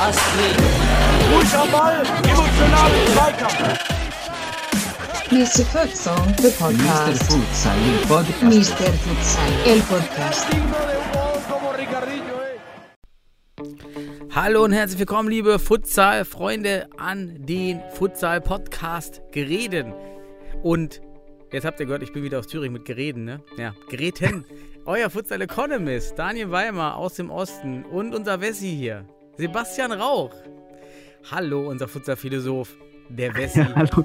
Astrid. Ball, Zweikampf. Mr. Futsal, the Mr. podcast. Futsal, il podcast. Mr. Futsal, el podcast. Hallo und herzlich willkommen, liebe Futsal-Freunde, an den Futsal-Podcast Gereden. Und jetzt habt ihr gehört, ich bin wieder aus Thüringen mit Gereden, ne? Ja, Geräten. Euer Futsal-Economist, Daniel Weimar aus dem Osten und unser Wessi hier, Sebastian Rauch. Hallo, unser Futsal-Philosoph, der Wessi. Ja, hallo,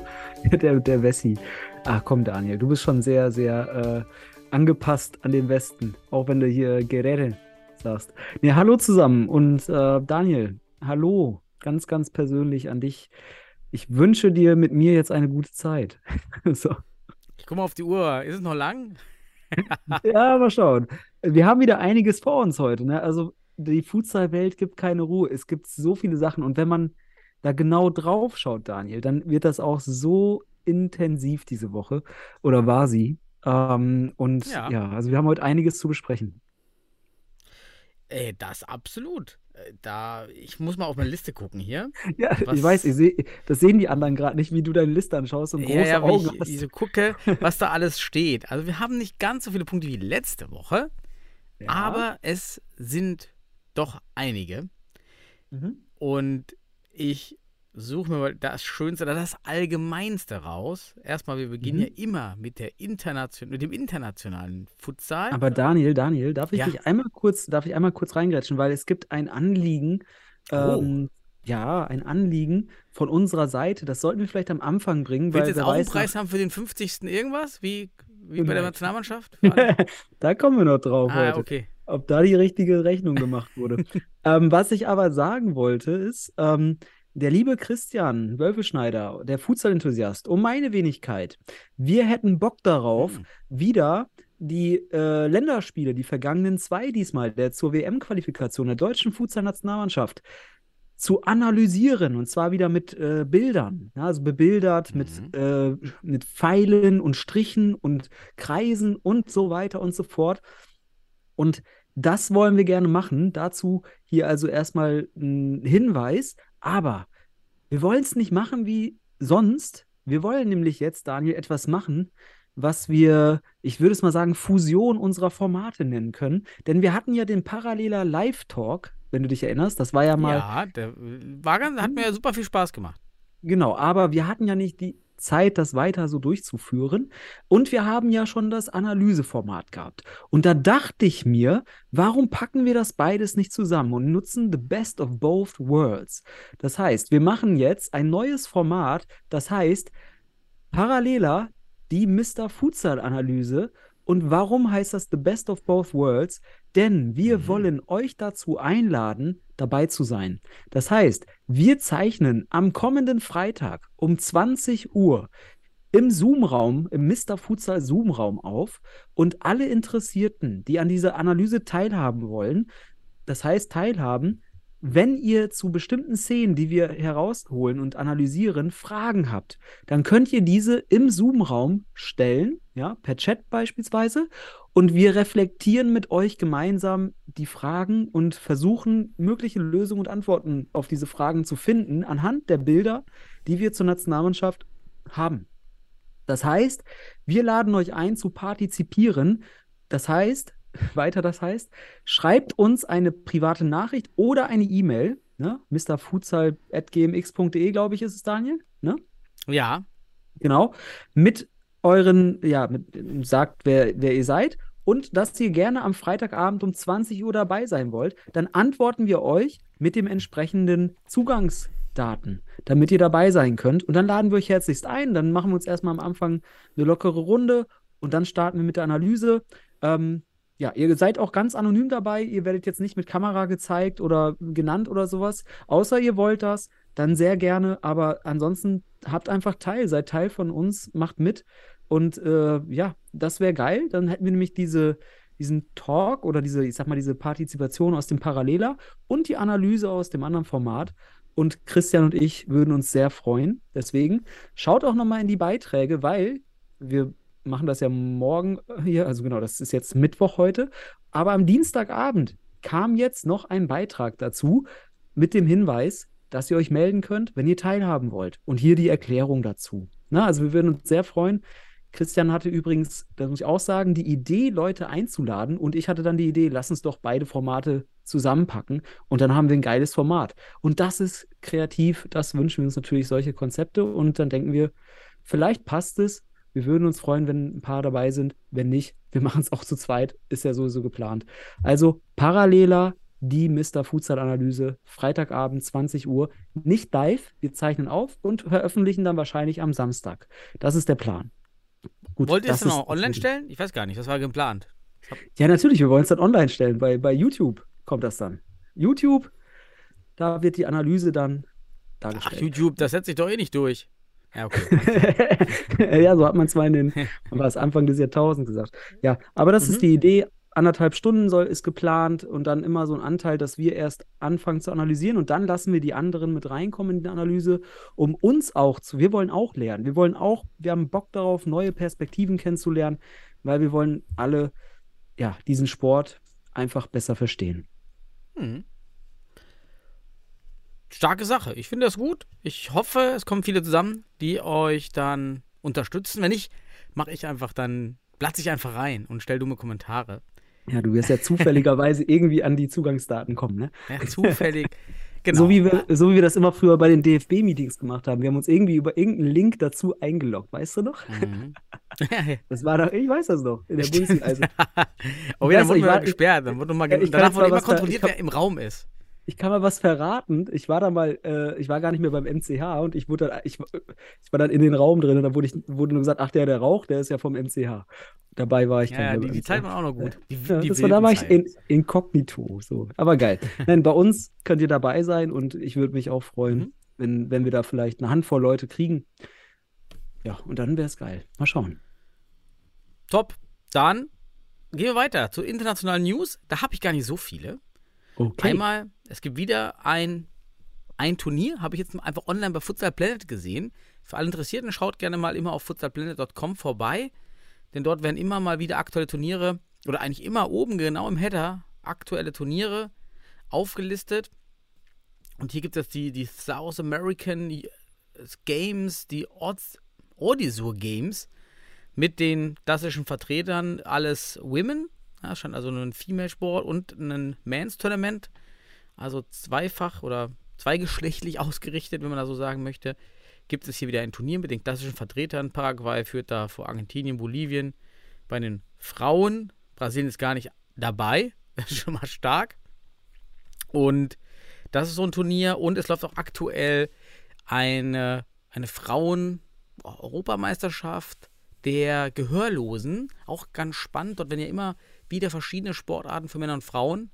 der, der Wessi. Ach komm, Daniel, du bist schon sehr, sehr äh, angepasst an den Westen, auch wenn du hier Guerrero sagst. Nee, hallo zusammen und äh, Daniel, hallo, ganz, ganz persönlich an dich. Ich wünsche dir mit mir jetzt eine gute Zeit. so. Ich guck mal auf die Uhr, ist es noch lang? Ja, mal schauen. Wir haben wieder einiges vor uns heute. Ne? Also die Futsal-Welt gibt keine Ruhe. Es gibt so viele Sachen und wenn man da genau drauf schaut, Daniel, dann wird das auch so intensiv diese Woche oder war sie. Ähm, und Ja. ja. also wir haben heute einiges zu besprechen. Ey, das absolut. Äh, Da, ich muss mal auf meine Liste gucken hier. Ja, Was- ich weiß, ich seh, das sehen die anderen gerade nicht, wie du deine Liste anschaust und große Ja, ja, wie Augen ich, hast. ich so gucke, was da alles steht. Also wir haben nicht ganz so viele Punkte wie letzte Woche, Ja. aber es sind doch einige. Mhm. Und ich suche mir mal das Schönste oder das Allgemeinste raus. Erstmal, wir beginnen Mhm. ja immer mit, der Internation mit dem internationalen Futsal. Aber Daniel, Daniel, darf ich Ja. dich einmal kurz, darf ich einmal kurz reingrätschen, weil es gibt ein Anliegen, Oh. ähm, ja, ein Anliegen von unserer Seite. Das sollten wir vielleicht am Anfang bringen, weil Willst du jetzt auch einen Preis haben für den 50. irgendwas? Wie, wie bei der. Nationalmannschaft? da kommen wir noch drauf ah, heute, okay. ob da die richtige Rechnung gemacht wurde. ähm, was ich aber sagen wollte, ist, ähm, der liebe Christian Wölfeschneider, der Futsal-Enthusiast, um meine Wenigkeit, wir hätten Bock darauf, Hm. wieder die äh, Länderspiele, die vergangenen zwei diesmal, der zur WM-Qualifikation der deutschen Futsal-Nationalmannschaft, zu analysieren und zwar wieder mit äh, Bildern, ja, also bebildert Mhm. mit, äh, mit Pfeilen und Strichen und Kreisen und so weiter und so fort. Und das wollen wir gerne machen. Dazu hier also erstmal ein Hinweis, aber wir wollen es nicht machen wie sonst. Wir wollen nämlich jetzt, Daniel, etwas machen, was wir, ich würde es mal sagen, Fusion unserer Formate nennen können. Denn wir hatten ja den Paralleler Live-Talk, wenn du dich erinnerst. Das war ja mal Ja, der war ganz, hat mir super viel Spaß gemacht. Genau, aber wir hatten ja nicht die Zeit, das weiter so durchzuführen. Und wir haben ja schon das Analyseformat gehabt. Und da dachte ich mir, warum packen wir das beides nicht zusammen und nutzen the best of both worlds? Das heißt, wir machen jetzt ein neues Format, das heißt paralleler die Mr. Futsal Analyse. Und warum heißt das the best of both worlds? Denn wir Mhm. wollen euch dazu einladen, dabei zu sein. Das heißt, wir zeichnen am kommenden Freitag um 20 Uhr im Zoom-Raum, im Mr. Futsal Zoom-Raum auf und alle Interessierten, die an dieser Analyse teilhaben wollen, das heißt teilhaben, wenn ihr zu bestimmten Szenen, die wir herausholen und analysieren, Fragen habt, dann könnt ihr diese im Zoom-Raum stellen, ja, per Chat beispielsweise, und wir reflektieren mit euch gemeinsam die Fragen und versuchen, mögliche Lösungen und Antworten auf diese Fragen zu finden, anhand der Bilder, die wir zur Nationalmannschaft haben. Das heißt, wir laden euch ein zu partizipieren. Das heißt, weiter das heißt, schreibt uns eine private Nachricht oder eine E-Mail, ne? mrfutsal.gmx.de, glaube ich, ist es, Daniel, ne? Ja, Genau. Mit euren, ja, mit, sagt, wer, wer ihr seid und dass ihr gerne am Freitagabend um 20 Uhr dabei sein wollt, dann antworten wir euch mit dem entsprechenden Zugangsdaten, damit ihr dabei sein könnt. Und dann laden wir euch herzlichst ein. Dann machen wir uns erstmal am Anfang eine lockere Runde und dann starten wir mit der Analyse. Ähm, ja, ihr seid auch ganz anonym dabei. Ihr werdet jetzt nicht mit Kamera gezeigt oder genannt oder sowas. Außer ihr wollt das, dann sehr gerne. Aber ansonsten habt einfach teil, seid Teil von uns, macht mit. Und äh, ja, das wäre geil. Dann hätten wir nämlich diese, diesen Talk oder diese, ich sag mal, diese Partizipation aus dem Paralleler und die Analyse aus dem anderen Format. Und Christian und ich würden uns sehr freuen. Deswegen schaut auch nochmal in die Beiträge, weil wir machen das ja morgen hier, also genau, das ist jetzt Mittwoch heute. Aber am Dienstagabend kam jetzt noch ein Beitrag dazu mit dem Hinweis, dass ihr euch melden könnt, wenn ihr teilhaben wollt. Und hier die Erklärung dazu. Na, also wir würden uns sehr freuen. Christian hatte übrigens, das muss ich auch sagen, die Idee, Leute einzuladen. Und ich hatte dann die Idee, lass uns doch beide Formate zusammenpacken. Und dann haben wir ein geiles Format. Und das ist kreativ. Das wünschen wir uns natürlich solche Konzepte. Und dann denken wir, vielleicht passt es. Wir würden uns freuen, wenn ein paar dabei sind. Wenn nicht, wir machen es auch zu zweit. Ist ja sowieso geplant. Also paralleler die Mr. Futsal-Analyse, Freitagabend, 20 Uhr. Nicht live, wir zeichnen auf und veröffentlichen dann wahrscheinlich am Samstag. Das ist der Plan. Gut, Wollt ihr es dann auch online stellen? Ich weiß gar nicht, das war geplant. Ja, natürlich, wir wollen es dann online stellen. Bei, bei YouTube kommt das dann. YouTube, da wird die Analyse dann dargestellt. Ach, YouTube, das setzt sich doch eh nicht durch. Ja, okay. ja, so hat man zwar in den, war es Anfang des Jahrtausends gesagt. Ja, aber das mhm. ist die Idee. Anderthalb Stunden soll, ist geplant und dann immer so ein Anteil, dass wir erst anfangen zu analysieren und dann lassen wir die anderen mit reinkommen in die Analyse, um uns auch zu, wir wollen auch lernen. Wir wollen auch, wir haben Bock darauf, neue Perspektiven kennenzulernen, weil wir wollen alle, ja, diesen Sport einfach besser verstehen. Hm. Starke Sache. Ich finde das gut. Ich hoffe, es kommen viele zusammen, die euch dann unterstützen. Wenn nicht, mache ich einfach dann, platze ich einfach rein und stelle dumme Kommentare. Ja, du wirst ja zufälligerweise irgendwie an die Zugangsdaten kommen, ne? Ja, zufällig. Genau. So, wie wir, so wie wir das immer früher bei den DFB-Meetings gemacht haben. Wir haben uns irgendwie über irgendeinen Link dazu eingeloggt, weißt du noch? Mhm. das war doch, ich weiß das noch, in der Bundesliga. Also, oh, ja, dann wurde man gesperrt. Dann wurde mal, danach wurde immer kontrolliert, da, wer im Raum ist ich kann mal was verraten. Ich war da mal, äh, ich war gar nicht mehr beim MCH und ich wurde dann, ich, ich war dann in den Raum drin und dann wurde, ich, wurde nur gesagt, ach, der, der raucht, der ist ja vom MCH. Dabei war ich ja, dann. Ja, die, die Zeit war auch noch gut. Die, ja, die das war, da war ich in, inkognito. So. Aber geil. Nein, bei uns könnt ihr dabei sein und ich würde mich auch freuen, mhm. wenn, wenn wir da vielleicht eine Handvoll Leute kriegen. Ja, und dann wäre es geil. Mal schauen. Top. Dann gehen wir weiter zu internationalen News. Da habe ich gar nicht so viele. Okay. Einmal, es gibt wieder ein, ein Turnier, habe ich jetzt einfach online bei Futsal Planet gesehen. Für alle Interessierten schaut gerne mal immer auf futsalplanet.com vorbei, denn dort werden immer mal wieder aktuelle Turniere oder eigentlich immer oben genau im Header aktuelle Turniere aufgelistet. Und hier gibt es die, die South American Games, die Odisur Games mit den klassischen Vertretern, alles Women, ja, scheint also ein Female Sport und ein Men's Tournament. Also zweifach oder zweigeschlechtlich ausgerichtet, wenn man da so sagen möchte. Gibt es hier wieder ein Turnier mit den klassischen Vertretern. Paraguay führt da vor Argentinien, Bolivien. Bei den Frauen, Brasilien ist gar nicht dabei. Das ist schon mal stark. Und das ist so ein Turnier. Und es läuft auch aktuell eine, eine Frauen-Europameisterschaft der Gehörlosen. Auch ganz spannend. Dort werden ja immer wieder verschiedene Sportarten für Männer und Frauen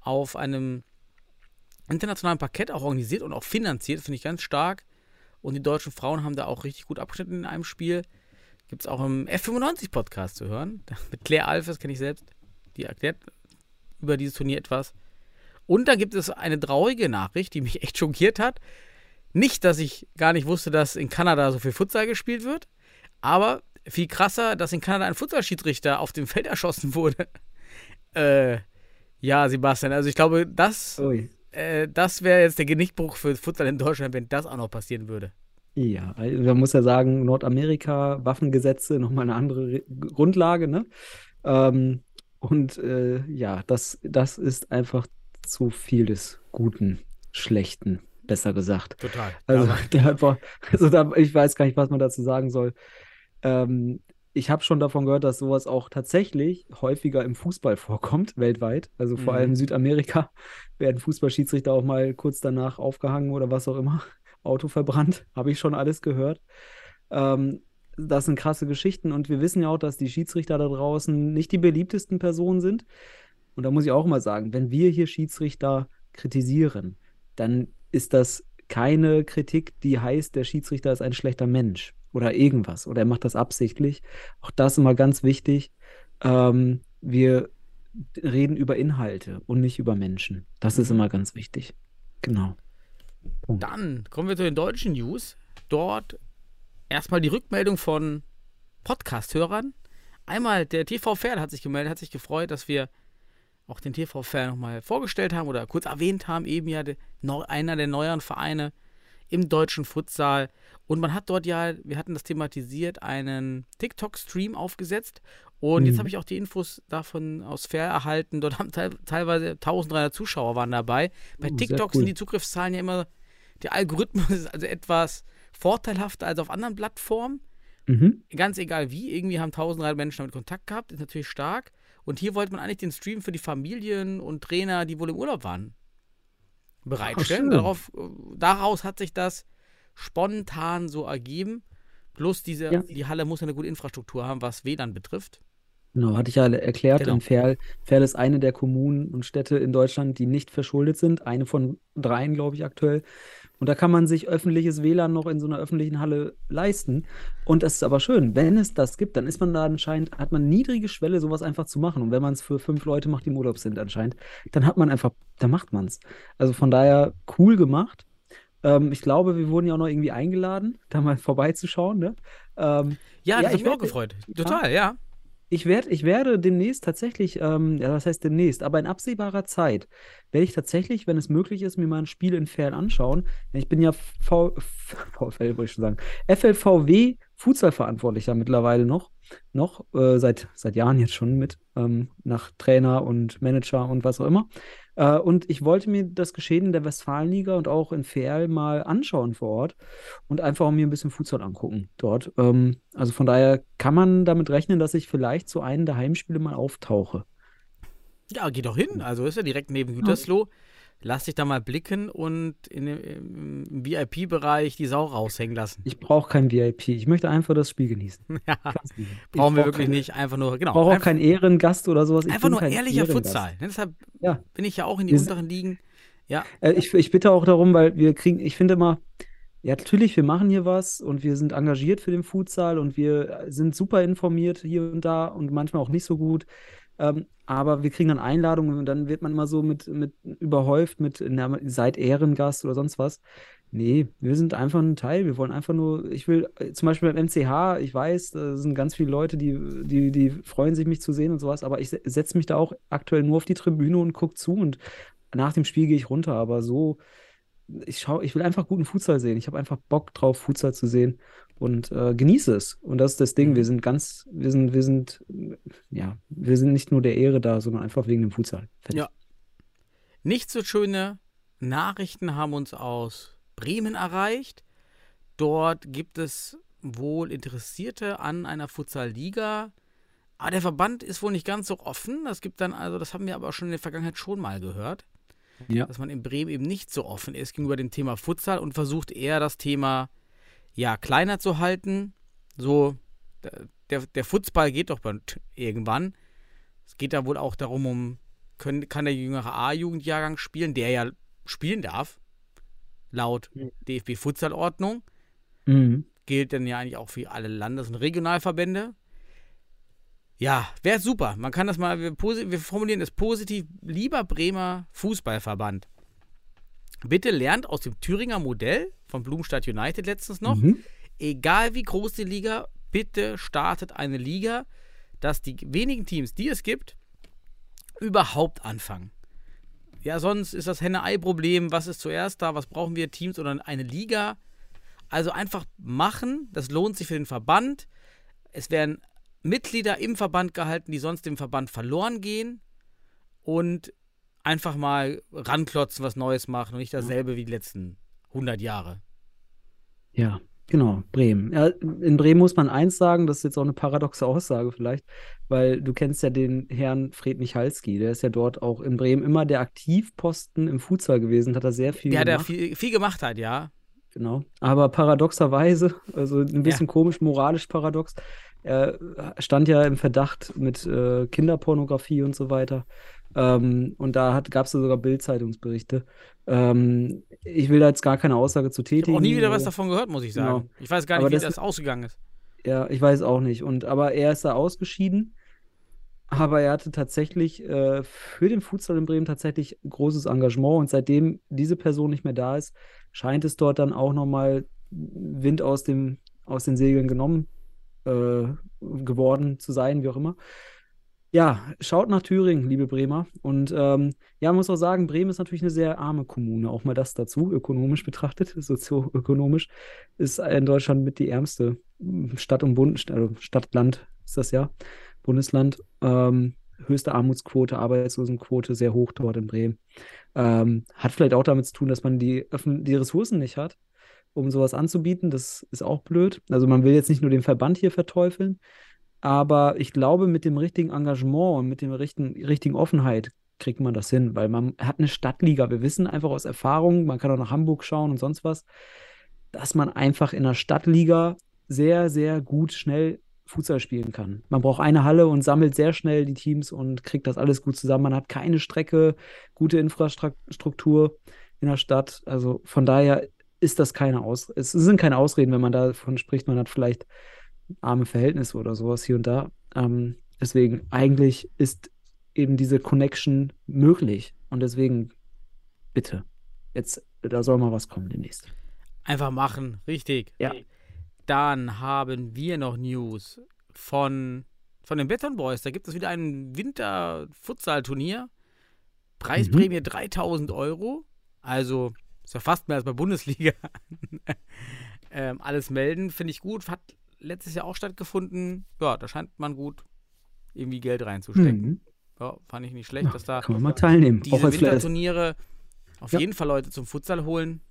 auf einem internationalen Parkett auch organisiert und auch finanziert, finde ich ganz stark. Und die deutschen Frauen haben da auch richtig gut abgeschnitten in einem Spiel. Gibt es auch im F95-Podcast zu hören. Mit Claire Alves kenne ich selbst. Die erklärt über dieses Turnier etwas. Und da gibt es eine traurige Nachricht, die mich echt schockiert hat. Nicht, dass ich gar nicht wusste, dass in Kanada so viel Futsal gespielt wird, aber viel krasser, dass in Kanada ein Futsalschiedsrichter auf dem Feld erschossen wurde. Äh, ja, Sebastian, also ich glaube, das, äh, das wäre jetzt der Genickbruch für Futsal in Deutschland, wenn das auch noch passieren würde. Ja, also man muss ja sagen, Nordamerika, Waffengesetze, nochmal eine andere Grundlage, ne? Ähm, und äh, ja, das, das ist einfach zu viel des Guten, Schlechten, besser gesagt. Total. Also, der, also da, ich weiß gar nicht, was man dazu sagen soll. Ähm, ich habe schon davon gehört, dass sowas auch tatsächlich häufiger im Fußball vorkommt, weltweit. Also vor mhm. allem in Südamerika werden Fußballschiedsrichter auch mal kurz danach aufgehangen oder was auch immer. Auto verbrannt, habe ich schon alles gehört. Ähm, das sind krasse Geschichten und wir wissen ja auch, dass die Schiedsrichter da draußen nicht die beliebtesten Personen sind. Und da muss ich auch mal sagen, wenn wir hier Schiedsrichter kritisieren, dann ist das keine Kritik, die heißt, der Schiedsrichter ist ein schlechter Mensch oder irgendwas oder er macht das absichtlich. Auch das ist immer ganz wichtig. Ähm, wir reden über Inhalte und nicht über Menschen. Das ist mhm. immer ganz wichtig. Genau. Dann kommen wir zu den deutschen News. Dort erstmal die Rückmeldung von Podcast-Hörern. Einmal der TV Fair hat sich gemeldet, hat sich gefreut, dass wir auch den TV Fair nochmal vorgestellt haben oder kurz erwähnt haben, eben ja de, einer der neueren Vereine im deutschen Futsal. Und man hat dort ja, wir hatten das thematisiert, einen TikTok-Stream aufgesetzt. Und Mhm. jetzt habe ich auch die Infos davon aus Fair erhalten. Dort haben teil, teilweise 1300 Zuschauer waren dabei. Bei Oh, TikTok cool. sind die Zugriffszahlen ja immer, der Algorithmus ist also etwas vorteilhafter als auf anderen Plattformen Mhm. ganz egal wie, irgendwie haben 1300 Menschen damit Kontakt gehabt, ist natürlich stark. Und hier wollte man eigentlich den Stream für die Familien und Trainer, die wohl im Urlaub waren, bereitstellen. Darauf, äh, daraus hat sich das spontan so ergeben. Plus diese, Ja. die Halle muss ja eine gute Infrastruktur haben, was WLAN betrifft. Genau, hatte ich ja erklärt, Genau. in Ferl, Ferl ist eine der Kommunen und Städte in Deutschland, die nicht verschuldet sind. Eine von dreien, glaube ich, aktuell. Und da kann man sich öffentliches WLAN noch in so einer öffentlichen Halle leisten. Und das ist aber schön. Wenn es das gibt, dann ist man da anscheinend, hat man niedrige Schwelle, sowas einfach zu machen. Und wenn man es für fünf Leute macht, die im Urlaub sind anscheinend, dann hat man einfach, dann macht man es. Also von daher cool gemacht. Ähm, ich glaube, wir wurden ja auch noch irgendwie eingeladen, da mal vorbeizuschauen. Ne? Ähm, Ja, Ja, das hat ich mich auch gefreut. Total, ja. Ich werd, ich werde demnächst tatsächlich, ähm, ja, was heißt demnächst, aber in absehbarer Zeit werde ich tatsächlich, wenn es möglich ist, mir mal ein Spiel in Ferl anschauen. Ich bin ja v VfL, wollte ich schon sagen, FLVW Futsal-Verantwortlicher mittlerweile noch, noch äh, seit, seit Jahren jetzt schon mit, ähm, nach Trainer und Manager und was auch immer. Äh, und ich wollte mir das Geschehen in der Westfalenliga und auch in Ferl mal anschauen vor Ort und einfach auch mir ein bisschen Futsal angucken dort. Ähm, also von daher kann man damit rechnen, dass ich vielleicht zu einem der Heimspiele mal auftauche. Ja, geh doch hin. Also ist ja direkt neben Gütersloh. Lass dich da mal blicken und in im VIP-Bereich die Sau raushängen lassen. Ich brauche kein VIP. Ich möchte einfach das Spiel genießen. Ja, brauchen wir wirklich keine- nicht. Einfach nur, genau. Ich brauche auch keinen Ehrengast oder sowas. Ich einfach nur ehrlicher Ehrengast. Futsal. Ne? Deshalb Ja. bin ich ja auch in die Wir unteren Ligen. Ja, Äh, ich, ich bitte auch darum, weil wir kriegen, ich finde immer, ja, natürlich, wir machen hier was und wir sind engagiert für den Futsal und wir sind super informiert hier und da und manchmal auch nicht so gut. Ähm, aber wir kriegen dann Einladungen und dann wird man immer so mit, mit überhäuft mit, na, seid Ehrengast oder sonst was. Nee, wir sind einfach ein Teil. Wir wollen einfach nur, ich will äh, zum Beispiel beim MCH, ich weiß, da sind ganz viele Leute, die, die, die freuen sich, mich zu sehen und sowas, aber ich se- setze mich da auch aktuell nur auf die Tribüne und gucke zu und nach dem Spiel gehe ich runter, aber so, ich schau, ich will einfach guten Futsal sehen. Ich habe einfach Bock drauf, Futsal zu sehen und äh, genieße es. Und das ist das Ding. Wir sind ganz, wir sind, wir sind, ja, wir sind nicht nur der Ehre da, sondern einfach wegen dem Futsal. Ja. nicht so schöne Nachrichten haben uns aus Bremen erreicht. Dort gibt es wohl Interessierte an einer Futsal-Liga. Aber der Verband ist wohl nicht ganz so offen. Das gibt dann, also, das haben wir aber auch schon in der Vergangenheit schon mal gehört. Ja. dass man in Bremen eben nicht so offen ist gegenüber dem Thema Futsal und versucht eher das Thema ja kleiner zu halten. So, der, der, Fußball geht doch irgendwann. Es geht da wohl auch darum, um können, kann der jüngere A-Jugendjahrgang spielen, der ja spielen darf, laut Mhm. DFB-Futsalordnung. Mhm. Gilt dann ja eigentlich auch für alle Landes- und Regionalverbände. Ja, wäre super. Man kann das mal, wir, wir formulieren es positiv. Lieber Bremer Fußballverband, bitte lernt aus dem Thüringer Modell von Blumenstadt United letztens noch, Mhm. egal wie groß die Liga, bitte startet eine Liga, dass die wenigen Teams, die es gibt, überhaupt anfangen. Ja, sonst ist das Henne-Ei-Problem. Was ist zuerst da? Was brauchen wir? Teams oder eine Liga? Also einfach machen. Das lohnt sich für den Verband. Es werden Mitglieder im Verband gehalten, die sonst dem Verband verloren gehen. Und einfach mal ranklotzen, was Neues machen und nicht dasselbe wie die letzten 100 Jahre. Ja, genau, Bremen. Ja, in Bremen muss man eins sagen, das ist jetzt auch eine paradoxe Aussage vielleicht, weil du kennst ja den Herrn Fred Michalski, der ist ja dort auch in Bremen immer der Aktivposten im Futsal gewesen, hat er sehr viel Der ja gemacht. viel, viel gemacht hat, ja. Genau. Aber paradoxerweise, also ein bisschen komisch, moralisch paradox, er stand ja im Verdacht mit äh, Kinderpornografie und so weiter. Ähm, und da gab es sogar Bild-Zeitungsberichte. Ähm, ich will da jetzt gar keine Aussage zu Ich habe tätigen. auch nie wieder was davon gehört, muss ich sagen. Genau. Ich weiß gar nicht, Aber wie das- das ausgegangen ist. Ja, ich weiß auch nicht. Und aber er ist da ausgeschieden. Aber er hatte tatsächlich äh, für den Futsal in Bremen tatsächlich großes Engagement. Und seitdem diese Person nicht mehr da ist, scheint es dort dann auch nochmal Wind aus dem, aus den Segeln genommen äh, geworden zu sein, wie auch immer. Ja, schaut nach Thüringen, liebe Bremer. Und ähm, ja, man muss auch sagen, Bremen ist natürlich eine sehr arme Kommune, auch mal das dazu, ökonomisch betrachtet, sozioökonomisch, ist in Deutschland mit die ärmste Stadt und Bund, also Stadt, ist das ja, Bundesland. Ähm, höchste Armutsquote, Arbeitslosenquote sehr hoch dort in Bremen. Ähm, hat vielleicht auch damit zu tun, dass man die, die Ressourcen nicht hat, um sowas anzubieten. Das ist auch blöd. Also man will jetzt nicht nur den Verband hier verteufeln, aber ich glaube, mit dem richtigen Engagement und mit der richtigen, richtigen Offenheit kriegt man das hin, weil man hat eine Stadtliga. Wir wissen einfach aus Erfahrung, man kann auch nach Hamburg schauen und sonst was, dass man einfach in der Stadtliga sehr, sehr gut schnell Fußball spielen kann. Man braucht eine Halle und sammelt sehr schnell die Teams und kriegt das alles gut zusammen. Man hat keine Strecke, gute Infrastruktur in der Stadt. Also von daher ist das keine Aus es sind keine Ausreden, wenn man davon spricht, man hat vielleicht arme Verhältnisse oder sowas hier und da. Ähm, deswegen eigentlich ist eben diese Connection möglich und deswegen bitte jetzt da soll mal was kommen demnächst. Einfach machen, richtig. Ja. Dann haben wir noch News von, von den Beton Boys. Da gibt es wieder ein Winter-Futsal-Turnier. Preisprämie mhm. 3000 Euro. Also ist ja fast mehr als bei Bundesliga. ähm, alles melden, finde ich gut. Hat letztes Jahr auch stattgefunden. Ja, da scheint man gut irgendwie Geld reinzustecken. Mhm. Ja, fand ich nicht schlecht, ja, dass da kann man mal teilnehmen. diese Winterturniere auf ja. jeden Fall Leute zum Futsal holen.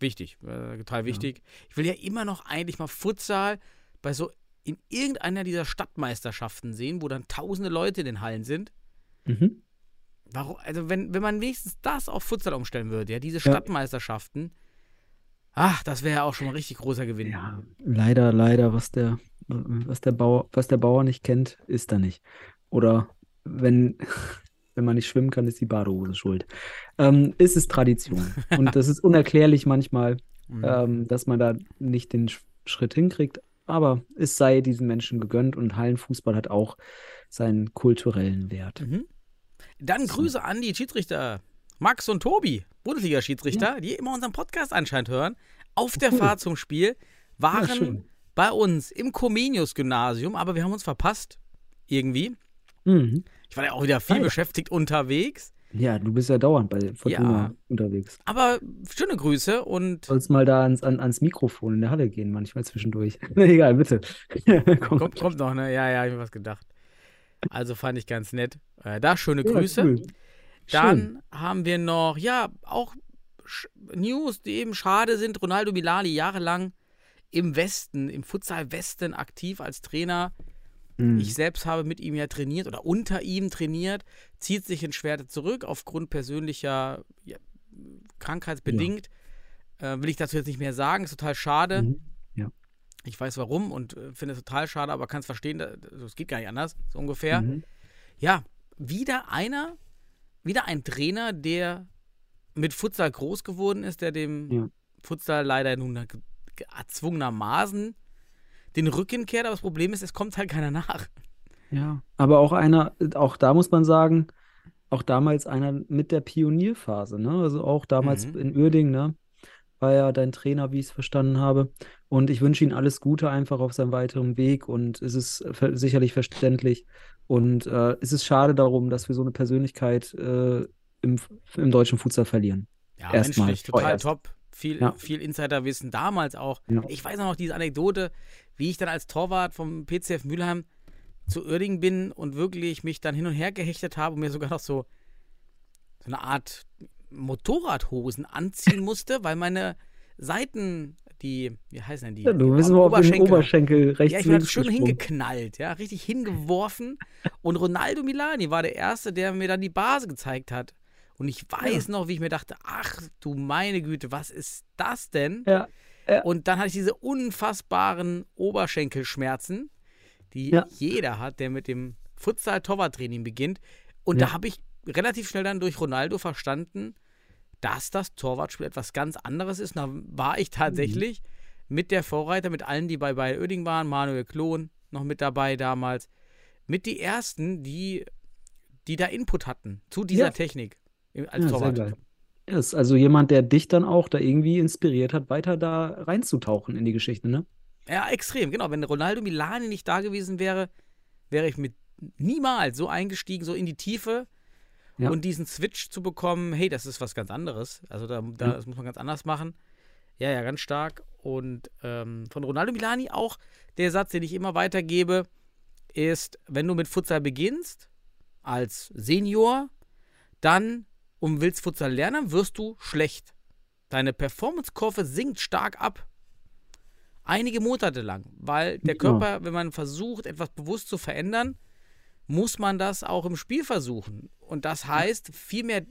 Wichtig, äh, total wichtig. Ich will ja immer noch eigentlich mal Futsal bei so in irgendeiner dieser Stadtmeisterschaften sehen, wo dann tausende Leute in den Hallen sind. Mhm. Warum, also wenn, wenn man wenigstens das auf Futsal umstellen würde, ja, diese Stadtmeisterschaften, ach, das wäre ja auch schon mal richtig großer Gewinn. Ja, leider, leider, was der, was der Bauer, was der Bauer nicht kennt, ist er nicht. Oder wenn, wenn man nicht schwimmen kann, ist die Badehose schuld. Ähm, ist es Tradition. Und das ist unerklärlich manchmal, mhm. ähm, dass man da nicht den Schritt hinkriegt. Aber es sei diesen Menschen gegönnt und Hallenfußball hat auch seinen kulturellen Wert. Mhm. Dann Grüße an die Schiedsrichter Max und Tobi, Bundesliga-Schiedsrichter, ja. die immer unseren Podcast anscheinend hören. Auf der cool. Fahrt zum Spiel waren ja, bei uns im Comenius-Gymnasium, aber wir haben uns verpasst. Irgendwie. Mhm. Ich war ja auch wieder viel ah, beschäftigt unterwegs. Ja, du bist ja dauernd bei Fortuna ja. unterwegs. Aber schöne Grüße und. Sollst mal da ans, an, ans Mikrofon in der Halle gehen, manchmal zwischendurch. Egal, bitte. kommt, kommt noch, ne? Ja, ja, hab ich mir was gedacht. Also fand ich ganz nett. Äh, da schöne Grüße. Ja, cool. Dann Schön. haben wir noch, ja, auch News, die eben schade sind. Ronaldo Milani jahrelang im Westen, im Futsal Westen aktiv als Trainer. Mhm. Ich selbst habe mit ihm ja trainiert oder unter ihm trainiert, zieht sich in Schwerte zurück aufgrund persönlicher ja, krankheitsbedingt. Ja. Äh, will ich dazu jetzt nicht mehr sagen, ist total schade. Mhm. Ich weiß warum und äh, finde es total schade, aber kann es verstehen, es geht gar nicht anders, so ungefähr. Mhm. Ja, wieder einer, wieder ein Trainer, der mit Futsal groß geworden ist, der dem ja. Futsal leider nun erzwungenermaßen den Rücken kehrt, aber das Problem ist, es kommt halt keiner nach. Ja, aber auch einer, auch da muss man sagen, auch damals einer mit der Pionierphase, ne? Also auch damals mhm. in Uerding, ne? War ja dein Trainer, wie ich es verstanden habe. Und ich wünsche ihm alles Gute einfach auf seinem weiteren Weg und es ist sicherlich verständlich. Und äh, es ist schade darum, dass wir so eine Persönlichkeit äh, im, im deutschen Futsal verlieren. Ja, Erstmal, menschlich total vorerst. top. Viel, ja. viel Insiderwissen damals auch. Ja. Ich weiß auch noch diese Anekdote, wie ich dann als Torwart vom PCF Mülheim zu Uerdingen bin und wirklich mich dann hin und her gehechtet habe und mir sogar noch so, so eine Art Motorradhosen anziehen musste, weil meine Seiten, die, wie heißen denn die? Ja, du bist nur auf den Oberschenkel rechts Ja, ich war schön hingeknallt, ja, richtig hingeworfen. Und Ronaldo Milani war der Erste, der mir dann die Base gezeigt hat. Und ich weiß ja. noch, wie ich mir dachte, ach du meine Güte, was ist das denn? Ja. ja. Und dann hatte ich diese unfassbaren Oberschenkelschmerzen, die ja. jeder hat, der mit dem Futsal-Torwarttraining beginnt. Und da habe ich relativ schnell dann durch Ronaldo verstanden, dass das Torwartspiel etwas ganz anderes ist. Da war ich tatsächlich mhm. mit der Vorreiter, mit allen, die bei Bayern Oeding waren, Manuel Klon noch mit dabei damals, mit die ersten, die, die da Input hatten zu dieser Technik als ja, Torwart. Ja, ist also jemand, der dich dann auch da irgendwie inspiriert hat, weiter da reinzutauchen in die Geschichte, ne? Ja, extrem, genau. Wenn Ronaldo Milani nicht da gewesen wäre, wäre ich mit niemals so eingestiegen, so in die Tiefe Ja. und diesen Switch zu bekommen, hey, das ist was ganz anderes. Also da, da das muss man ganz anders machen. Ja, ja, ganz stark. Und ähm, von Ronaldo Milani auch der Satz, den ich immer weitergebe, ist, wenn du mit Futsal beginnst, als Senior, dann und willst Futsal lernen, wirst du schlecht. Deine Performance-Kurve sinkt stark ab. Einige Monate lang, weil der. Körper, wenn man versucht, etwas bewusst zu verändern, muss man das auch im Spiel versuchen. Und das heißt, viel mehr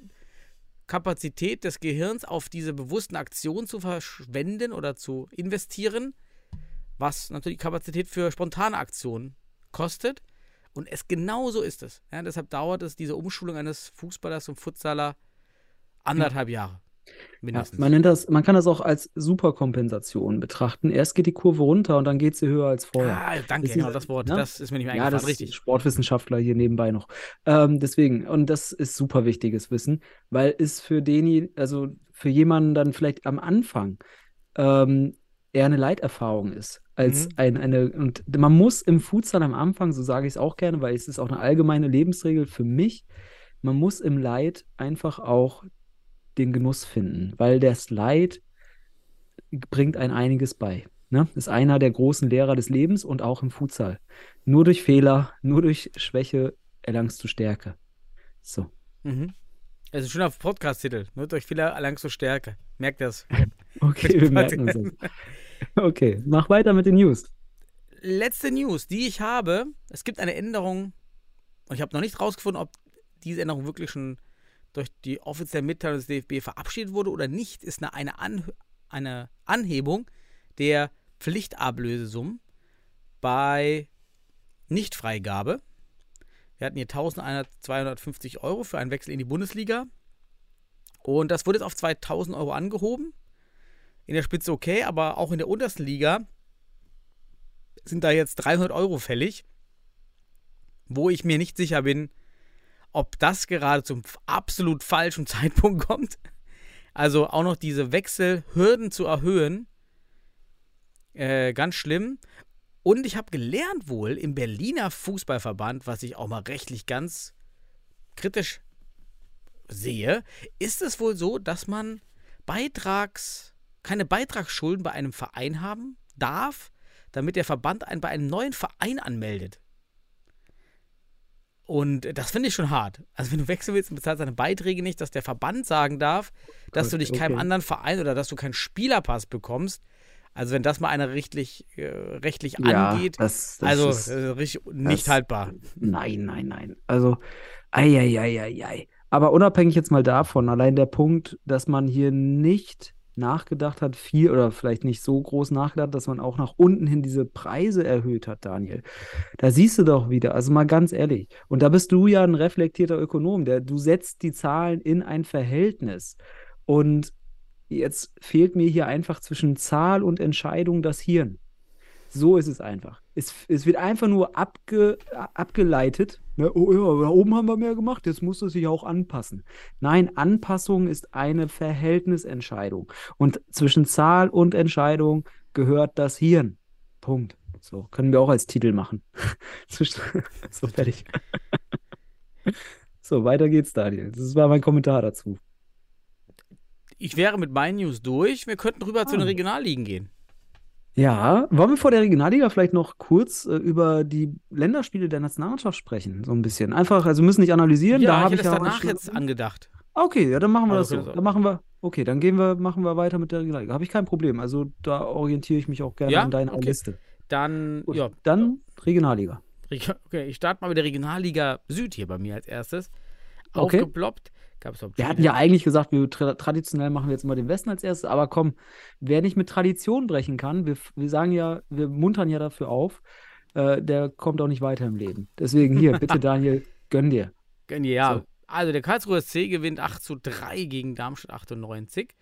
Kapazität des Gehirns auf diese bewussten Aktionen zu verschwenden oder zu investieren, was natürlich Kapazität für spontane Aktionen kostet. Und es genau so ist es. Ja, deshalb dauert es diese Umschulung eines Fußballers und Futsaler anderthalb Jahre. Ja, man nennt das, man kann das auch als Superkompensation betrachten. Erst geht die Kurve runter und dann geht sie höher als vorher. ah, danke, Das genau das Wort. ne? Das ist mir nicht mehr Ja, eingefallen. das Richtig. Sportwissenschaftler hier nebenbei noch. Ähm, deswegen, und das ist super wichtiges Wissen, weil es für den, also für jemanden dann vielleicht am Anfang ähm, eher eine Leiterfahrung ist, als Mhm. ein, eine, und man muss im Futsal am Anfang, so sage ich es auch gerne, weil es ist auch eine allgemeine Lebensregel für mich, man muss im Leid einfach auch den Genuss finden, weil das Leid bringt ein einiges bei. Ne? Ist einer der großen Lehrer des Lebens und auch im Futsal. Nur durch Fehler, nur durch Schwäche erlangst du Stärke. So. Mhm. Das ist ein schöner Podcast-Titel. Nur durch viele erlangst du Stärke. Merkt das. Okay, wir merken uns das. Okay, mach weiter mit den News. Letzte News, die ich habe. Es gibt eine Änderung. Und ich habe noch nicht rausgefunden, ob diese Änderung wirklich schon durch die offizielle Mitteilung des DFB verabschiedet wurde oder nicht. Ist eine, eine, An eine Anhebung der Pflichtablösesummen bei Nichtfreigabe. Wir hatten hier 1250 Euro für einen Wechsel in die Bundesliga. Und das wurde jetzt auf 2000 Euro angehoben. In der Spitze okay, aber auch in der untersten Liga sind da jetzt 300 Euro fällig, wo ich mir nicht sicher bin, ob das gerade zum absolut falschen Zeitpunkt kommt. Also auch noch diese Wechselhürden zu erhöhen, äh, ganz schlimm. Und ich habe gelernt wohl im Berliner Fußballverband, was ich auch mal rechtlich ganz kritisch sehe, ist es wohl so, dass man Beitrags, keine Beitragsschulden bei einem Verein haben darf, damit der Verband einen bei einem neuen Verein anmeldet. Und das finde ich schon hart. Also wenn du wechseln willst und bezahlst deine Beiträge nicht, dass der Verband sagen darf, dass Gut, du dich keinem okay. anderen Verein oder dass du keinen Spielerpass bekommst. Also wenn das mal einer rechtlich, äh, rechtlich Ja, angeht, das, das also ist, äh, richtig nicht das- haltbar. Nein, nein, nein. Also, ei, ei, ei, ei, ei. Aber unabhängig jetzt mal davon, allein der Punkt, dass man hier nicht nachgedacht hat, viel oder vielleicht nicht so groß nachgedacht, dass man auch nach unten hin diese Preise erhöht hat, Daniel. Da siehst du doch wieder, also mal ganz ehrlich. Und da bist du ja ein reflektierter Ökonom, der du setzt die Zahlen in ein Verhältnis. Und jetzt fehlt mir hier einfach zwischen Zahl und Entscheidung das Hirn. So ist es einfach. Es, es wird einfach nur abge, abgeleitet. Ne? Oh ja, da oben haben wir mehr gemacht, jetzt muss es sich auch anpassen. Nein, Anpassung ist eine Verhältnisentscheidung. Und zwischen Zahl und Entscheidung gehört das Hirn. Punkt. So, können wir auch als Titel machen. So, fertig. So, weiter geht's, Daniel. Das war mein Kommentar dazu. Ich wäre mit meinen News durch. Wir könnten rüber zu den Ah. Regionalligen gehen. Ja, wollen wir vor der Regionalliga vielleicht noch kurz äh, über die Länderspiele der Nationalmannschaft sprechen? So ein bisschen. Einfach, also müssen nicht analysieren. da Ja, habe ich ja das auch danach jetzt angedacht. Okay, ja, dann machen wir Also das so. Dann machen wir, okay, dann gehen wir, machen wir weiter mit der Regionalliga. Habe ich kein Problem. Also da orientiere ich mich auch gerne Ja? an deiner Okay. Liste. Dann, Gut, ja, Dann Regionalliga. Reg- okay, ich starte mal mit der Regionalliga Süd hier bei mir als erstes. Okay. Aufgeploppt. Gab's Wir hatten ja eigentlich gesagt, wir tra traditionell machen wir jetzt mal den Westen als erstes, aber komm, wer nicht mit Tradition brechen kann, wir, wir sagen ja, wir muntern ja dafür auf, äh, der kommt auch nicht weiter im Leben. Deswegen hier, bitte Daniel, gönn dir. Ja, So. also der Karlsruher SC gewinnt 8 zu 3 gegen Darmstadt 98.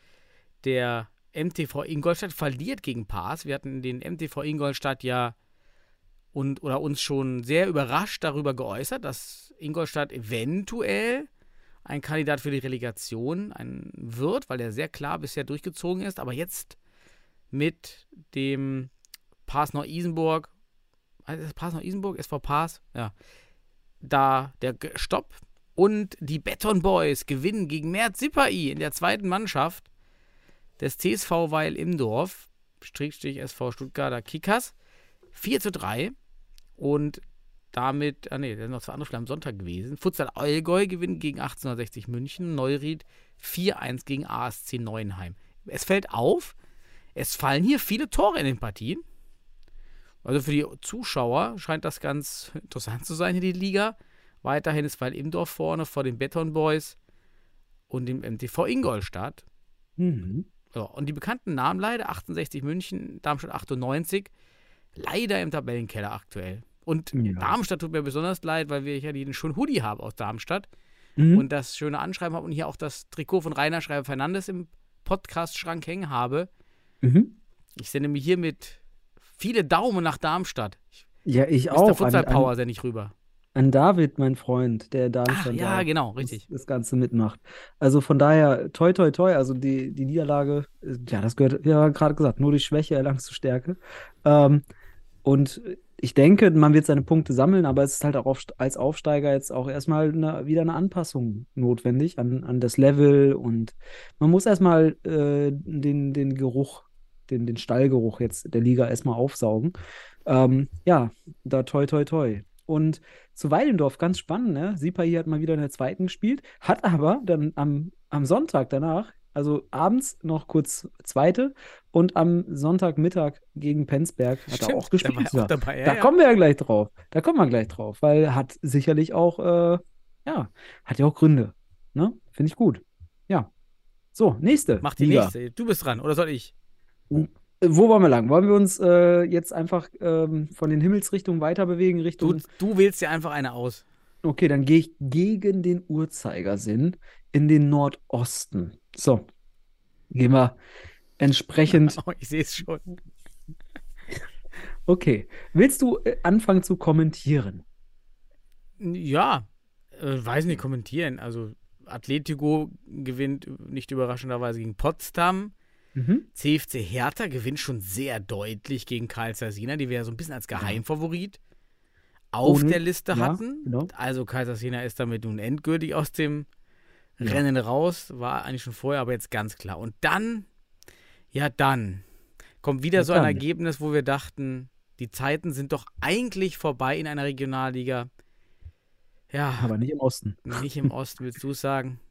Der MTV Ingolstadt verliert gegen Paas. Wir hatten den MTV Ingolstadt ja und oder uns schon sehr überrascht darüber geäußert, dass Ingolstadt eventuell ein Kandidat für die Relegation ein, wird, weil er sehr klar bisher durchgezogen ist, aber jetzt mit dem Pass nach Isenburg. Also Pass nach Isenburg? SV Pass? Ja. Da der Stopp. Und die Beton Boys gewinnen gegen Mert Sippai in der zweiten Mannschaft des CSV Weil Imdorf, Strickstrich SV Stuttgarter Kickers. 4 zu 3. Und damit, ah nee, da sind noch zwei andere Spiele am Sonntag gewesen. Futsal Allgäu gewinnt gegen 1860 München. Neuried 4-1 gegen ASC Neuenheim. Es fällt auf, es fallen hier viele Tore in den Partien. Also für die Zuschauer scheint das ganz interessant zu sein in die Liga. Weiterhin ist Weil Imdorf vorne vor den Beton Boys und dem MTV Ingolstadt. Mhm. Ja, und die bekannten Namen leider 68 München, Darmstadt 98, leider im Tabellenkeller aktuell. Und Ja. Darmstadt tut mir besonders leid, weil wir ja den schönen Hoodie haben aus Darmstadt Mhm. und das schöne Anschreiben habe und hier auch das Trikot von Rainer Schreiber Fernandes im Podcast-Schrank hängen habe. Mhm. Ich sende mir hiermit viele Daumen nach Darmstadt. Ja, ich Mr. auch. An, Futsal an, Power sende ich rüber. an David, mein Freund, der da Ach ja, genau, richtig. das Ganze mitmacht. Also von daher, toi, toi, toi. Also die, die Niederlage, äh, ja, das gehört, ja, gerade gesagt, nur durch Schwäche erlangst du Stärke. Ähm, und ich denke, man wird seine Punkte sammeln, aber es ist halt auch auf, als Aufsteiger jetzt auch erstmal eine, wieder eine Anpassung notwendig an, an das Level und man muss erstmal äh, den, den Geruch, den, den Stallgeruch jetzt der Liga erstmal aufsaugen. Ähm, ja, da toi, toi, toi. Und zu Weidendorf, ganz spannend, ne? Hier hat mal wieder in der zweiten gespielt, hat aber dann am, am Sonntag danach, also abends noch kurz zweite und am Sonntagmittag gegen Penzberg hat er Stimmt, auch gespielt. ja. auch dabei. Ja, Da ja. kommen wir ja gleich drauf. Da kommen wir gleich drauf, weil hat sicherlich auch, äh, ja, hat ja auch Gründe. Ne? Finde ich gut. Ja. So, nächste. Mach die Liga. nächste. Du bist dran, oder soll ich? Wo wollen wir lang? Wollen wir uns äh, jetzt einfach ähm, von den Himmelsrichtungen weiter bewegen, Du, Richtung. du wählst dir einfach eine aus. Okay, dann gehe ich gegen den Uhrzeigersinn in den Nordosten. So. Gehen wir entsprechend. Oh, ich sehe es schon. Okay. Willst du äh, anfangen zu kommentieren? Ja, äh, weiß nicht kommentieren. Also Atletico gewinnt nicht überraschenderweise gegen Potsdam. Mhm. CFC Hertha gewinnt schon sehr deutlich gegen Karl Sina, die wir ja so ein bisschen als Geheimfavorit auf Ohne- der Liste ja, hatten. genau. Also Karl Sina ist damit nun endgültig aus dem Ja. Rennen raus. War eigentlich schon vorher, aber jetzt ganz klar. Und dann, ja dann, kommt wieder Ja, so ein dann. Ergebnis, wo wir dachten, die Zeiten sind doch eigentlich vorbei in einer Regionalliga. Ja, Aber nicht im Osten. nicht im Osten, willst du es sagen?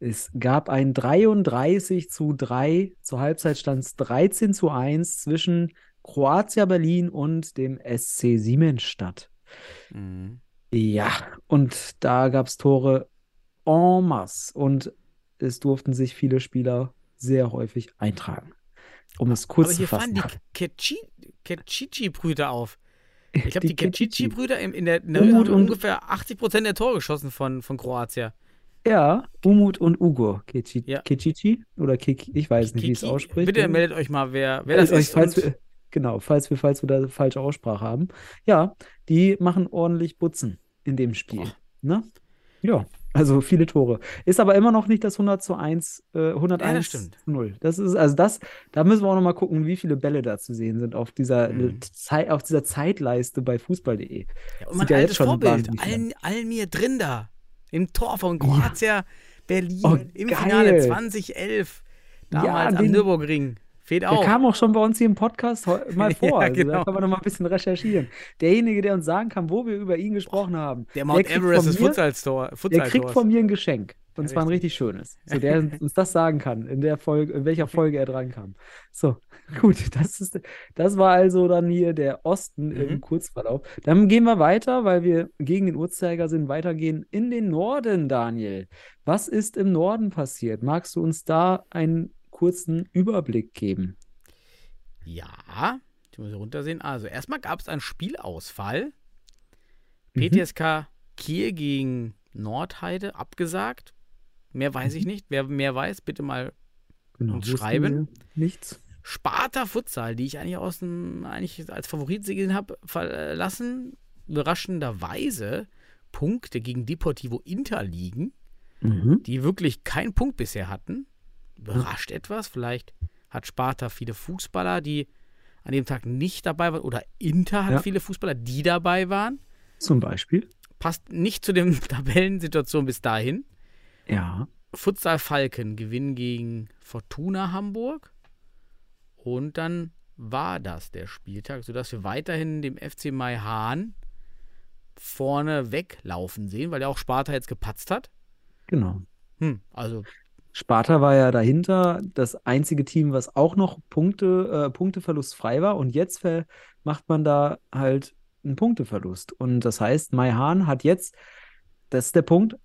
Es gab ein 33 zu 3, zur Halbzeit stand es 13 zu 1 zwischen Kroatia Berlin und dem SC Siemensstadt. Mhm. Ja, und da gab es Tore en masse und es durften sich viele Spieler sehr häufig eintragen. Um es kurz Aber zu hier fassen. fahren die Kecici-Brüder auf. Ich glaube, die, Die Kecici. Kecici-Brüder in, in der, in der Umut ungefähr 80 Prozent der Tore geschossen von, von Kroatien. Ja, Umut und Ugo. Keci Ja. Oder Kik, ich weiß nicht, wie es ausspricht. Bitte meldet euch mal, wer, wer das ist. falls wir, genau, falls wir, falls wir da falsche Aussprache haben. Ja, die machen ordentlich Butzen in dem Spiel. Ne? Ja, also viele Tore. Ist aber immer noch nicht das 100 zu 1, äh, 101 Ja, das stimmt. zu 0. Das ist, also das, da müssen wir auch noch mal gucken, wie viele Bälle da zu sehen sind auf dieser, Mhm. Zeit, auf dieser Zeitleiste bei Fußball.de. ja, und mein ja jetzt schon Vorbild, wahnsinnig Al, Almir Drinder, im Tor von Kroatien, Berlin, Oh, im geil. Finale 2011, damals am den- Nürburgring. Fehlt Der auch. kam auch schon bei uns hier im Podcast mal Ja, vor. also genau. Da kann man noch mal ein bisschen recherchieren. Derjenige, der uns sagen kann, wo wir über ihn gesprochen haben, der Mount kriegt Everest von des mir- Futsal-Tor. Der Futsal kriegt von mir ein Geschenk. Und Ja, zwar ein richtig schönes. So, der uns das sagen kann, in der Folge, in welcher Folge er dran kam. So, gut, das ist, das war also dann hier der Osten im Mhm. Kurzverlauf. Dann gehen wir weiter, weil wir gegen den Uhrzeigersinn weitergehen in den Norden, Daniel. Was ist im Norden passiert? Magst du uns da einen kurzen Überblick geben? Ja, ich muss runtersehen. Also, erstmal gab es einen Spielausfall. Mhm. PTSK Kiel gegen Nordheide abgesagt. Mehr weiß ich nicht. Wer mehr weiß, bitte mal Genau, schreiben. Nichts. Sparta Futsal, die ich eigentlich aus dem, eigentlich als Favorit gesehen habe, verlassen. Überraschenderweise Punkte gegen Deportivo Inter liegen, Mhm. die wirklich keinen Punkt bisher hatten. Überrascht etwas. Vielleicht hat Sparta viele Fußballer, die an dem Tag nicht dabei waren. Oder Inter hat Ja. viele Fußballer, die dabei waren. Zum Beispiel. Passt nicht zu den Tabellensituation bis dahin. Ja. Futsal Falken gewinnen gegen Fortuna Hamburg. Und dann war das der Spieltag, sodass wir weiterhin dem FC Mai Hahn vorne weglaufen sehen, weil ja auch Sparta jetzt gepatzt hat. Genau. Hm, also Sparta war ja dahinter das einzige Team, was auch noch Punkte, äh, Punkteverlust frei war. Und jetzt macht man da halt einen Punkteverlust. Und das heißt, Mai Hahn hat jetzt, das ist der Punkt,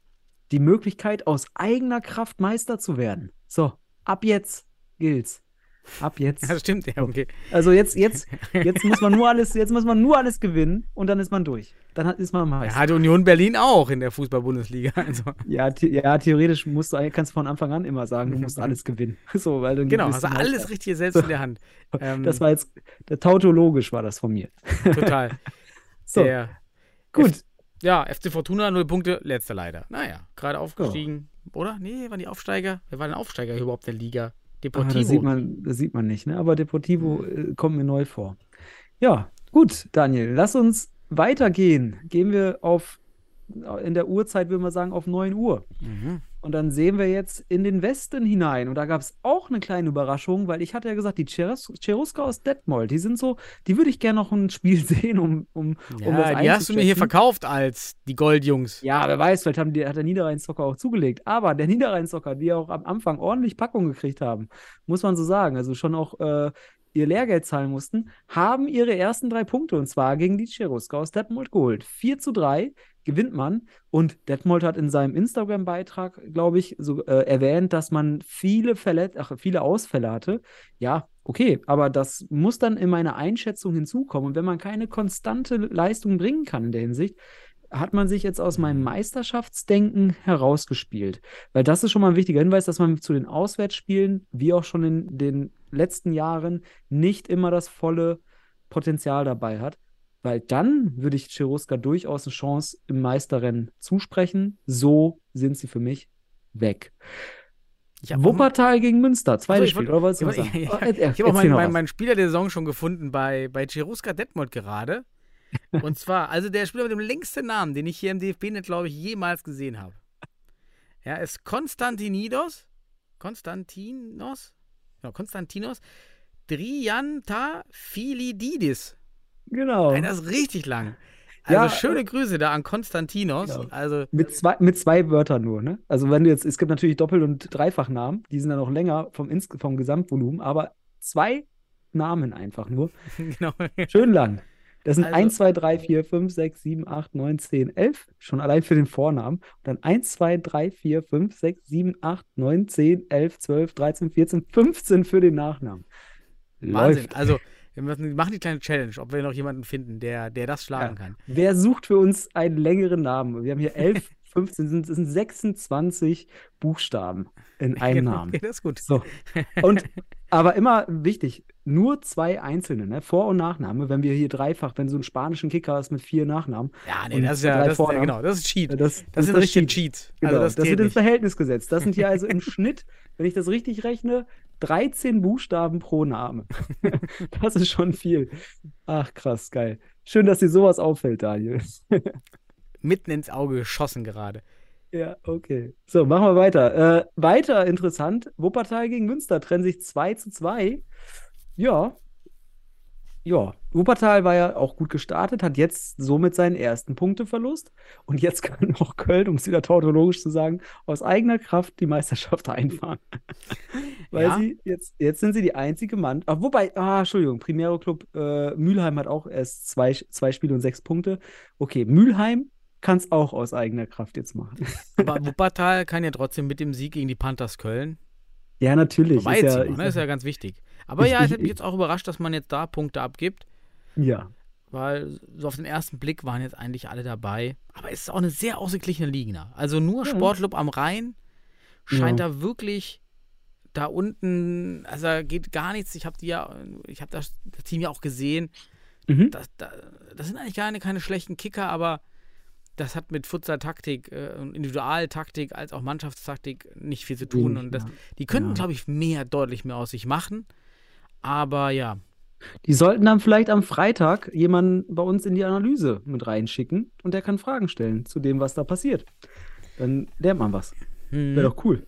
die Möglichkeit, aus eigener Kraft Meister zu werden. So, ab jetzt gilt's. Ab jetzt. ja, stimmt, ja, okay. Also jetzt, jetzt, jetzt muss man nur alles, jetzt muss man nur alles gewinnen und dann ist man durch. Dann hat, ist man Ja, Meister. hat Union Berlin auch in der Fußball-Bundesliga. Also, Ja, the ja, theoretisch musst du, kannst du von Anfang an immer sagen, du musst alles gewinnen. So, weil dann genau, bist hast du du alles richtig selbst in der Hand. Ähm, Das war jetzt, der tautologisch war das von mir. total. So, Der, gut. ja, FC Fortuna, null Punkte, letzter leider. Naja, gerade aufgestiegen. Oder? Nee, waren die Aufsteiger? Wer war denn Aufsteiger überhaupt der Liga? Ah, Deportivo. das, sieht man, das sieht man nicht, ne? Aber Deportivo äh, kommt mir neu vor. Ja, gut, Daniel, lass uns weitergehen. Gehen wir auf, in der Uhrzeit würde man sagen, auf 9 Uhr. Mhm. Und dann sehen wir jetzt in den Westen hinein. Und da gab es auch eine kleine Überraschung, weil ich hatte ja gesagt, die Cherus- Cherusker aus Detmold, die sind so, die würde ich gerne noch ein Spiel sehen, um, um, um das Ja, die hast du mir hier verkauft als die Goldjungs. Ja, wer weiß, vielleicht haben die, hat der Niederrhein-Zocker auch zugelegt. Aber der Niederrhein-Zocker, die auch am Anfang ordentlich Packung gekriegt haben, muss man so sagen, also schon auch äh, ihr Lehrgeld zahlen mussten, haben ihre ersten drei Punkte und zwar gegen die Cherusker aus Detmold geholt. 4 zu 3 gewinnt man und Detmold hat in seinem Instagram-Beitrag, glaube ich, so äh, erwähnt, dass man viele Verlet ach, viele Ausfälle hatte. Ja, okay, aber das muss dann in meine Einschätzung hinzukommen. Und wenn man keine konstante Leistung bringen kann in der Hinsicht, hat man sich jetzt aus meinem Meisterschaftsdenken herausgespielt. Weil das ist schon mal ein wichtiger Hinweis, dass man zu den Auswärtsspielen, wie auch schon in den letzten Jahren, nicht immer das volle Potenzial dabei hat. Weil dann würde ich Cheruska durchaus eine Chance im Meisterrennen zusprechen. So sind sie für mich weg. Ich mal- Wuppertal gegen Münster, zweites Achso, ich Spiel. Oder ich was ja, Oh, ja. äh, Ich habe auch meinen mein, was. mein Spieler der Saison schon gefunden bei, bei Cheruska Detmold gerade. Und zwar, also der Spieler mit dem längsten Namen, den ich hier im DFB-Net, glaube ich, jemals gesehen habe. Ja, ist Konstantinidos. Konstantinos? Ja, Konstantinos Driantafilididis. Genau. Das ist richtig lang. Also Ja, schöne Grüße da an Konstantinos. Genau. Also, Mit zwei, mit zwei Wörtern nur, ne? Also wenn du jetzt, es gibt natürlich Doppel- und Dreifachnamen, die sind dann noch länger vom, Ins vom Gesamtvolumen, aber zwei Namen einfach nur. genau. Schön lang. Das sind Also- 1, 2, 3, 4, 5, 6, 7, 8, 9, 10, 11. Schon allein für den Vornamen. Und dann 1, 2, 3, 4, 5, 6, 7, 8, 9, 10, 11, 12, 13, 14, 15 für den Nachnamen. Wahnsinn. Läuft. Also, wir machen die kleine Challenge, ob wir noch jemanden finden, der, der das schlagen kann. Wer sucht für uns einen längeren Namen? Wir haben hier 11, 15, sind, das sind 26 Buchstaben in einem Genau, Namen. Okay, das ist gut. So. Und aber immer wichtig, nur zwei einzelne, ne? Vor- und Nachname. Wenn wir hier dreifach, wenn du so einen spanischen Kicker hast mit vier Nachnamen. Ja, nee, das ist ja, das ist ja Vornamen. genau, das ist Cheat. äh, Das, Das, sind richtige Cheat. Cheats. Genau, Also das, das, wird ins. Verhältnis gesetzt. Das sind hier also im Schnitt, wenn ich das richtig rechne, 13 Buchstaben pro Name. das ist schon viel. Ach, krass, geil. Schön, dass dir sowas auffällt, Daniel. Mitten ins Auge geschossen gerade. Ja, okay. So, machen wir weiter. Äh, weiter interessant, Wuppertal gegen Münster trennen sich 2 zu 2. Ja. Ja, Wuppertal war ja auch gut gestartet, hat jetzt somit seinen ersten Punkteverlust. Und jetzt kann auch Köln, um es wieder tautologisch zu sagen, aus eigener Kraft die Meisterschaft einfahren. Weil Ja. sie jetzt, jetzt sind sie die einzige Mann. Ah, wobei, ah, Entschuldigung, Primero Club äh, Mülheim hat auch erst zwei, zwei Spiele und sechs Punkte. Okay, Mülheim kann es auch aus eigener Kraft jetzt machen. Aber Wuppertal kann ja trotzdem mit dem Sieg gegen die Panthers Köln Ja, natürlich. Ist vorbeiziehen. ja, ne? ist ist ja ganz wichtig. Aber Ich- ja, es ich- hat mich jetzt auch überrascht, dass man jetzt da Punkte abgibt. ja. Weil so auf den ersten Blick waren jetzt eigentlich alle dabei. Aber es ist auch eine sehr ausgeglichene Liga. Also nur Ja. Sportclub am Rhein scheint Ja. da wirklich da unten, also da geht gar nichts. Ich habe die ja, ich habe das, das Team ja auch gesehen. Mhm. Das, das, das sind eigentlich keine, keine schlechten Kicker, aber das hat mit Futsal-Taktik äh, und Individualtaktik als auch Mannschaftstaktik nicht viel zu tun. Und das, die könnten, Ja. glaube ich, mehr, deutlich mehr aus sich machen. Aber ja, Die sollten dann vielleicht am Freitag jemanden bei uns in die Analyse mit reinschicken und der kann Fragen stellen zu dem, was da passiert. Dann lernt man was. Hm. Wäre doch cool.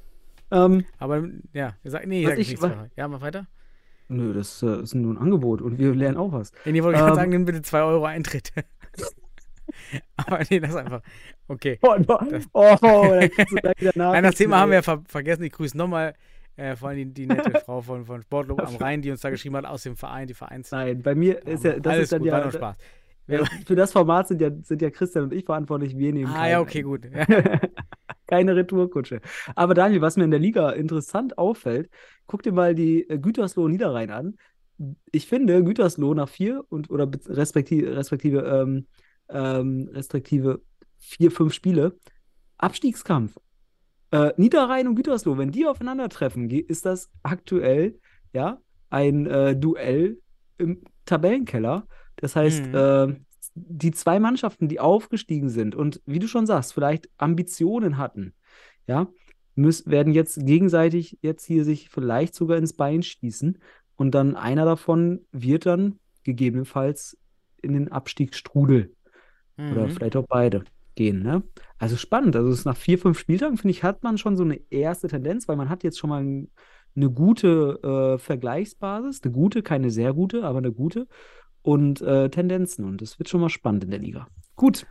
Ähm, Aber ja, sag, nee, sag ich ich- nichts wa- mehr. Ja, mach weiter. nö, das äh, ist nur ein Angebot und wir lernen auch was. Nee, ich wollte gerade Ähm. sagen, nimm bitte 2 Euro Eintritt. Aber nee, das ist einfach. Okay. Oh, no. oh, nach. Nein, das Thema haben wir ja ver vergessen. Ich grüße nochmal äh, vor allem die, die nette Frau von, von Sportlob am Rhein, die uns da geschrieben hat aus dem Verein, die Vereins. Nein, bei mir ist ja, das Alles ist dann gut, ja, war Spaß. ja, für das Format sind ja, sind ja Christian und ich verantwortlich, wir nehmen Ah, keinen ja, okay, gut. Ja. Keine Retourkutsche. Aber Daniel, was mir in der Liga interessant auffällt, guck dir mal die äh, Gütersloh Niederrhein an. Ich finde, Gütersloh nach vier und oder respektive, respektive, ähm, ähm, respektive vier, fünf Spiele, Abstiegskampf. Äh, Niederrhein und Gütersloh, wenn die aufeinandertreffen, ist das aktuell ja ein äh, Duell im Tabellenkeller. Das heißt, Mhm. äh, die zwei Mannschaften, die aufgestiegen sind und wie du schon sagst, vielleicht Ambitionen hatten, ja, müssen, werden jetzt gegenseitig jetzt hier sich vielleicht sogar ins Bein schießen und dann einer davon wird dann gegebenenfalls in den Abstiegsstrudel oder Mhm. vielleicht auch beide gehen, ne? Also spannend. Also es ist nach vier, fünf Spieltagen, finde ich, hat man schon so eine erste Tendenz, weil man hat jetzt schon mal ein, eine gute äh, Vergleichsbasis, eine gute, keine sehr gute, aber eine gute und äh, Tendenzen und es wird schon mal spannend in der Liga. Gut,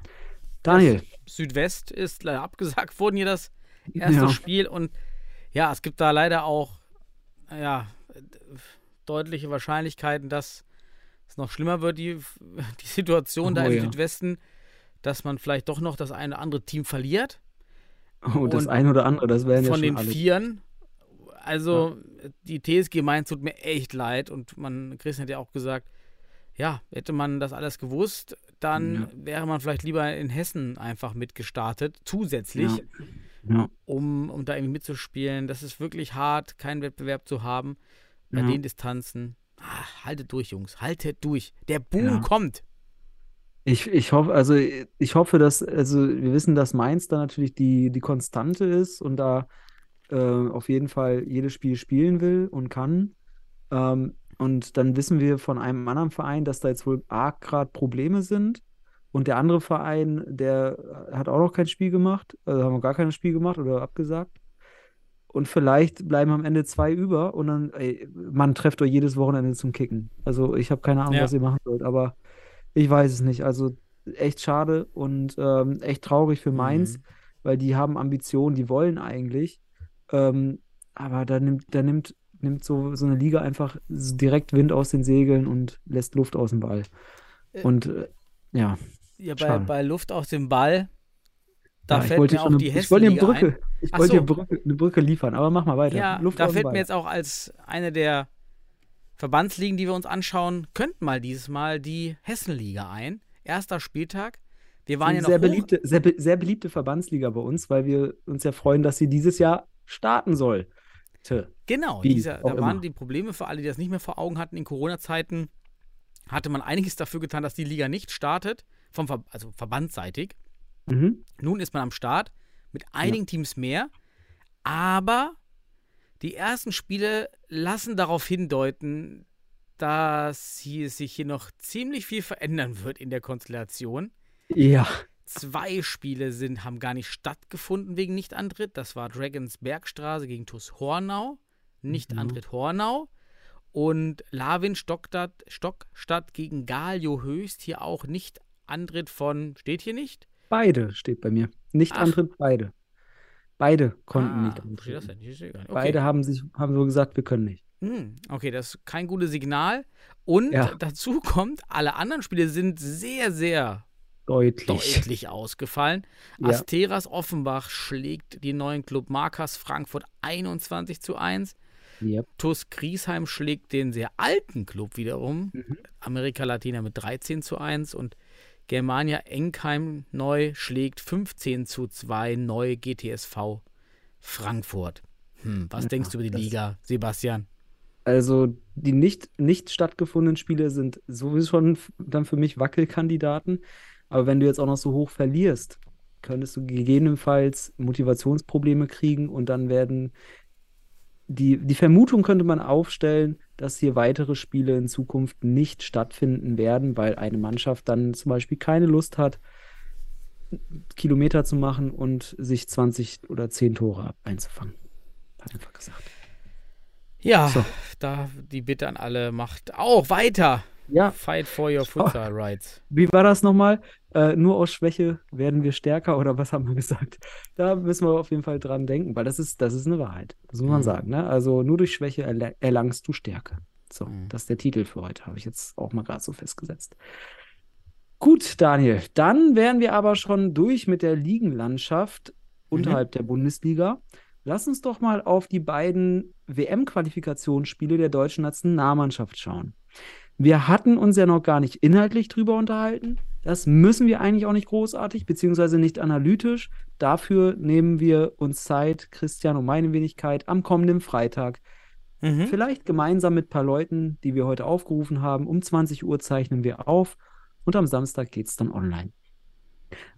Daniel. Südwest ist leider abgesagt worden hier das erste Ja. Spiel und ja, es gibt da leider auch ja, deutliche Wahrscheinlichkeiten, dass es noch schlimmer wird, die, die Situation da Oh im ja. Südwesten, dass man vielleicht doch noch das eine oder andere Team verliert Oh, das Und eine oder andere, das wären ja von den alle. Vieren. Also die TSG Mainz tut mir echt leid und man, Christian hat ja auch gesagt, ja, hätte man das alles gewusst, dann Ja. wäre man vielleicht lieber in Hessen einfach mitgestartet, zusätzlich, Ja. Ja. um, um da irgendwie mitzuspielen. Das ist wirklich hart, keinen Wettbewerb zu haben bei den Distanzen. Ah, haltet durch, Jungs, haltet durch. Der Boom kommt. Ich, ich hoffe, also ich hoffe, dass, also wir wissen, dass Mainz da natürlich die, die Konstante ist und da äh, auf jeden Fall jedes Spiel spielen will und kann. Ähm, und dann wissen wir von einem anderen Verein, dass da jetzt wohl arg gerade Probleme sind. Und der andere Verein, der hat auch noch kein Spiel gemacht, also haben wir gar kein Spiel gemacht oder abgesagt. Und vielleicht bleiben am Ende zwei über und dann, ey, man trefft euch jedes Wochenende zum Kicken. Also ich habe keine Ahnung, Ja. was ihr machen sollt, aber ich weiß es nicht. Also echt schade und ähm, echt traurig für Mainz, Mhm. weil die haben Ambitionen, die wollen eigentlich. Ähm, aber da nimmt, da nimmt, nimmt so, so eine Liga einfach direkt Wind aus den Segeln und lässt Luft aus dem Ball. Äh, Und äh, ja, Ja, bei, bei Luft aus dem Ball, da ja, fällt mir auch schon die eine, ich wollte dir eine. Brücke, ich wollte dir so. Brücke, eine Brücke liefern, aber mach mal weiter. Ja, Luft da fällt mir jetzt auch als eine der Verbandsligen, die wir uns anschauen, könnten mal dieses Mal die Hessenliga ein. Erster Spieltag. Wir waren Eine ja noch sehr beliebte, sehr, be sehr beliebte Verbandsliga bei uns, weil wir uns ja freuen, dass sie dieses Jahr starten soll. Genau, Wie dieser, da waren immer. die Probleme für alle, die das nicht mehr vor Augen hatten in Corona-Zeiten. Hatte man einiges dafür getan, dass die Liga nicht startet, vom Ver also verbandsseitig. Mhm. Nun ist man am Start mit einigen Teams mehr, aber die ersten Spiele lassen darauf hindeuten, dass hier sich hier noch ziemlich viel verändern wird in der Konstellation. Ja, Zwei Spiele sind, haben gar nicht stattgefunden wegen Nichtantritt. Das war Dragons Bergstraße gegen TuS Hornau. Nicht-Antritt Hornau. Und Lawin Stockstadt, Stockstadt gegen Galio Höchst. Hier auch Nicht-Antritt von, steht hier nicht? beide steht bei mir. Nicht Ach. Antritt, beide. Beide konnten Ah, nicht antreten. nicht. Okay. Beide haben sich, haben so gesagt, wir können nicht. Hm, okay, das ist kein gutes Signal. Und Ja. dazu kommt, alle anderen Spiele sind sehr, sehr Deutlich. deutlich ausgefallen. Ja. Asteras Offenbach schlägt den neuen Club Markers Frankfurt 21 zu 1. Yep. TuS Griesheim schlägt den sehr alten Club wiederum, Mhm. Amerika Latina mit 13 zu 1 und Germania Enkheim neu schlägt 15 zu 2 neu GTSV Frankfurt. Hm, was Ja, denkst du über die Liga, Sebastian? Also die nicht, nicht stattgefundenen Spiele sind sowieso schon dann für mich Wackelkandidaten. Aber wenn du jetzt auch noch so hoch verlierst, könntest du gegebenenfalls Motivationsprobleme kriegen und dann werden die, die Vermutung könnte man aufstellen, dass hier weitere Spiele in Zukunft nicht stattfinden werden, weil eine Mannschaft dann zum Beispiel keine Lust hat, Kilometer zu machen und sich 20 oder 10 Tore einzufangen. Hat einfach gesagt. Ja, So. da die Bitte an alle macht auch weiter. Ja, Fight for your futsal rights. wie war das nochmal? Äh, nur aus Schwäche werden wir stärker oder was haben wir gesagt? Da müssen wir auf jeden Fall dran denken, weil das ist, das ist eine Wahrheit. Das muss man Mhm. sagen. Ne? Also nur durch Schwäche erle- erlangst du Stärke. So, Mhm. das ist der Titel für heute, habe ich jetzt auch mal gerade so festgesetzt. Gut, Daniel, dann wären wir aber schon durch mit der Ligenlandschaft unterhalb der Bundesliga. Lass uns doch mal auf die beiden WM-Qualifikationsspiele der deutschen Nationalmannschaft schauen. Wir hatten uns ja noch gar nicht inhaltlich drüber unterhalten. Das müssen wir eigentlich auch nicht großartig, beziehungsweise nicht analytisch. Dafür nehmen wir uns Zeit, Christian und meine Wenigkeit, am kommenden Freitag. Mhm. Vielleicht gemeinsam mit ein paar Leuten, die wir heute aufgerufen haben. Um 20 Uhr zeichnen wir auf und am Samstag geht es dann online.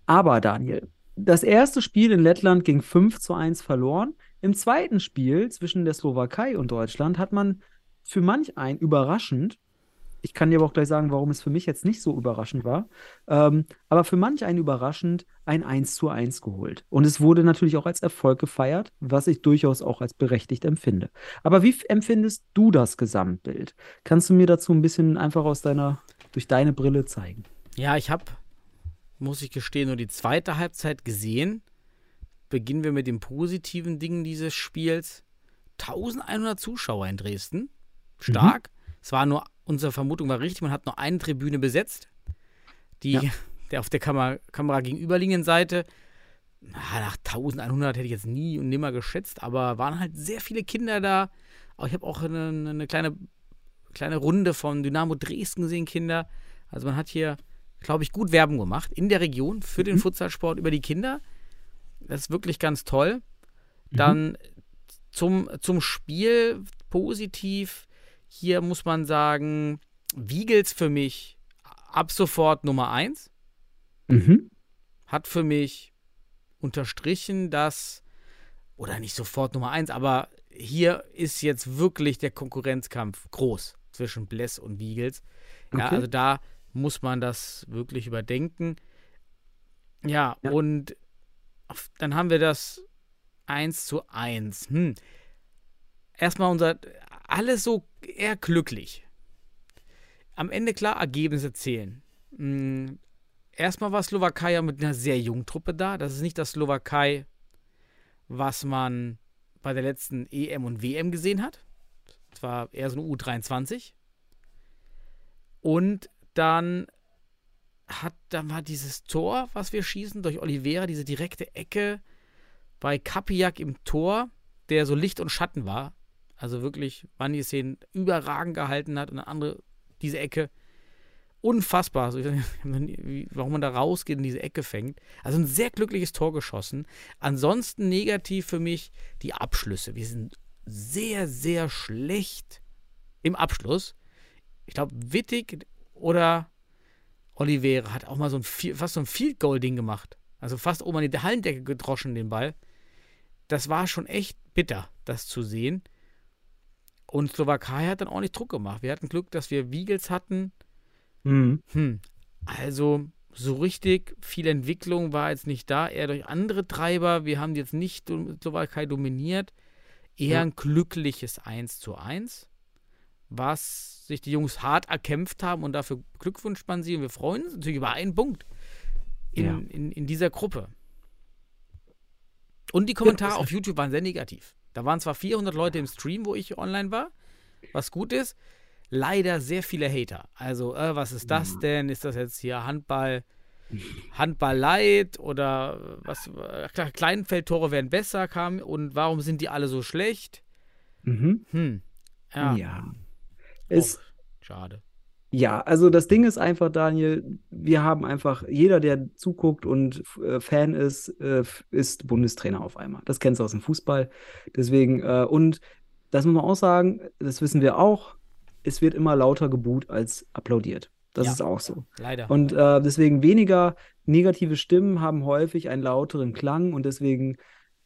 Aber Daniel, das erste Spiel in Lettland ging 5 zu 1 verloren. Im zweiten Spiel zwischen der Slowakei und Deutschland hat man für manch einen überraschend, ich kann dir aber auch gleich sagen, warum es für mich jetzt nicht so überraschend war, ähm, aber für manch einen überraschend ein 1 zu 1 geholt. Und es wurde natürlich auch als Erfolg gefeiert, was ich durchaus auch als berechtigt empfinde. Aber wie empfindest du das Gesamtbild? Kannst du mir dazu ein bisschen einfach aus deiner, durch deine Brille zeigen? Ja, ich habe, muss ich gestehen, nur die zweite Halbzeit gesehen. Beginnen wir mit den positiven Dingen dieses Spiels. 1100 Zuschauer in Dresden. Stark. Es war nur, unsere Vermutung war richtig, man hat nur eine Tribüne besetzt. Die, Ja. der auf der Kamera, Kamera gegenüberliegenden Seite. Na, nach 1100 hätte ich jetzt nie und nimmer geschätzt, aber waren halt sehr viele Kinder da. Aber ich habe auch eine, eine kleine, kleine Runde von Dynamo Dresden gesehen, Kinder. Also man hat hier, glaube ich, gut Werbung gemacht in der Region für den Futsalsport über die Kinder. Das ist wirklich ganz toll. Dann zum, zum Spiel positiv. Hier muss man sagen, Wiegels für mich ab sofort Nummer 1. Mhm. Hat für mich unterstrichen, dass, oder nicht sofort Nummer 1, aber hier ist jetzt wirklich der Konkurrenzkampf groß zwischen Bless und Wiegels. Ja, Okay. also da muss man das wirklich überdenken. Ja, Ja. und dann haben wir das 1 zu 1. Hm. Erstmal unser, alles so eher glücklich. Am Ende klar, Ergebnisse zählen. Hm. Erstmal war Slowakei ja mit einer sehr jungen Truppe da. Das ist nicht das Slowakei, was man bei der letzten EM und WM gesehen hat. Es war eher so eine U23. Und dann hat, dann war dieses Tor, was wir schießen, durch Oliveira, diese direkte Ecke bei Kapiak im Tor, der so Licht und Schatten war. Also wirklich, wann die Szenen überragend gehalten hat und eine andere, diese Ecke. Unfassbar, also, nicht, warum man da rausgeht und diese Ecke fängt. Also ein sehr glückliches Tor geschossen. Ansonsten negativ für mich die Abschlüsse. Wir sind sehr, sehr schlecht im Abschluss. Ich glaube, Wittig oder Oliveira hat auch mal so ein, fast so ein Field Goal Ding gemacht. Also fast oben an die Hallendecke gedroschen, den Ball. Das war schon echt bitter, das zu sehen. Und Slowakei hat dann auch nicht Druck gemacht. Wir hatten Glück, dass wir Wiegels hatten. Mhm. Hm. Also, so richtig viel Entwicklung war jetzt nicht da, eher durch andere Treiber. Wir haben jetzt nicht Slowakei dominiert. Eher Ja. ein glückliches 1 zu 1, was sich die Jungs hart erkämpft haben und dafür Glückwunsch man sie. Und wir freuen uns natürlich über einen Punkt in, Ja. in, in dieser Gruppe. Und die Kommentare das- auf YouTube waren sehr negativ. Da waren zwar 400 Leute im Stream, wo ich online war, was gut ist. Leider sehr viele Hater. Also, äh, was ist das denn? Ist das jetzt hier Handball, Handball Light oder was? Äh, klar, Kleinfeldtore werden besser, kam. Und warum sind die alle so schlecht? Mhm. Hm. Ja. Ja. Es, Och, schade. Ja, also das Ding ist einfach, Daniel, wir haben einfach, jeder, der zuguckt und äh, Fan ist, äh, ist Bundestrainer auf einmal. Das kennst du aus dem Fußball. Deswegen, äh, und das muss man auch sagen, das wissen wir auch, es wird immer lauter geboot als applaudiert. Das Ja. ist auch so. Leider. Und äh, deswegen weniger negative Stimmen haben häufig einen lauteren Klang und deswegen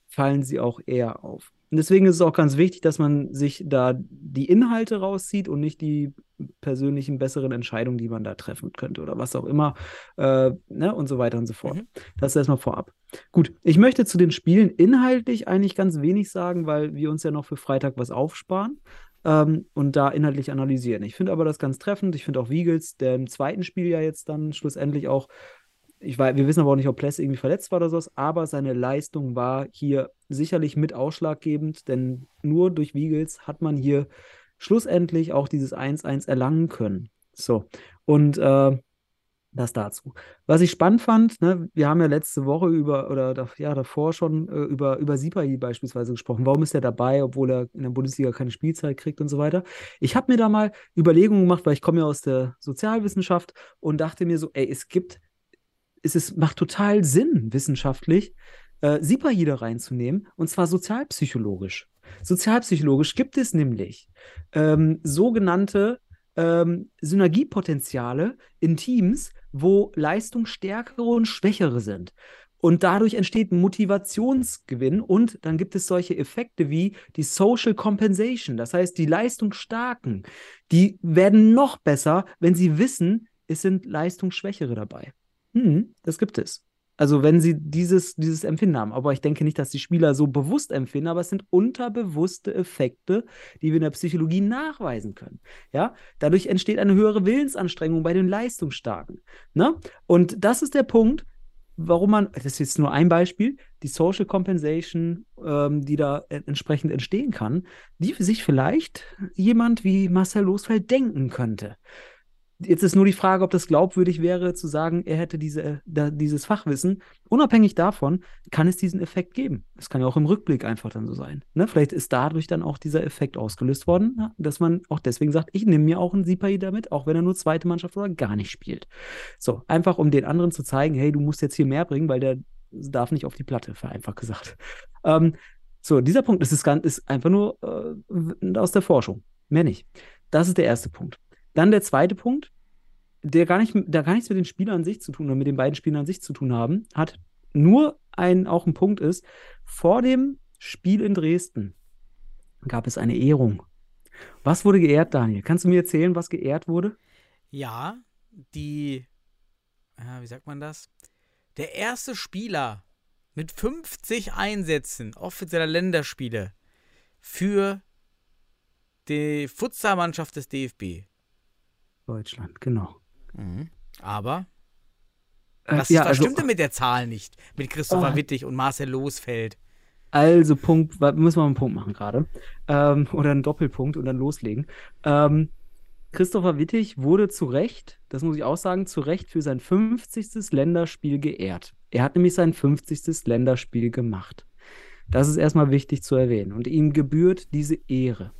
fallen sie auch eher auf. Und deswegen ist es auch ganz wichtig, dass man sich da die Inhalte rauszieht und nicht die persönlichen besseren Entscheidungen, die man da treffen könnte oder was auch immer äh, ne, und so weiter und so fort. Mhm. Das erstmal vorab. Gut, ich möchte zu den Spielen inhaltlich eigentlich ganz wenig sagen, weil wir uns ja noch für Freitag was aufsparen ähm, und da inhaltlich analysieren. Ich finde aber das ganz treffend. Ich finde auch Wiegels, der im zweiten Spiel ja jetzt dann schlussendlich auch, ich weiß, wir wissen aber auch nicht, ob Pless irgendwie verletzt war oder sowas, aber seine Leistung war hier sicherlich mit ausschlaggebend, denn nur durch Wiegels hat man hier schlussendlich auch dieses 1-1 erlangen können. So, und äh, das dazu. Was ich spannend fand, ne, wir haben ja letzte Woche über, oder ja, davor schon äh, über, über Sipai beispielsweise gesprochen. Warum ist er dabei, obwohl er in der Bundesliga keine Spielzeit kriegt und so weiter? Ich habe mir da mal Überlegungen gemacht, weil ich komme ja aus der Sozialwissenschaft und dachte mir so, ey, es gibt, es ist, macht total Sinn, wissenschaftlich, äh, Sipai da reinzunehmen, und zwar sozialpsychologisch. Sozialpsychologisch gibt es nämlich ähm, sogenannte ähm, Synergiepotenziale in Teams, wo leistungsstärkere und schwächere sind. Und dadurch entsteht Motivationsgewinn und dann gibt es solche Effekte wie die Social Compensation. Das heißt, die Leistungsstarken, die werden noch besser, wenn sie wissen, es sind Leistungsschwächere dabei. Hm, das gibt es. Also wenn sie dieses, dieses Empfinden haben. Aber ich denke nicht, dass die Spieler so bewusst empfinden, aber es sind unterbewusste Effekte, die wir in der Psychologie nachweisen können. Ja, dadurch entsteht eine höhere Willensanstrengung bei den Leistungsstarken. Ne? Und das ist der Punkt, warum man, das ist jetzt nur ein Beispiel, die Social Compensation, ähm, die da entsprechend entstehen kann, die sich vielleicht jemand wie Marcel Losfeld denken könnte. Jetzt ist nur die Frage, ob das glaubwürdig wäre, zu sagen, er hätte diese, da, dieses Fachwissen. Unabhängig davon kann es diesen Effekt geben. Es kann ja auch im Rückblick einfach dann so sein. Ne? Vielleicht ist dadurch dann auch dieser Effekt ausgelöst worden, dass man auch deswegen sagt, ich nehme mir auch einen Sipai damit, auch wenn er nur zweite Mannschaft oder gar nicht spielt. So, einfach um den anderen zu zeigen, hey, du musst jetzt hier mehr bringen, weil der darf nicht auf die Platte, vereinfacht gesagt. Ähm, so, dieser Punkt ist, ist, einfach nur äh, aus der Forschung. Mehr nicht. Das ist der erste Punkt. Dann der zweite Punkt, der gar, nicht, der gar nichts mit den Spielern an sich zu tun oder mit den beiden Spielern an sich zu tun haben, hat nur ein, auch ein Punkt ist, vor dem Spiel in Dresden gab es eine Ehrung. Was wurde geehrt, Daniel? Kannst du mir erzählen, was geehrt wurde? Ja, die, wie sagt man das? Der erste Spieler mit 50 Einsätzen offizieller Länderspiele für die Futsalmannschaft des DFB. Deutschland, genau. Mhm. Aber Äh, das, ja, das also, stimmte mit der Zahl nicht. Mit Christopher Oh. Wittig und Marcel Losfeld. also Punkt, müssen wir einen Punkt machen gerade. Ähm, oder einen Doppelpunkt und dann loslegen. Ähm, Christopher Wittig wurde zu Recht, das muss ich auch sagen, zu Recht für sein 50. Länderspiel geehrt. Er hat nämlich sein 50. Länderspiel gemacht. Das ist erstmal wichtig zu erwähnen. Und ihm gebührt diese Ehre.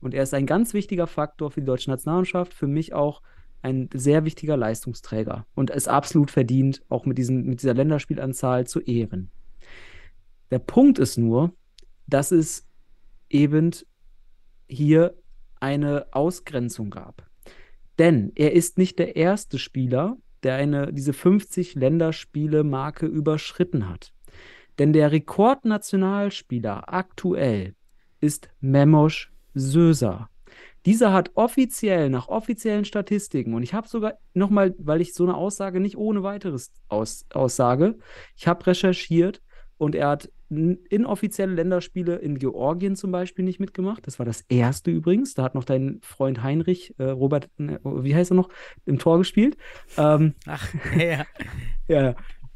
Und er ist ein ganz wichtiger Faktor für die deutsche Nationalmannschaft, für mich auch ein sehr wichtiger Leistungsträger und es absolut verdient, auch mit, diesen, mit dieser Länderspielanzahl zu ehren. Der Punkt ist nur, dass es eben hier eine Ausgrenzung gab. Denn er ist nicht der erste Spieler, der eine, diese 50 Länderspiele-Marke überschritten hat. Denn der Rekordnationalspieler aktuell ist Memos Söser. Dieser hat offiziell, nach offiziellen Statistiken, und ich habe sogar nochmal, weil ich so eine Aussage nicht ohne weiteres aus, aussage, ich habe recherchiert und er hat inoffizielle Länderspiele in Georgien zum Beispiel nicht mitgemacht. Das war das erste übrigens. Da hat noch dein Freund Heinrich, äh, Robert, ne, wie heißt er noch, im Tor gespielt. Ähm, Ach, ja. ja,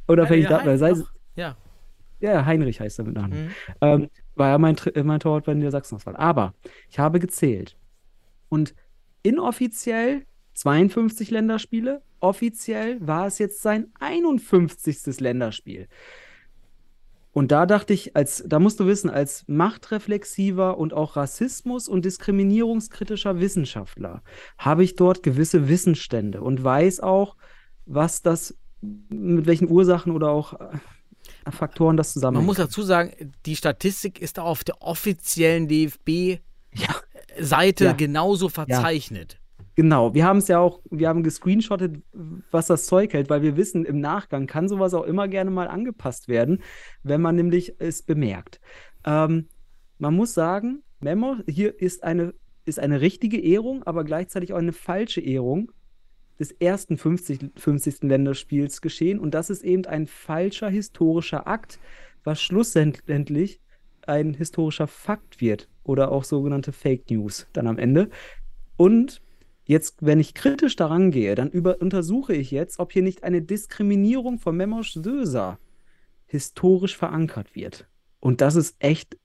unabhängig ja, davon, Heinz, sei, doch. ja. ja, Heinrich heißt er mit Namen Mhm. ähm, war ja mein, äh, mein Torwart bei der Sachsenauswahl. Aber ich habe gezählt. Und inoffiziell 52 Länderspiele, offiziell war es jetzt sein 51. Länderspiel. Und da dachte ich, als, da musst du wissen, als machtreflexiver und auch rassismus- und diskriminierungskritischer Wissenschaftler habe ich dort gewisse Wissensstände und weiß auch, was das, mit welchen Ursachen oder auch äh, Faktoren das Man zusammenhängt. muss dazu sagen, die Statistik ist auf der offiziellen DFB-Seite Ja. Ja. genauso verzeichnet. Genau, wir haben es ja auch, wir haben gescreenshottet, was das Zeug hält, weil wir wissen, im Nachgang kann sowas auch immer gerne mal angepasst werden, wenn man nämlich es bemerkt. Ähm, man muss sagen, Memo, hier ist eine, ist eine richtige Ehrung, aber gleichzeitig auch eine falsche Ehrung des ersten 50, 50. Länderspiels geschehen. Und das ist eben ein falscher historischer Akt, was schlussendlich ein historischer Fakt wird oder auch sogenannte Fake News dann am Ende. Und jetzt, wenn ich kritisch daran gehe, dann über, untersuche ich jetzt, ob hier nicht eine Diskriminierung von Memosch Söser historisch verankert wird. Und das ist echt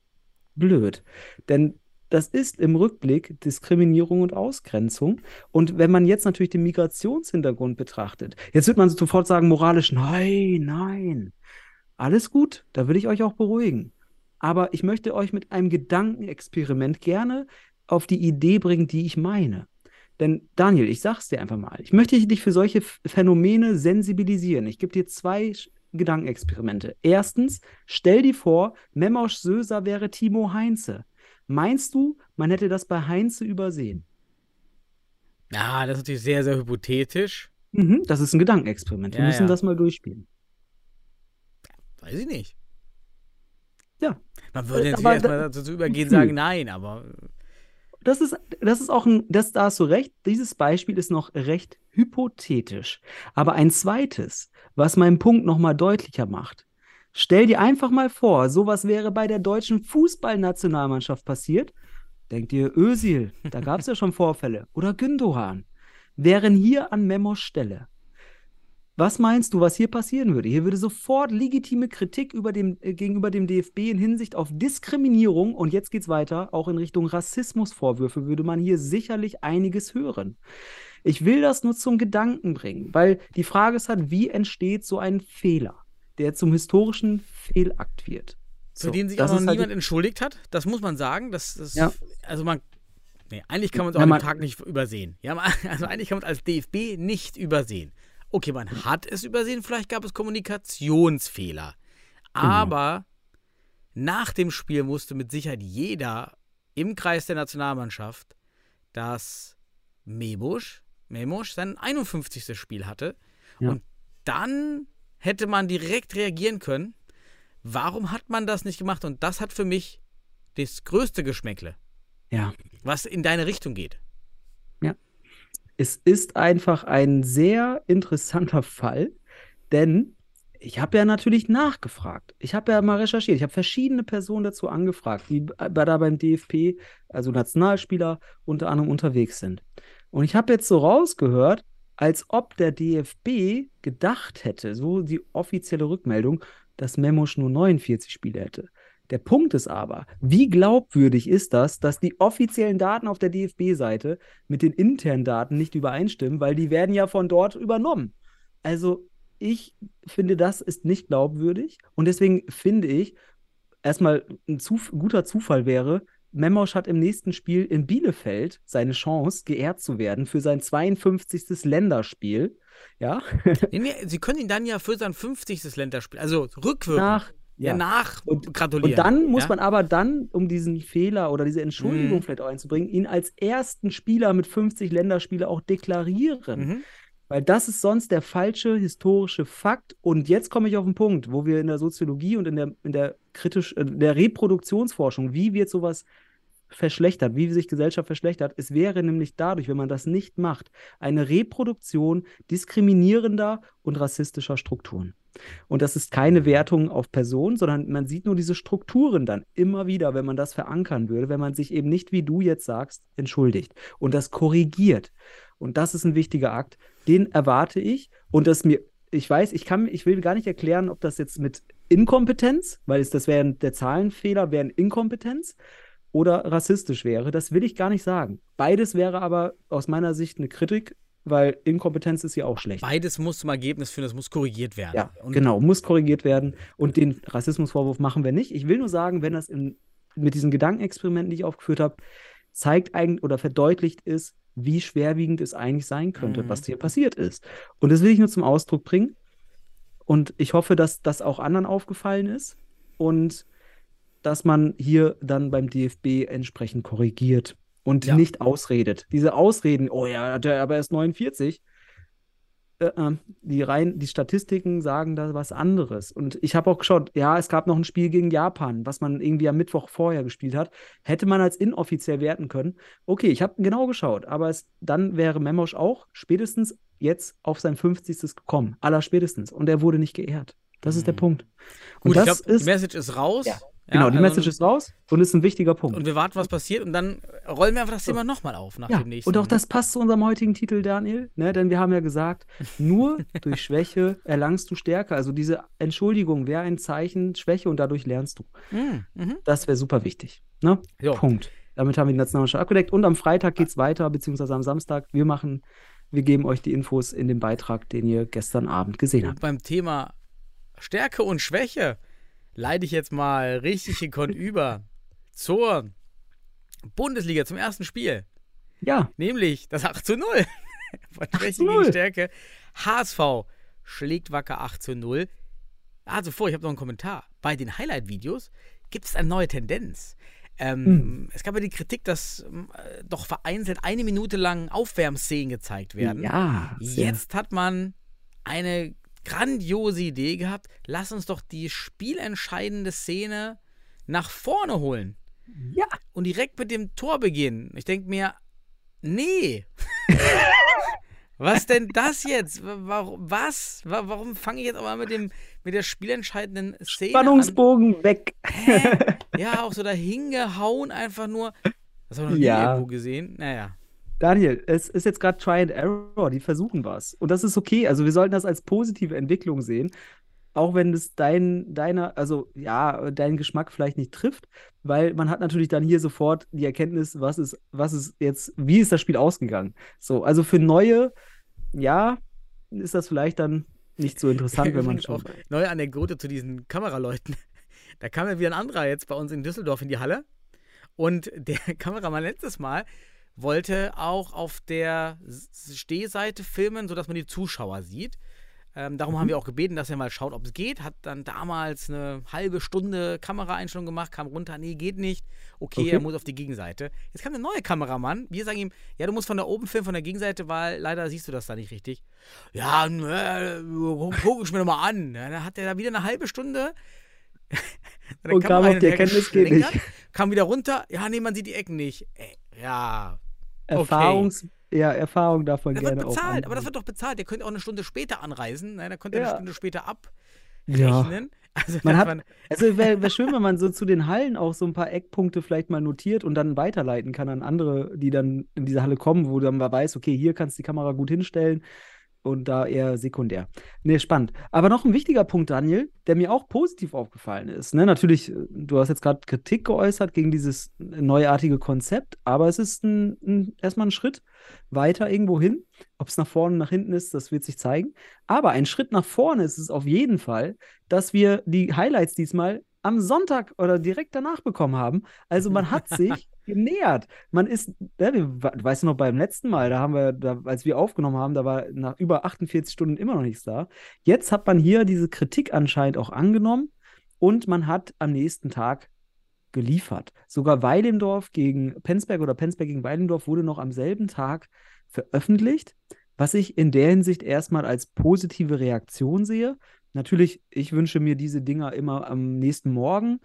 blöd. Denn das ist im Rückblick Diskriminierung und Ausgrenzung. Und wenn man jetzt natürlich den Migrationshintergrund betrachtet, jetzt wird man sofort sagen, moralisch, nein, nein. Alles gut, da will ich euch auch beruhigen. Aber ich möchte euch mit einem Gedankenexperiment gerne auf die Idee bringen, die ich meine. Denn Daniel, ich sag's dir einfach mal, ich möchte dich für solche Phänomene sensibilisieren. Ich gebe dir zwei Gedankenexperimente. Erstens, stell dir vor, Memosch Söser wäre Timo Heinze. Meinst du, man hätte das bei Heinze übersehen? Ja, das ist natürlich sehr, sehr hypothetisch. Mhm, das ist ein Gedankenexperiment. Wir Ja, müssen ja. das mal durchspielen. Weiß ich nicht. Ja. Man würde jetzt erstmal da- dazu übergehen, Gefühl. sagen nein, aber Das ist, das ist auch ein, das, da hast du recht, dieses Beispiel ist noch recht hypothetisch. Aber ein zweites, was meinen Punkt nochmal deutlicher macht. Stell dir einfach mal vor, sowas wäre bei der deutschen Fußballnationalmannschaft passiert. Denkt ihr, Özil, da gab es ja schon Vorfälle. Oder Gündogan. Wären hier an Memos Stelle. Was meinst du, was hier passieren würde? Hier würde sofort legitime Kritik dem, äh, gegenüber dem DFB in Hinsicht auf Diskriminierung und jetzt geht's weiter, auch in Richtung Rassismusvorwürfe würde man hier sicherlich einiges hören. Ich will das nur zum Gedanken bringen, weil die Frage ist halt, wie entsteht so ein Fehler, der zum historischen Fehlakt wird? für So, den sich auch noch halt niemand entschuldigt hat. Das muss man sagen. Das, das, Ja. Also man. Nee, eigentlich kann man es Ja, auch man- dem Tag nicht übersehen. Ja, also eigentlich kann man es als DFB nicht übersehen. Okay, man hat es übersehen, vielleicht gab es Kommunikationsfehler. Genau. Aber nach dem Spiel musste mit Sicherheit jeder im Kreis der Nationalmannschaft, dass Mebusch, Memusch sein 51. Spiel hatte. Ja. Und dann hätte man direkt reagieren können. Warum hat man das nicht gemacht? Und das hat für mich das größte Geschmäckle, Ja. was in deine Richtung geht. Es ist einfach ein sehr interessanter Fall, denn ich habe ja natürlich nachgefragt. Ich habe ja mal recherchiert. Ich habe verschiedene Personen dazu angefragt, die bei- da beim DFB, also Nationalspieler, unter anderem unterwegs sind. Und ich habe jetzt so rausgehört, als ob der DFB gedacht hätte, so die offizielle Rückmeldung, dass Memosch nur 49 Spiele hätte. Der Punkt ist aber, wie glaubwürdig ist das, dass die offiziellen Daten auf der DFB-Seite mit den internen Daten nicht übereinstimmen, weil die werden ja von dort übernommen. Also ich finde, das ist nicht glaubwürdig und deswegen finde ich, erstmal ein Zuf guter Zufall wäre, Memosch hat im nächsten Spiel in Bielefeld seine Chance, geehrt zu werden für sein 52. Länderspiel. Ja, Nee, nee, sie können ihn dann ja für sein 50. Länderspiel, also rückwirkend, nach. ja, nach Und- gratulieren. Und dann muss ja? man aber dann, um diesen Fehler oder diese Entschuldigung Mhm. vielleicht auch einzubringen, ihn als ersten Spieler mit 50 Länderspiele auch deklarieren. Mhm. Weil das ist sonst der falsche historische Fakt. Und jetzt komme ich auf den Punkt, wo wir in der Soziologie und in der, in der kritisch, äh, der Reproduktionsforschung, wie wird sowas verschlechtert, wie sich Gesellschaft verschlechtert. Es wäre nämlich dadurch, wenn man das nicht macht, eine Reproduktion diskriminierender und rassistischer Strukturen. Und das ist keine Wertung auf Personen, sondern man sieht nur diese Strukturen dann immer wieder, wenn man das verankern würde, wenn man sich eben nicht, wie du jetzt sagst, entschuldigt und das korrigiert. Und das ist ein wichtiger Akt, den erwarte ich und das mir, ich weiß, ich kann, ich will gar nicht erklären, ob das jetzt mit Inkompetenz, weil es das wäre der Zahlenfehler, wäre Inkompetenz oder rassistisch wäre. Das will ich gar nicht sagen. Beides wäre aber aus meiner Sicht eine Kritik, weil Inkompetenz ist ja auch schlecht. Beides muss zum Ergebnis führen, das muss korrigiert werden. Ja, Und genau, muss korrigiert werden. Und den Rassismusvorwurf machen wir nicht. Ich will nur sagen, wenn das in, mit diesen Gedankenexperimenten, die ich aufgeführt habe, zeigt eigentlich oder verdeutlicht ist, wie schwerwiegend es eigentlich sein könnte, Mhm. was hier passiert ist. Und das will ich nur zum Ausdruck bringen. Und ich hoffe, dass das auch anderen aufgefallen ist und dass man hier dann beim DFB entsprechend korrigiert und Ja. nicht ausredet. Diese Ausreden, oh ja, der, aber er ist 49. äh, äh, die rein, die Statistiken sagen da was anderes. Und ich habe auch geschaut, ja, es gab noch ein Spiel gegen Japan, was man irgendwie am Mittwoch vorher gespielt hat. Hätte man als inoffiziell werten können. Okay, ich habe genau geschaut, aber es, dann wäre Memosch auch spätestens jetzt auf sein 50. gekommen. Aller spätestens. Und er wurde nicht geehrt. Das ist der Punkt. Und Gut, ich das glaube, die ist, Message ist raus. Ja, genau, die also- Message ist raus und ist ein wichtiger Punkt. Und wir warten, was passiert und dann rollen wir einfach das Thema nochmal auf nach Ja, dem nächsten. und auch das passt zu unserem heutigen Titel, Daniel, ne? denn wir haben ja gesagt, nur durch Schwäche erlangst du Stärke. Also diese Entschuldigung wäre ein Zeichen Schwäche und dadurch lernst du. Mhm, mhm. Das wäre super wichtig. Ne? Jo. Punkt. Damit haben wir die Nationalmannschaft abgedeckt. Und am Freitag geht es weiter, beziehungsweise am Samstag. Wir machen, wir geben euch die Infos in dem Beitrag, den ihr gestern Abend gesehen Und habt. beim Thema Stärke und Schwäche leite ich jetzt mal richtig in Kon über zur Bundesliga, zum ersten Spiel. Ja, Nämlich das 8 zu 0. Von Schwäche zu gegen 0. Stärke. HSV schlägt wacker 8 zu 0. Also vor, ich habe noch einen Kommentar. Bei den Highlight-Videos gibt es eine neue Tendenz. Ähm, Hm. Es gab ja die Kritik, dass äh, doch vereinzelt eine Minute lang Aufwärmszenen gezeigt werden. ja. Jetzt hat man eine grandiose Idee gehabt. Lass uns doch die spielentscheidende Szene nach vorne holen Ja. und direkt mit dem Tor beginnen. Ich denke mir, nee. was denn das jetzt? Wa- Warum, was? Wa- Warum fange ich jetzt aber mit, dem, mit der spielentscheidenden Szene Spannungsbogen weg. an? Hä? Ja, auch so dahingehauen einfach nur. Das habe ich noch nie Ja. irgendwo gesehen. Naja. Daniel, es ist jetzt gerade Try and Error, die versuchen was. Und das ist okay. Also wir sollten das als positive Entwicklung sehen. Auch wenn es dein, deiner, also ja, deinen Geschmack vielleicht nicht trifft, weil man hat natürlich dann hier sofort die Erkenntnis, was ist, was ist jetzt, wie ist das Spiel ausgegangen? So, also für neue, ja, ist das vielleicht dann nicht so interessant, wenn man schon. neue Anekdote zu diesen Kameraleuten. Da kam ja wieder ein anderer jetzt bei uns in Düsseldorf in die Halle. Und der Kameramann letztes Mal wollte auch auf der Stehseite filmen, sodass man die Zuschauer sieht. Ähm, darum Mhm. haben wir auch gebeten, dass er mal schaut, ob es geht. Hat dann damals eine halbe Stunde Kameraeinstellung gemacht, kam runter, nee, geht nicht. Okay, Okay. er muss auf die Gegenseite. Jetzt kam der neue Kameramann. Wir sagen ihm, ja, du musst von da oben filmen, von der Gegenseite, weil leider siehst du das da nicht richtig. Ja, ne, guck, ich mir doch mal an. Ja, dann hat er da wieder eine halbe Stunde. Und kam auf die Erkenntnis, geht nicht. Kam wieder runter. Ja, nee, man sieht die Ecken nicht. Ey, ja, Erfahrungs, ja, Erfahrung davon das wird gerne auch. bezahlt, aber das wird doch bezahlt. Ihr könnt auch eine Stunde später anreisen. Ne? Da könnt ihr Ja. eine Stunde später Ja. abrechnen. Also, Man hat- war- Also wäre wär schön, wenn man so zu den Hallen auch so ein paar Eckpunkte vielleicht mal notiert und dann weiterleiten kann an andere, die dann in diese Halle kommen, wo dann man weiß, okay, hier kannst du die Kamera gut hinstellen und da eher sekundär. Nee, spannend. Aber noch ein wichtiger Punkt, Daniel, der mir auch positiv aufgefallen ist. Ne? Natürlich, äh, du hast jetzt gerade Kritik geäußert gegen dieses neuartige Konzept, aber es ist ein, ein, erstmal ein Schritt weiter irgendwo hin. Ob es nach vorne, nach hinten ist, das wird sich zeigen. Aber ein Schritt nach vorne ist es auf jeden Fall, dass wir die Highlights diesmal am Sonntag oder direkt danach bekommen haben. Also man hat sich genähert. Man ist, ja, wir, weißt du noch, beim letzten Mal, da haben wir, da, als wir aufgenommen haben, da war nach über 48 Stunden immer noch nichts da. Jetzt hat man hier diese Kritik anscheinend auch angenommen und man hat am nächsten Tag geliefert. Sogar Weilendorf gegen Penzberg oder Penzberg gegen Weilendorf wurde noch am selben Tag veröffentlicht, was ich in der Hinsicht erstmal als positive Reaktion sehe. Natürlich, ich wünsche mir diese Dinger immer am nächsten Morgen,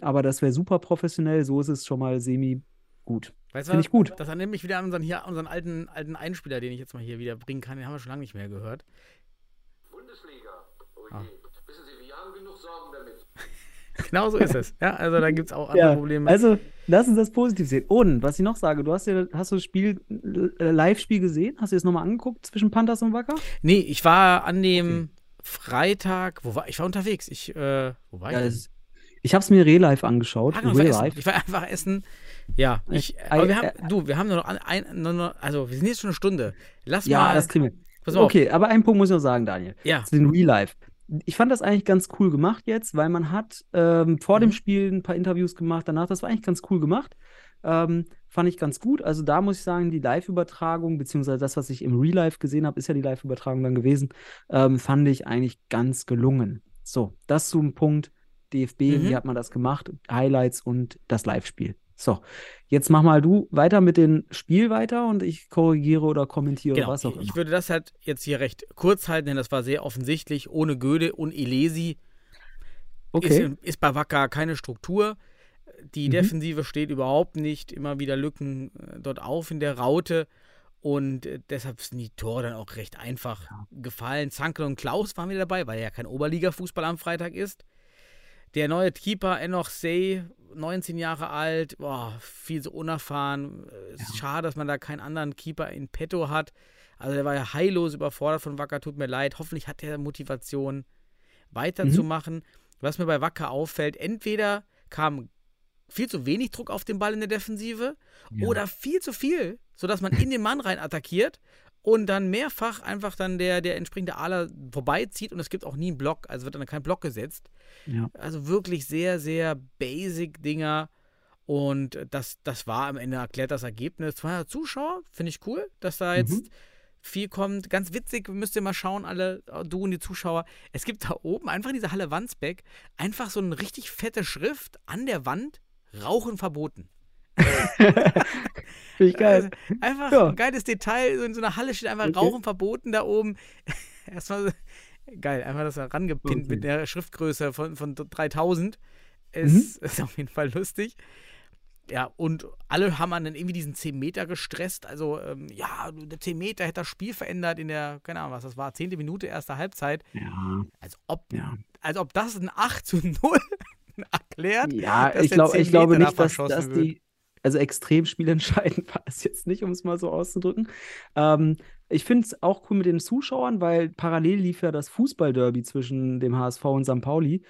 aber das wäre super professionell. So ist es schon mal semi gut. Weißt du Finde was? ich gut. Das erinnert mich wieder an unseren, hier, unseren alten, alten Einspieler, den ich jetzt mal hier wieder bringen kann. Den haben wir schon lange nicht mehr gehört. Bundesliga. Oh je. Ah. Wissen Sie, wir haben genug Sorgen damit. Genau so ist es. Ja, also da gibt es auch andere Ja, Probleme. also lass uns das positiv sehen. Und was ich noch sage, du hast ja, hast du das Spiel, äh, Live-Spiel gesehen? Hast du es nochmal angeguckt zwischen Panthers und Wacker? nee, ich war an dem Freitag, wo war ich? war unterwegs. Ich, äh, wo war ich? Ja, das, ich habe es mir real live angeschaut. Ah, genau, ich, war einfach essen. Ja, ich, Äh, aber wir äh, haben, du, wir haben nur noch ein, nur noch, also wir sind jetzt schon eine Stunde. Lass Ja, mal, das kriegen wir. pass mal auf. Okay, aber einen Punkt muss ich noch sagen, Daniel. Ja, zu den Real Life. Ich fand das eigentlich ganz cool gemacht jetzt, weil man hat ähm, vor dem Mhm. Spiel ein paar Interviews gemacht, danach, das war eigentlich ganz cool gemacht. Ähm, fand ich ganz gut. Also da muss ich sagen, die Live-Übertragung, beziehungsweise das, was ich im Real Life gesehen habe, ist ja die Live-Übertragung dann gewesen, ähm, fand ich eigentlich ganz gelungen. So, das zum Punkt DFB, Mhm. wie hat man das gemacht? Highlights und das Live-Spiel. So, jetzt mach mal du weiter mit dem Spiel weiter und ich korrigiere oder kommentiere Genau, was auch immer. ich würde das halt jetzt hier recht kurz halten, denn das war sehr offensichtlich. Ohne Göde und Elesi Okay. ist, ist bei Wacker keine Struktur. Die Mhm. Defensive steht überhaupt nicht. Immer wieder Lücken äh, dort auf in der Raute. Und äh, deshalb sind die Tore dann auch recht einfach gefallen. Zankel und Klaus waren wieder dabei, weil ja kein Oberliga-Fußball am Freitag ist. Der neue Keeper Enoch Sey, 19 Jahre alt, boah, viel so unerfahren. Äh, Ist schade, dass man da keinen anderen Keeper in petto hat. Also der war ja heillos überfordert von Wacker, tut mir leid. Hoffentlich hat er Motivation, weiterzumachen. Was mir bei Wacker auffällt, entweder kam viel zu wenig Druck auf den Ball in der Defensive Ja. oder viel zu viel, sodass man in den Mann rein attackiert und dann mehrfach einfach dann der, der entsprechende Aler vorbeizieht und es gibt auch nie einen Block, also wird dann kein Block gesetzt. Ja. Also wirklich sehr, sehr basic Dinger. Und das, das war am Ende erklärt das Ergebnis. 200 Zuschauer, finde ich cool, dass da jetzt viel kommt. Ganz witzig, müsst ihr mal schauen, alle, du und die Zuschauer. Es gibt da oben einfach in dieser Halle Wandsbeck einfach so eine richtig fette Schrift an der Wand: Rauchen verboten. Finde ich geil. Also, einfach Ja. ein geiles Detail. So in so einer Halle steht einfach Okay. Rauchen verboten da oben. Erstmal geil, einfach das da rangepinnt Okay. mit der Schriftgröße von, von 3000. Mhm. Ist, ist auf jeden Fall lustig. Ja, und alle haben dann irgendwie diesen 10 Meter gestresst. Also, ähm, ja, der 10 Meter hätte das Spiel verändert in der, keine Ahnung, was das war, 10. Minute erster Halbzeit. Ja, Als ob, ja. als ob das ein 8 zu 0 erklärt. Ja, ich, glaub, 10 ich glaube nicht, dass, dass wird. die, also extrem spielentscheidend war es jetzt nicht, um es mal so auszudrücken. Ähm, ich finde es auch cool mit den Zuschauern, weil parallel lief ja das Fußballderby zwischen dem HSV und St. Pauli.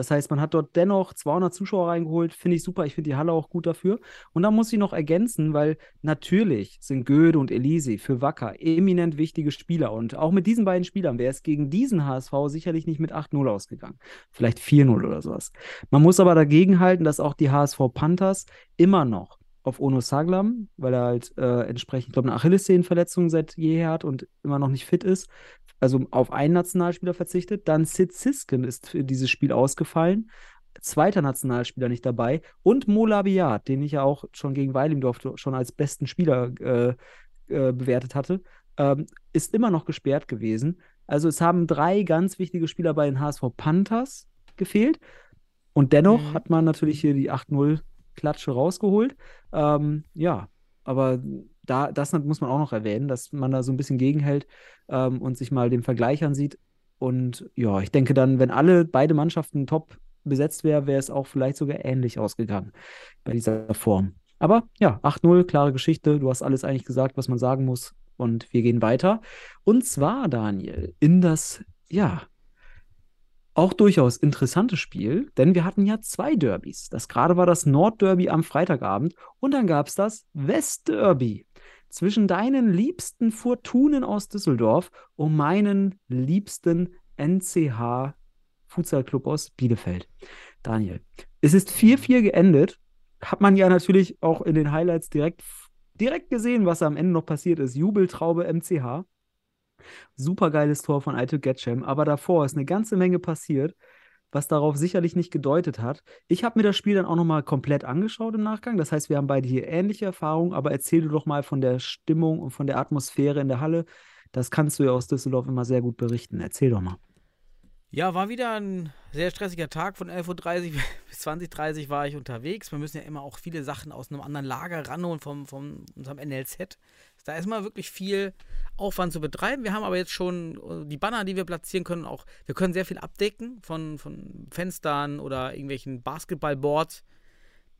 Das heißt, man hat dort dennoch 200 Zuschauer reingeholt. Finde ich super. Ich finde die Halle auch gut dafür. Und da muss ich noch ergänzen, weil natürlich sind Goethe und Elise für Wacker eminent wichtige Spieler. Und auch mit diesen beiden Spielern wäre es gegen diesen HSV sicherlich nicht mit 8-0 ausgegangen. Vielleicht 4-0 oder sowas. Man muss aber dagegen halten, dass auch die HSV Panthers immer noch auf Ono Saglam, weil er halt äh, entsprechend, ich glaube, eine Achillessehnenverletzung seit jeher hat und immer noch nicht fit ist, also auf einen Nationalspieler verzichtet. Dann Sid Sisken ist für dieses Spiel ausgefallen. Zweiter Nationalspieler nicht dabei. Und Mo Labiat, den ich ja auch schon gegen Weilingdorf schon als besten Spieler äh, äh, bewertet hatte, ähm, ist immer noch gesperrt gewesen. Also es haben drei ganz wichtige Spieler bei den HSV Panthers gefehlt. Und dennoch Mhm. hat man natürlich hier die 8-0 Klatsche rausgeholt. Ähm, ja, aber da, das muss man auch noch erwähnen, dass man da so ein bisschen gegenhält ähm, und sich mal den Vergleich ansieht. Und ja, ich denke dann, wenn alle beide Mannschaften top besetzt wären, wäre es auch vielleicht sogar ähnlich ausgegangen bei dieser Form. Aber ja, 8-0, klare Geschichte. Du hast alles eigentlich gesagt, was man sagen muss. Und wir gehen weiter. Und zwar, Daniel, in das, ja, auch durchaus interessantes Spiel, denn wir hatten ja zwei Derbys. Das gerade war das Nordderby am Freitagabend und dann gab es das Westderby zwischen deinen liebsten Fortunen aus Düsseldorf und meinen liebsten NCH Futsalclub aus Bielefeld. Daniel, es ist 4-4 geendet. Hat man ja natürlich auch in den Highlights direkt, direkt gesehen, was am Ende noch passiert ist. Jubeltraube MCH. Supergeiles Tor von Aito Getchem, aber davor ist eine ganze Menge passiert, was darauf sicherlich nicht gedeutet hat. Ich habe mir das Spiel dann auch nochmal komplett angeschaut im Nachgang. Das heißt, wir haben beide hier ähnliche Erfahrungen, aber erzähl du doch mal von der Stimmung und von der Atmosphäre in der Halle. Das kannst du ja aus Düsseldorf immer sehr gut berichten. Erzähl doch mal. Ja, war wieder ein sehr stressiger Tag. Von 11.30 Uhr bis 20.30 Uhr war ich unterwegs. Wir müssen ja immer auch viele Sachen aus einem anderen Lager ranholen vom, vom unserem NLZ. Da ist mal wirklich viel Aufwand zu betreiben. Wir haben aber jetzt schon äh, die Banner, die wir platzieren können, auch, wir können sehr viel abdecken von, von Fenstern oder irgendwelchen Basketballboards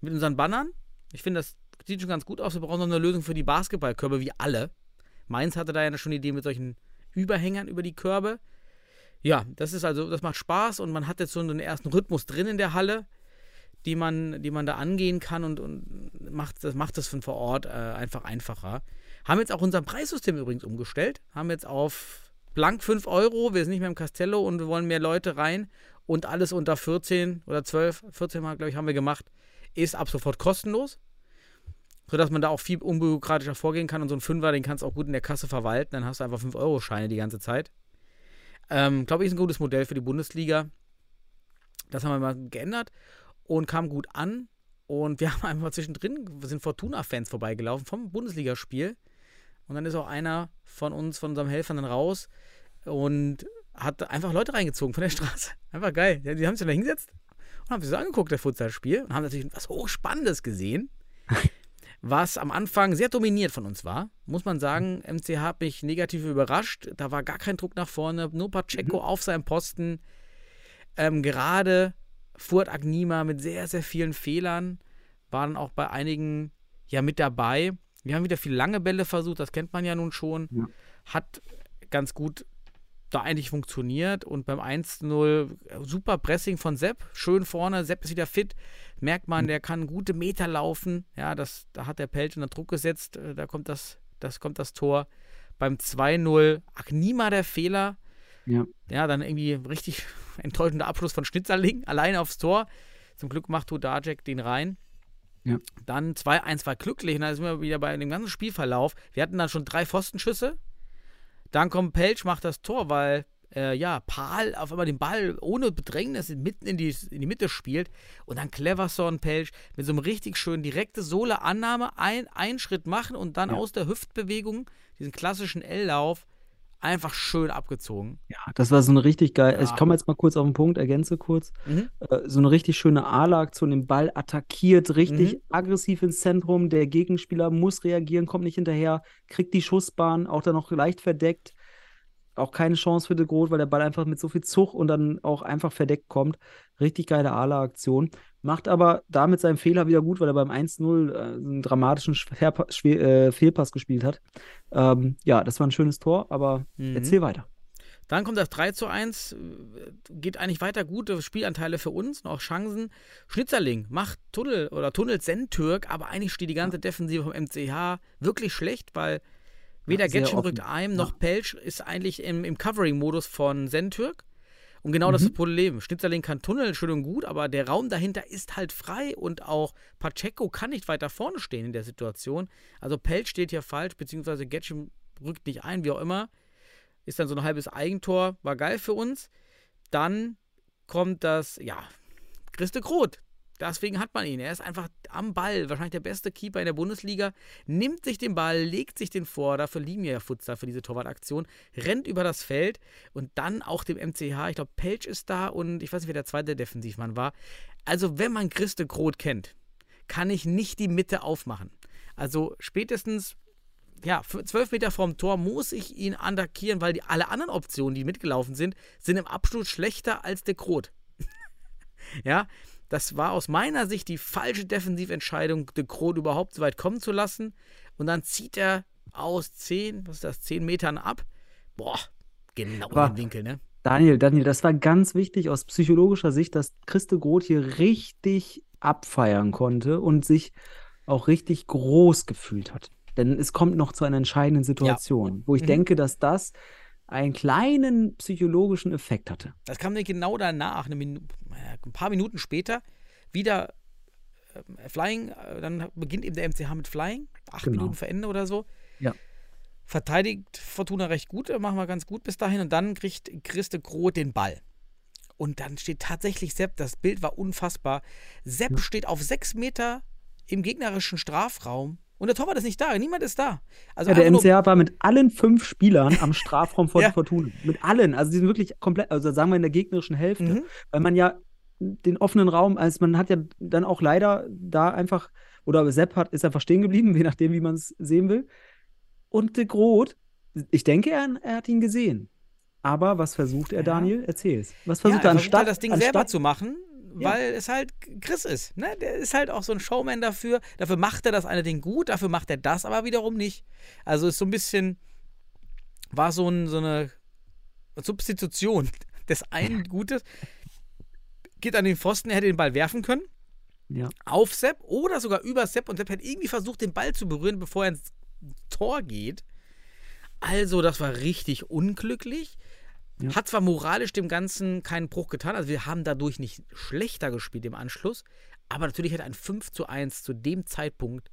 mit unseren Bannern. Ich finde, das sieht schon ganz gut aus. Wir brauchen noch eine Lösung für die Basketballkörbe, wie alle. Mainz hatte da ja schon eine Idee mit solchen Überhängern über die Körbe. Ja, das ist also, das macht Spaß und man hat jetzt so einen ersten Rhythmus drin in der Halle, die man, die man da angehen kann und, und macht, das macht das von vor Ort äh, einfach einfacher. Haben jetzt auch unser Preissystem übrigens umgestellt, haben jetzt auf blank 5 Euro, wir sind nicht mehr im Castello und wir wollen mehr Leute rein und alles unter 14 oder 12, 14 Mal, glaube ich, haben wir gemacht, ist ab sofort kostenlos. Sodass man da auch viel unbürokratischer vorgehen kann und so ein Fünfer, den kannst du auch gut in der Kasse verwalten, dann hast du einfach 5-Euro-Scheine die ganze Zeit. Ähm, Glaube ich, ist ein gutes Modell für die Bundesliga. Das haben wir mal geändert und kam gut an. Und wir haben einfach zwischendrin, sind Fortuna-Fans vorbeigelaufen vom Bundesligaspiel. Und dann ist auch einer von uns, von unserem Helfern dann raus und hat einfach Leute reingezogen von der Straße. Einfach geil. Die, haben sich da hingesetzt und haben sich so angeguckt, das Futsalspiel, und haben natürlich was Hochspannendes gesehen, was am Anfang sehr dominiert von uns war. Muss man sagen, MCH hat mich negativ überrascht. Da war gar kein Druck nach vorne, nur Pacheco Mhm. auf seinem Posten. Ähm, gerade Furt Agnima mit sehr, sehr vielen Fehlern war dann auch bei einigen ja mit dabei. Wir haben wieder viele lange Bälle versucht, das kennt man ja nun schon. Ja. Hat ganz gut da eigentlich funktioniert und beim 1-0 super Pressing von Sepp, schön vorne, Sepp ist wieder fit, merkt man, der kann gute Meter laufen, ja, das, da hat der Pelt unter Druck gesetzt, äh, da kommt das, das kommt das Tor. Beim 2-0 Agnima der Fehler, Ja. ja, dann irgendwie richtig enttäuschender Abschluss von Schnitzerling, alleine aufs Tor. Zum Glück macht Tudajek den rein. Ja. Dann 2-1 war glücklich und dann sind wir wieder bei dem ganzen Spielverlauf. Wir hatten dann schon drei Pfostenschüsse. Dann kommt Pelch, macht das Tor, weil äh, ja, Pahl auf einmal den Ball ohne Bedrängnis mitten in die, in die Mitte spielt. Und dann Cleverson Pelch mit so einem richtig schönen direkte Sohle-Annahme, ein, einen Schritt machen und dann Ja. aus der Hüftbewegung, diesen klassischen L-Lauf, einfach schön abgezogen. Ja, das war so eine richtig geil. Ja. Ich komme jetzt mal kurz auf den Punkt, ergänze kurz. Mhm. Äh, so eine richtig schöne A-Aktion, den Ball attackiert, richtig Mhm. aggressiv ins Zentrum. Der Gegenspieler muss reagieren, kommt nicht hinterher, kriegt die Schussbahn, auch dann noch leicht verdeckt. Auch keine Chance für De Groot, weil der Ball einfach mit so viel Zug und dann auch einfach verdeckt kommt. Richtig geile A-Aktion. Macht aber damit seinen Fehler wieder gut, weil er beim 1-0 äh, einen dramatischen Schwerpa Schwe äh, Fehlpass gespielt hat. Ähm, ja, das war ein schönes Tor, aber Mhm. erzähl weiter. Dann kommt das 3 zu 1, äh, geht eigentlich weiter gute Spielanteile für uns und auch Chancen. Schnitzerling macht Tunnel oder tunnelt Sentürk, aber eigentlich steht die ganze Defensive vom MCH wirklich schlecht, weil weder sehr Getschen rückt ein, Ja. noch Pelch ist eigentlich im, im Covering-Modus von Sentürk. Und genau das Mhm. ist das Problem. Schnitzerling kann tunneln, schön und gut, aber der Raum dahinter ist halt frei und auch Pacheco kann nicht weiter vorne stehen in der Situation. Also Pelch steht hier falsch, beziehungsweise Getschen rückt nicht ein, wie auch immer. Ist dann so ein halbes Eigentor, war geil für uns. Dann kommt das, ja, Christe Groth. Deswegen hat man ihn. Er ist einfach am Ball, wahrscheinlich der beste Keeper in der Bundesliga. Nimmt sich den Ball, legt sich den vor. Dafür lieben wir ja Futsal für diese Torwartaktion. Rennt über das Feld und dann auch dem MCH. Ich glaube, Pelch ist da und ich weiß nicht, wer der zweite Defensivmann war. Also, wenn man Christe Groth kennt, kann ich nicht die Mitte aufmachen. Also, spätestens ja, zwölf Meter vom Tor muss ich ihn attackieren, weil die, alle anderen Optionen, die mitgelaufen sind, sind im Abschluss schlechter als der Krot. ja, das war aus meiner Sicht die falsche Defensiventscheidung, de Krot überhaupt so weit kommen zu lassen. Und dann zieht er aus 10, was ist das, 10 Metern ab. Boah, genau Aber- in den Winkel, ne? Daniel, Daniel, das war ganz wichtig aus psychologischer Sicht, dass Christe Groth hier richtig abfeiern konnte und sich auch richtig groß gefühlt hat. Denn es kommt noch zu einer entscheidenden Situation, wo ich Mhm. denke, dass das einen kleinen psychologischen Effekt hatte. Das kam dann genau danach, ein paar Minuten später, wieder äh, Flying, äh, dann beginnt eben der MCH mit Flying, acht Genau. Minuten vor Ende oder so. Ja. Verteidigt Fortuna recht gut, äh, machen wir ganz gut bis dahin und dann kriegt Christe Groth den Ball. Und dann steht tatsächlich Sepp, das Bild war unfassbar. Sepp steht auf sechs Meter im gegnerischen Strafraum und der Torwart ist nicht da, niemand ist da. Also Ja, der MCH war mit allen fünf Spielern am Strafraum von Ja. Fortuna. Mit allen. Also die sind wirklich komplett, also sagen wir in der gegnerischen Hälfte. Mhm. Weil man ja den offenen Raum, also man hat ja dann auch leider da einfach, oder Sepp hat, ist einfach stehen geblieben, je nachdem, wie man es sehen will. Und de Groot, ich denke, er, er hat ihn gesehen. Aber was versucht er, Ja. Daniel? Erzähl's. Was Ja, versucht er er versucht anstatt, halt das Ding anstatt selber zu machen, Ja. weil es halt Chris ist. Ne? Der ist halt auch so ein Showman dafür. Dafür macht er das eine Ding gut, dafür macht er das aber wiederum nicht. Also ist so ein bisschen, war so, ein, so eine Substitution des einen Gutes. Geht an den Pfosten, er hätte den Ball werfen können Ja. auf Sepp oder sogar über Sepp und Sepp hätte irgendwie versucht, den Ball zu berühren, bevor er ins Tor geht. Also, das war richtig unglücklich. Ja. Hat zwar moralisch dem Ganzen keinen Bruch getan, also wir haben dadurch nicht schlechter gespielt im Anschluss, aber natürlich hätte ein 5 zu 1 zu dem Zeitpunkt,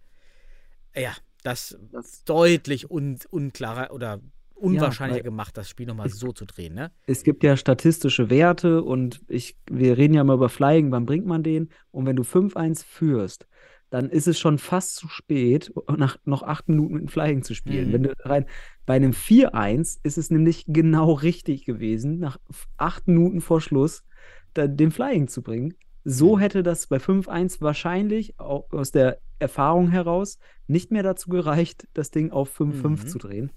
äh, ja, das, Das- deutlich un, unklarer oder unwahrscheinlicher weil- gemacht, das Spiel nochmal so zu drehen, ne? es gibt ja statistische Werte und ich, wir reden ja mal über Flying, wann bringt man den? Und wenn du 5-1 führst, dann ist es schon fast zu spät, nach noch acht Minuten mit dem Flying zu spielen. Mhm. Wenn du rein, bei einem 4-1 ist es nämlich genau richtig gewesen, nach acht Minuten vor Schluss da, den Flying zu bringen. So Mhm. hätte das bei 5-1 wahrscheinlich auch aus der Erfahrung heraus nicht mehr dazu gereicht, das Ding auf 5-5 Mhm. zu drehen.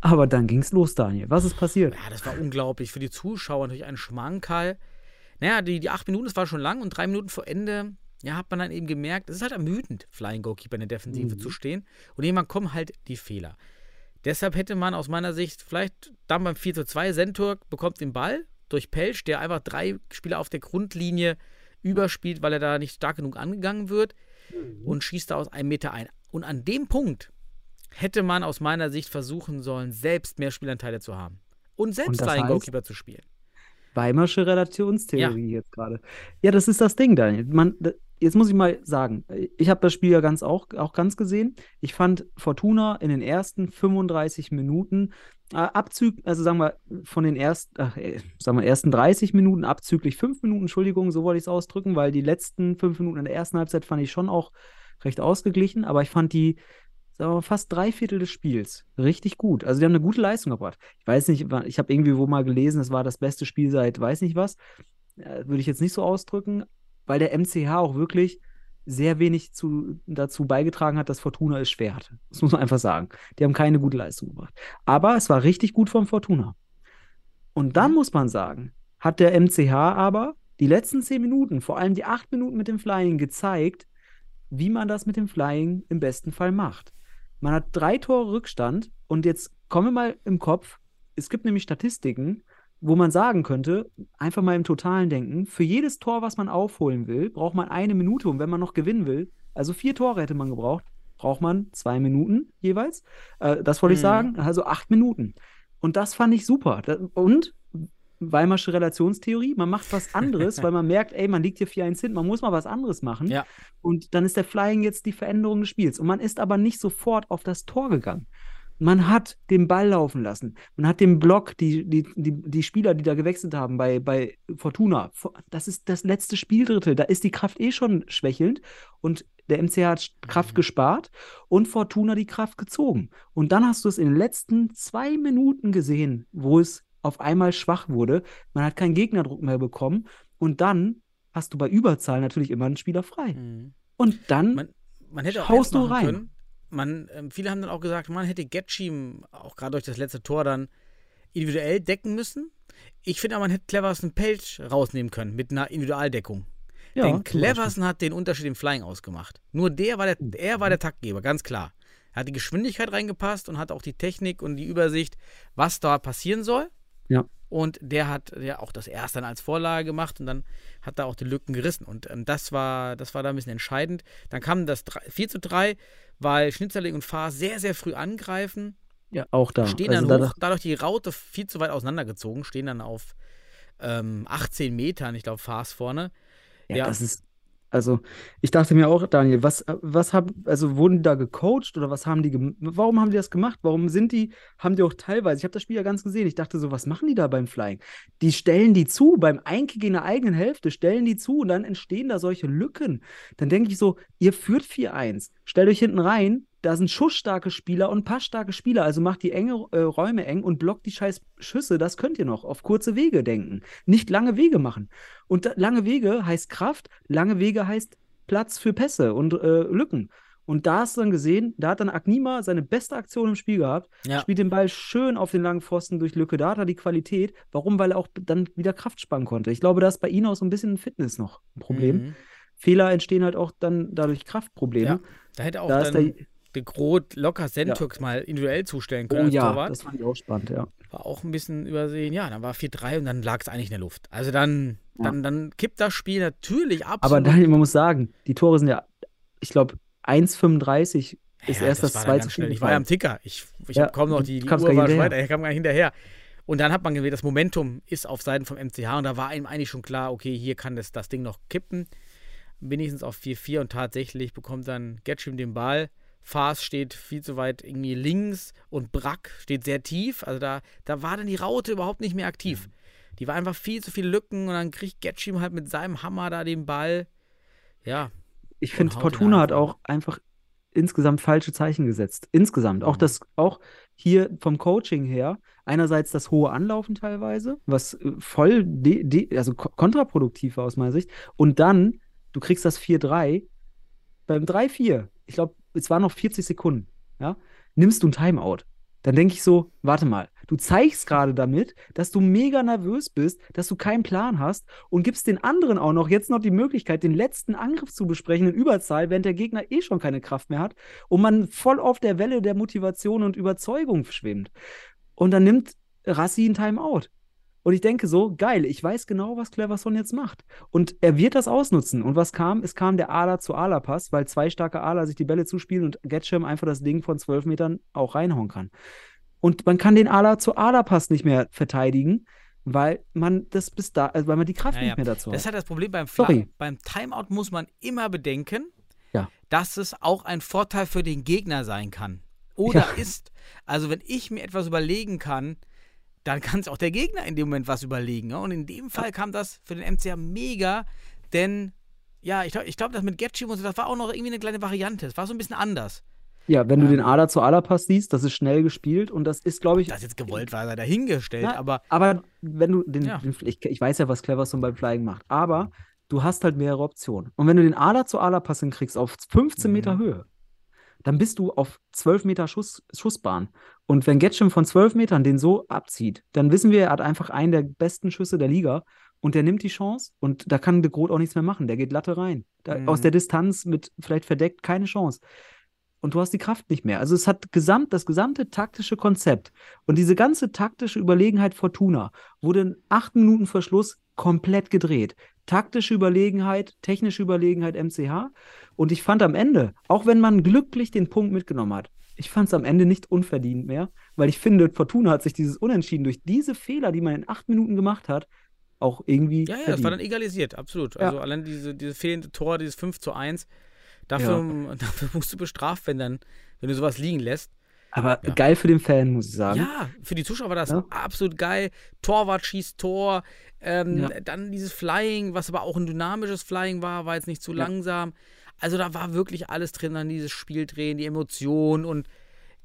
Aber dann ging's los, Daniel. Was ist passiert? Ja, das war unglaublich. Für die Zuschauer natürlich ein Schmankerl. Naja, die, die acht Minuten, das war schon lang und drei Minuten vor Ende, ja, hat man dann eben gemerkt, es ist halt ermüdend, Flying Goalkeeper in der Defensive Mhm. zu stehen. Und irgendwann kommen halt die Fehler. Deshalb hätte man aus meiner Sicht vielleicht dann beim 4 zu 2, Senturk bekommt den Ball durch Pelsch, der einfach drei Spieler auf der Grundlinie überspielt, weil er da nicht stark genug angegangen wird Mhm. und schießt da aus einem Meter ein. Und an dem Punkt hätte man aus meiner Sicht versuchen sollen, selbst mehr Spielanteile zu haben. Und selbst Flying heißt? Goalkeeper zu spielen. Weimarsche Relationstheorie jetzt gerade. Ja, das ist das Ding, Daniel. Man, jetzt muss ich mal sagen, ich habe das Spiel ja ganz auch, auch ganz gesehen. Ich fand Fortuna in den ersten 35 Minuten äh, abzüglich, also sagen wir von den ersten, äh, sagen wir ersten 30 Minuten abzüglich 5 Minuten, Entschuldigung, so wollte ich es ausdrücken, weil die letzten 5 Minuten in der ersten Halbzeit fand ich schon auch recht ausgeglichen, aber ich fand die sagen wir fast drei Viertel des Spiels richtig gut. Also die haben eine gute Leistung gebracht. Ich weiß nicht, ich habe irgendwie wo mal gelesen, es war das beste Spiel seit weiß nicht was. Äh, Würde ich jetzt nicht so ausdrücken, weil der MCH auch wirklich sehr wenig zu, dazu beigetragen hat, dass Fortuna es schwer hatte. Das muss man einfach sagen. Die haben keine gute Leistung gebracht. Aber es war richtig gut vom Fortuna. Und dann muss man sagen, hat der MCH aber die letzten zehn Minuten, vor allem die acht Minuten mit dem Flying, gezeigt, wie man das mit dem Flying im besten Fall macht. Man hat drei Tore Rückstand und jetzt kommen wir mal im Kopf, es gibt nämlich Statistiken, wo man sagen könnte, einfach mal im Totalen denken, für jedes Tor, was man aufholen will, braucht man eine Minute und wenn man noch gewinnen will, also vier Tore hätte man gebraucht, braucht man zwei Minuten jeweils. Äh, das wollte ich Mhm. sagen, also acht Minuten. Und das fand ich super. Und Weimarsche Relationstheorie, man macht was anderes, weil man merkt, ey, man liegt hier 4-1 hin, man muss mal was anderes machen. Ja. Und dann ist der Flying jetzt die Veränderung des Spiels. Und man ist aber nicht sofort auf das Tor gegangen. Man hat den Ball laufen lassen. Man hat den Block, die, die, die, die Spieler, die da gewechselt haben bei, bei Fortuna, das ist das letzte Spieldrittel. Da ist die Kraft eh schon schwächelnd. Und der MC hat Kraft gespart und Fortuna die Kraft gezogen. Und dann hast du es in den letzten zwei Minuten gesehen, wo es auf einmal schwach wurde. Man hat keinen Gegnerdruck mehr bekommen. Und dann hast du bei Überzahl natürlich immer einen Spieler frei. Mhm. Und dann Man, man hätte auch Haust du rein. können. Man, ähm, viele haben dann auch gesagt, man hätte Getschim auch gerade durch das letzte Tor dann individuell decken müssen. Ich finde aber, man hätte Cleverson Pelch rausnehmen können mit einer Individualdeckung. ja, Denn. Cleverson hat den Unterschied im Flying ausgemacht. Nur der war der, er war der Taktgeber, ganz klar. Er hat die Geschwindigkeit reingepasst und hat auch die Technik und die Übersicht, was da passieren soll. Ja. Und der hat ja auch das erste dann als Vorlage gemacht und dann hat er auch die Lücken gerissen. Und ähm, das, war, das war da ein bisschen entscheidend. Dann kam das 3, 4 zu 3, weil Schnitzerling und Fahr sehr, sehr früh angreifen. Ja, auch da. Stehen Also dann da- hoch, dadurch die Raute viel zu weit auseinandergezogen, stehen dann auf ähm, 18 Metern, ich glaube, Fahrs vorne. Ja, Ja. das ist. Also, ich dachte mir auch, Daniel, was, was haben, also wurden die da gecoacht oder was haben die, warum haben die das gemacht? Warum sind die, haben die auch teilweise, ich habe das Spiel ja ganz gesehen, ich dachte so, was machen die da beim Flying? Die stellen die zu, beim Einkick in der eigenen Hälfte, stellen die zu und dann entstehen da solche Lücken. Dann denke ich so, ihr führt 4-1, stellt euch hinten rein, da sind schussstarke Spieler und passstarke Spieler, also macht die enge äh, Räume eng und blockt die scheiß Schüsse, das könnt ihr noch, auf kurze Wege denken, nicht lange Wege machen. Und lange Wege heißt Kraft, lange Wege heißt Platz für Pässe und äh, Lücken. Und da hast du dann gesehen, da hat dann Agnima seine beste Aktion im Spiel gehabt, Ja. spielt den Ball schön auf den langen Pfosten durch Lücke, da hat er die Qualität. Warum? Weil er auch dann wieder Kraft spannen konnte. Ich glaube, da ist bei ihm auch so ein bisschen Fitness noch ein Problem. Mhm. Fehler entstehen halt auch dann dadurch Kraftprobleme. Ja, da hätte auch Da dann der, de Groot locker Sentux mal individuell zustellen können oh ja, Torwart. das fand ich auch spannend, ja. War auch ein bisschen übersehen. Ja, dann war 4-3 und dann lag es eigentlich in der Luft. Also dann, Ja. dann, dann kippt das Spiel natürlich absolut. Aber Daniel, man muss sagen, die Tore sind ja, ich glaube, 1,35 ist Ja, erst das, dann zweite Spiel. schnell. Ich war ja am Ticker. Ich, ich Ja, kaum noch die, die Uhr war schon weiter. Ich kam gar nicht hinterher. Und dann hat man gesehen, das Momentum ist auf Seiten vom MCH und da war ihm eigentlich schon klar, okay, hier kann das, das Ding noch kippen. Wenigstens auf 4-4 und tatsächlich bekommt dann Getschim den Ball Faas steht viel zu weit irgendwie links und Brack steht sehr tief. Also da, da war dann die Raute überhaupt nicht mehr aktiv. Die war einfach viel zu viele Lücken und dann kriegt Getschim halt mit seinem Hammer da den Ball. Ja. Ich finde, Fortuna hat auch einfach insgesamt falsche Zeichen gesetzt. Insgesamt. Auch Mhm. das, auch hier vom Coaching her, einerseits das hohe Anlaufen teilweise, was äh, voll also ko- kontraproduktiv war aus meiner Sicht. Und dann, du kriegst das 4-3, beim 3-4, ich glaube, es waren noch 40 Sekunden, ja, nimmst du ein Timeout. Dann denke ich so, warte mal, du zeigst gerade damit, dass du mega nervös bist, dass du keinen Plan hast und gibst den anderen auch noch jetzt noch die Möglichkeit, den letzten Angriff zu besprechen in Überzahl, während der Gegner eh schon keine Kraft mehr hat und man voll auf der Welle der Motivation und Überzeugung schwimmt. Und dann nimmt Rassi ein Timeout. Und ich denke so, geil, ich weiß genau, was Cleverson jetzt macht. Und er wird das ausnutzen. Und was kam? Es kam der Ala zu Ala-Pass, weil zwei starke Ala sich die Bälle zuspielen und Getschem einfach das Ding von zwölf Metern auch reinhauen kann. Und man kann den Ala zu Ala-Pass nicht mehr verteidigen, weil man das bis da, also weil man die Kraft Ja, nicht ja. mehr dazu Das ist hat. halt das Problem beim, Sorry. Fla beim Timeout muss man immer bedenken, Ja. dass es auch ein Vorteil für den Gegner sein kann. Oder ist. Also wenn ich mir etwas überlegen kann, dann kann es auch der Gegner in dem Moment was überlegen. Ne? Und in dem Fall kam das für den MCA mega, denn ja, ich glaube, ich glaub, das mit Getchim und so, das war auch noch irgendwie eine kleine Variante. Es war so ein bisschen anders. Ja, wenn du Ähm. den Ala zu Ala-Pass siehst, das ist schnell gespielt und das ist, glaube ich, Das jetzt gewollt war, sei dahingestellt, Ja, aber Aber wenn du den, Ja. den ich, ich weiß ja, was Cleverson beim Flying macht, aber du hast halt mehrere Optionen. Und wenn du den Ala zu Ala Pass hinkriegst auf 15 Meter Mhm. Höhe, dann bist du auf 12 Meter Schuss, Schussbahn. Und wenn Getschem von 12 Metern den so abzieht, dann wissen wir, er hat einfach einen der besten Schüsse der Liga und der nimmt die Chance und da kann de Groot auch nichts mehr machen. Der geht Latte rein. Da, Mhm. Aus der Distanz mit vielleicht verdeckt keine Chance. Und du hast die Kraft nicht mehr. Also es hat gesamt, das gesamte taktische Konzept und diese ganze taktische Überlegenheit Fortuna wurde in acht Minuten Verschluss komplett gedreht. Taktische Überlegenheit, technische Überlegenheit MCH. Und ich fand am Ende, auch wenn man glücklich den Punkt mitgenommen hat, ich fand es am Ende nicht unverdient mehr, weil ich finde, Fortuna hat sich dieses Unentschieden durch diese Fehler, die man in acht Minuten gemacht hat, auch irgendwie Ja, ja, das verdient. war dann egalisiert, absolut. Ja. Also allein diese, diese fehlende Tor, dieses 5 zu 1, dafür, dafür musst du bestraft, wenn dann, wenn du sowas liegen lässt. Aber Ja. geil für den Fan, muss ich sagen. Ja, für die Zuschauer war das Ja. absolut geil. Torwart schießt Tor, ähm, Ja. dann dieses Flying, was aber auch ein dynamisches Flying war, war jetzt nicht zu Ja. langsam. Also da war wirklich alles drin, dann dieses Spiel drehen, die Emotionen und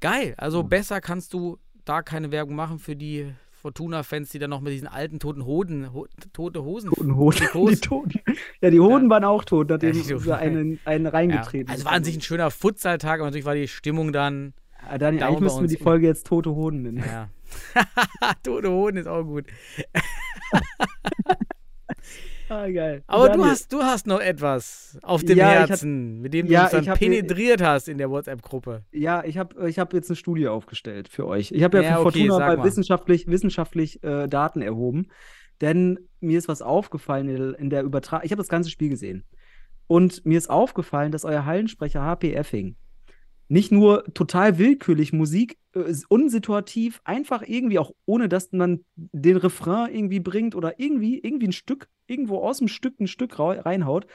geil. Also besser kannst du da keine Werbung machen für die Fortuna-Fans, die dann noch mit diesen alten toten Hoden, ho tote Hosen. Toten Hoden. Die Toten. Ja, die Hoden waren auch tot, nachdem Ja, sie einen, einen Ja, reingetreten also ist. war an sich ein schöner Futsal-Tag, aber natürlich war die Stimmung dann. Ah, Daniel, eigentlich bei müssten wir die Folge jetzt Tote Hoden nennen. Ja. Tote Hoden ist auch gut. Ah, geil. Aber du hast, du hast noch etwas auf dem Ja, ich hab- Herzen, mit dem du Ja, uns dann mir- penetriert hast in der WhatsApp-Gruppe. Ja, ich habe ich hab jetzt eine Studie aufgestellt für euch. Ich habe ja, Ja, für okay, Fortuna mal wissenschaftlich, wissenschaftlich äh, Daten erhoben. Denn mir ist was aufgefallen in- in der Übertragung. Ich habe das ganze Spiel gesehen. Und mir ist aufgefallen, dass euer Hallensprecher HP Effing nicht nur total willkürlich Musik, äh, unsituativ, einfach irgendwie auch ohne, dass man den Refrain irgendwie bringt oder irgendwie, irgendwie ein Stück, irgendwo aus dem Stück ein Stück reinhaut,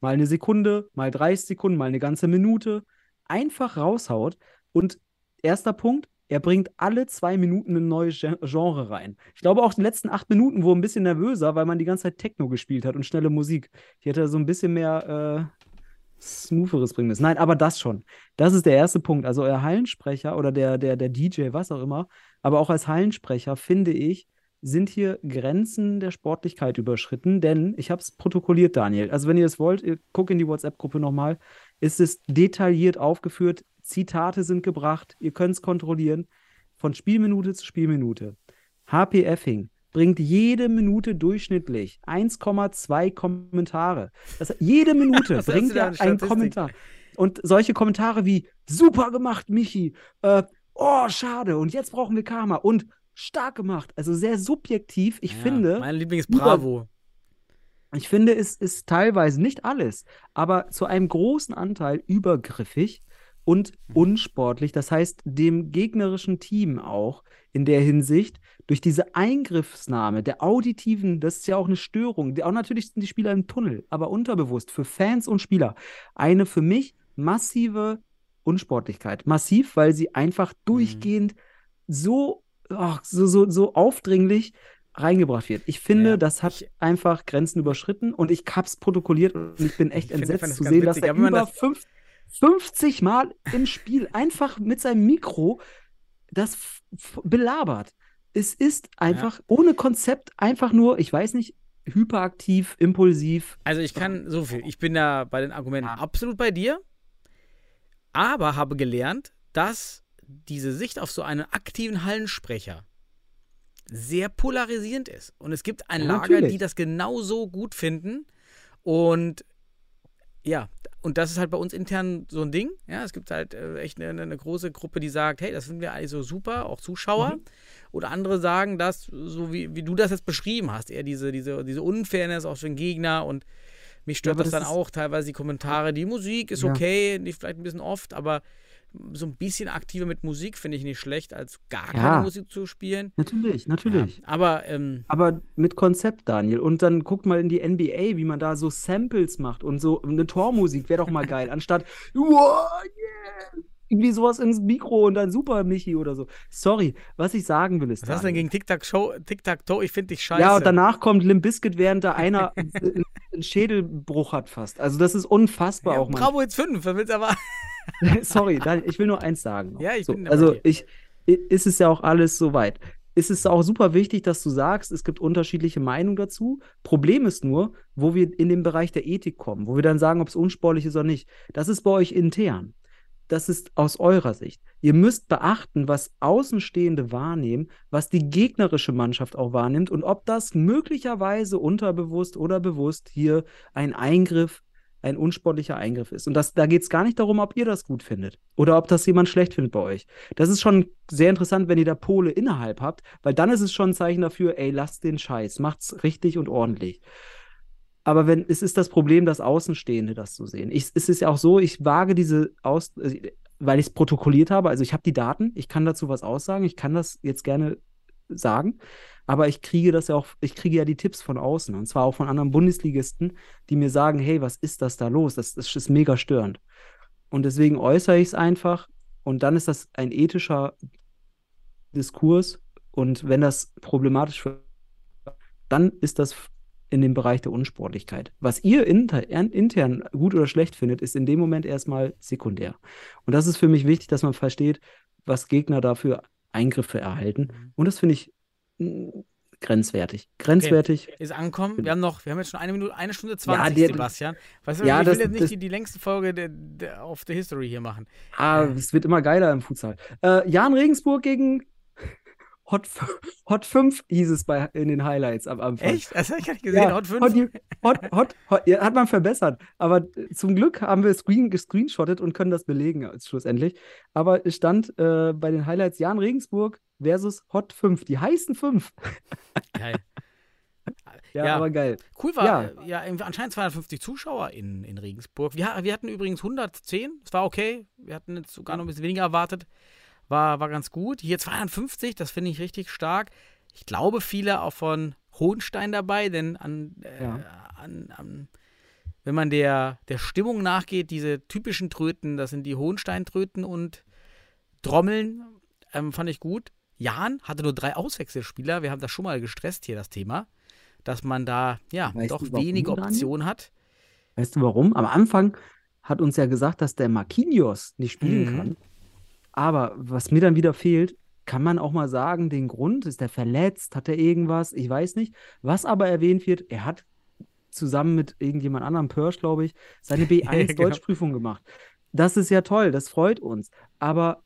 mal eine Sekunde, mal 30 Sekunden, mal eine ganze Minute, einfach raushaut. Und erster Punkt, er bringt alle zwei Minuten ein neues Gen- Genre rein. Ich glaube auch die letzten acht Minuten wurden ein bisschen nervöser, weil man die ganze Zeit Techno gespielt hat und schnelle Musik. Ich hätte so ein bisschen mehr äh, Smootheres bringen müssen. Nein, aber das schon. Das ist der erste Punkt. Also euer Hallensprecher oder der, der, der DJ, was auch immer, aber auch als Hallensprecher, finde ich, sind hier Grenzen der Sportlichkeit überschritten, denn ich habe es protokolliert, Daniel. Also wenn ihr es wollt, ihr guckt in die WhatsApp-Gruppe nochmal, ist es detailliert aufgeführt, Zitate sind gebracht, ihr könnt es kontrollieren, von Spielminute zu Spielminute. HP Effing bringt jede Minute durchschnittlich 1,2 Kommentare. Das, jede Minute bringt er einen? Kommentar. Und solche Kommentare wie super gemacht, Michi, äh, oh, schade, und jetzt brauchen wir Karma und stark gemacht. Also sehr subjektiv. Ich Ja, finde, Mein Lieblings über- Bravo. ich finde, es ist teilweise nicht alles, aber zu einem großen Anteil übergriffig und unsportlich. Das heißt, dem gegnerischen Team auch in der Hinsicht durch diese Eingriffsnahme der auditiven, das ist ja auch eine Störung. Die, auch natürlich sind die Spieler im Tunnel, aber unterbewusst für Fans und Spieler eine für mich massive Unsportlichkeit. Massiv, weil sie einfach durchgehend so, ach, so, so, so aufdringlich reingebracht wird. Ich finde, Ja, das hat ich- einfach Grenzen überschritten und ich hab's protokolliert und ich bin echt Ich entsetzt zu sehen, dass witzig, er wenn man über das- fünf, 50 Mal im Spiel einfach mit seinem Mikro das belabert. Es ist einfach ohne Konzept, einfach nur, ich weiß nicht, hyperaktiv, impulsiv. Also ich kann so viel. Ich bin da bei den Argumenten absolut bei dir, aber habe gelernt, dass diese Sicht auf so einen aktiven Hallensprecher sehr polarisierend ist. Und es gibt ein Ja, Lager, natürlich. die das genauso gut finden. Und ja, und das ist halt bei uns intern so ein Ding. Ja, es gibt halt äh, echt eine, eine große Gruppe, die sagt, hey, das finden wir eigentlich so super, auch Zuschauer. Mhm. Oder andere sagen das, so wie, wie du das jetzt beschrieben hast, eher diese, diese, diese Unfairness auch für den Gegner und mich stört aber das das dann auch teilweise die Kommentare. Die Musik ist Ja. okay, nicht vielleicht ein bisschen oft, aber so ein bisschen aktiver mit Musik finde ich nicht schlecht, als gar Ja. keine Musik zu spielen. Natürlich, natürlich. Ja, aber ähm, Aber mit Konzept, Daniel. Und dann guckt mal in die NBA, wie man da so Samples macht und so eine Tormusik wäre doch mal geil, anstatt wow, yeah, irgendwie sowas ins Mikro und dann super Michi oder so. Sorry, was ich sagen will ist. was hast du denn Daniel, gegen Tic-Tac-Show, Tic-Tac-Toe? Ich finde dich scheiße. Ja, und danach kommt Limp Bizkit, während da einer einen Schädelbruch hat fast. Also das ist unfassbar ja, auch mal. Bravo jetzt 5, was willst du aber? Sorry, Daniel, ich will nur eins sagen. Ja, ich so, bin Also ich, ist es ja auch alles soweit. Ist es auch super wichtig, dass du sagst, es gibt unterschiedliche Meinungen dazu. Problem ist nur, wo wir in den Bereich der Ethik kommen, wo wir dann sagen, ob es unsportlich ist oder nicht. Das ist bei euch intern. Das ist aus eurer Sicht. Ihr müsst beachten, was Außenstehende wahrnehmen, was die gegnerische Mannschaft auch wahrnimmt und ob das möglicherweise unterbewusst oder bewusst hier ein Eingriff, ein unsportlicher Eingriff ist. Und das, da geht es gar nicht darum, ob ihr das gut findet oder ob das jemand schlecht findet bei euch. Das ist schon sehr interessant, wenn ihr da Pole innerhalb habt, weil dann ist es schon ein Zeichen dafür, ey, lasst den Scheiß, macht's richtig und ordentlich. Aber wenn, es ist das Problem, dass Außenstehende das so sehen. Ich, es ist ja auch so, ich wage diese Aus, äh, weil ich es protokolliert habe, also ich habe die Daten, ich kann dazu was aussagen, ich kann das jetzt gerne sagen, aber ich kriege das ja auch, ich kriege ja die Tipps von außen und zwar auch von anderen Bundesligisten, die mir sagen, hey, was ist das da los? Das, das ist mega störend. Und deswegen äußere ich es einfach und dann ist das ein ethischer Diskurs und wenn das problematisch wird, dann ist das in dem Bereich der Unsportlichkeit. Was ihr inter, intern gut oder schlecht findet, ist in dem Moment erstmal sekundär. Und das ist für mich wichtig, dass man versteht, was Gegner dafür Eingriffe erhalten. Und das finde ich mm, grenzwertig. Grenzwertig. Ist angekommen. Wir haben noch, wir haben jetzt schon eine Minute, eine Stunde 20, Ja, der- Sebastian. Weißt du, Ja, ich will das- jetzt nicht das- die, die längste Folge der, der, auf der History hier machen. Ah, es wird immer geiler im Futsal. Äh, Jan Regensburg gegen Hot, Hot 5 hieß es bei, in den Highlights am Anfang. Echt? Das habe ich gar nicht gesehen. Ja, Hot 5? Hot, Hot, Hot, ja, hat man verbessert. Aber äh, zum Glück haben wir Screen gescreenshottet und können das belegen äh, schlussendlich. Aber es stand äh, bei den Highlights Jan Regensburg versus Hot 5. Die heißen 5. Geil. Ja, Ja. aber geil. Cool war, Ja. ja, ja anscheinend 250 Zuschauer in, in Regensburg. Wir, wir hatten übrigens 110, das war okay. Wir hatten jetzt sogar noch ein bisschen weniger erwartet. War, war ganz gut. Hier 250, das finde ich richtig stark. Ich glaube, viele auch von Hohenstein dabei, denn an, äh, Ja. an, an, wenn man der, der Stimmung nachgeht, diese typischen Tröten, das sind die Hohenstein-Tröten und Trommeln, ähm, fand ich gut. Jan hatte nur drei Auswechselspieler. Wir haben das schon mal gestresst hier, das Thema, dass man da ja Weißt doch wenige? Optionen hat. Weißt du warum? Am Anfang hat uns ja gesagt, dass der Marquinhos nicht spielen Mhm. kann. Aber was mir dann wieder fehlt, kann man auch mal sagen, den Grund, ist er verletzt, hat er irgendwas, ich weiß nicht. Was aber erwähnt wird, er hat zusammen mit irgendjemand anderem, Pörsch, glaube ich, seine B1 genau. Deutschprüfung gemacht. Das ist ja toll, das freut uns. Aber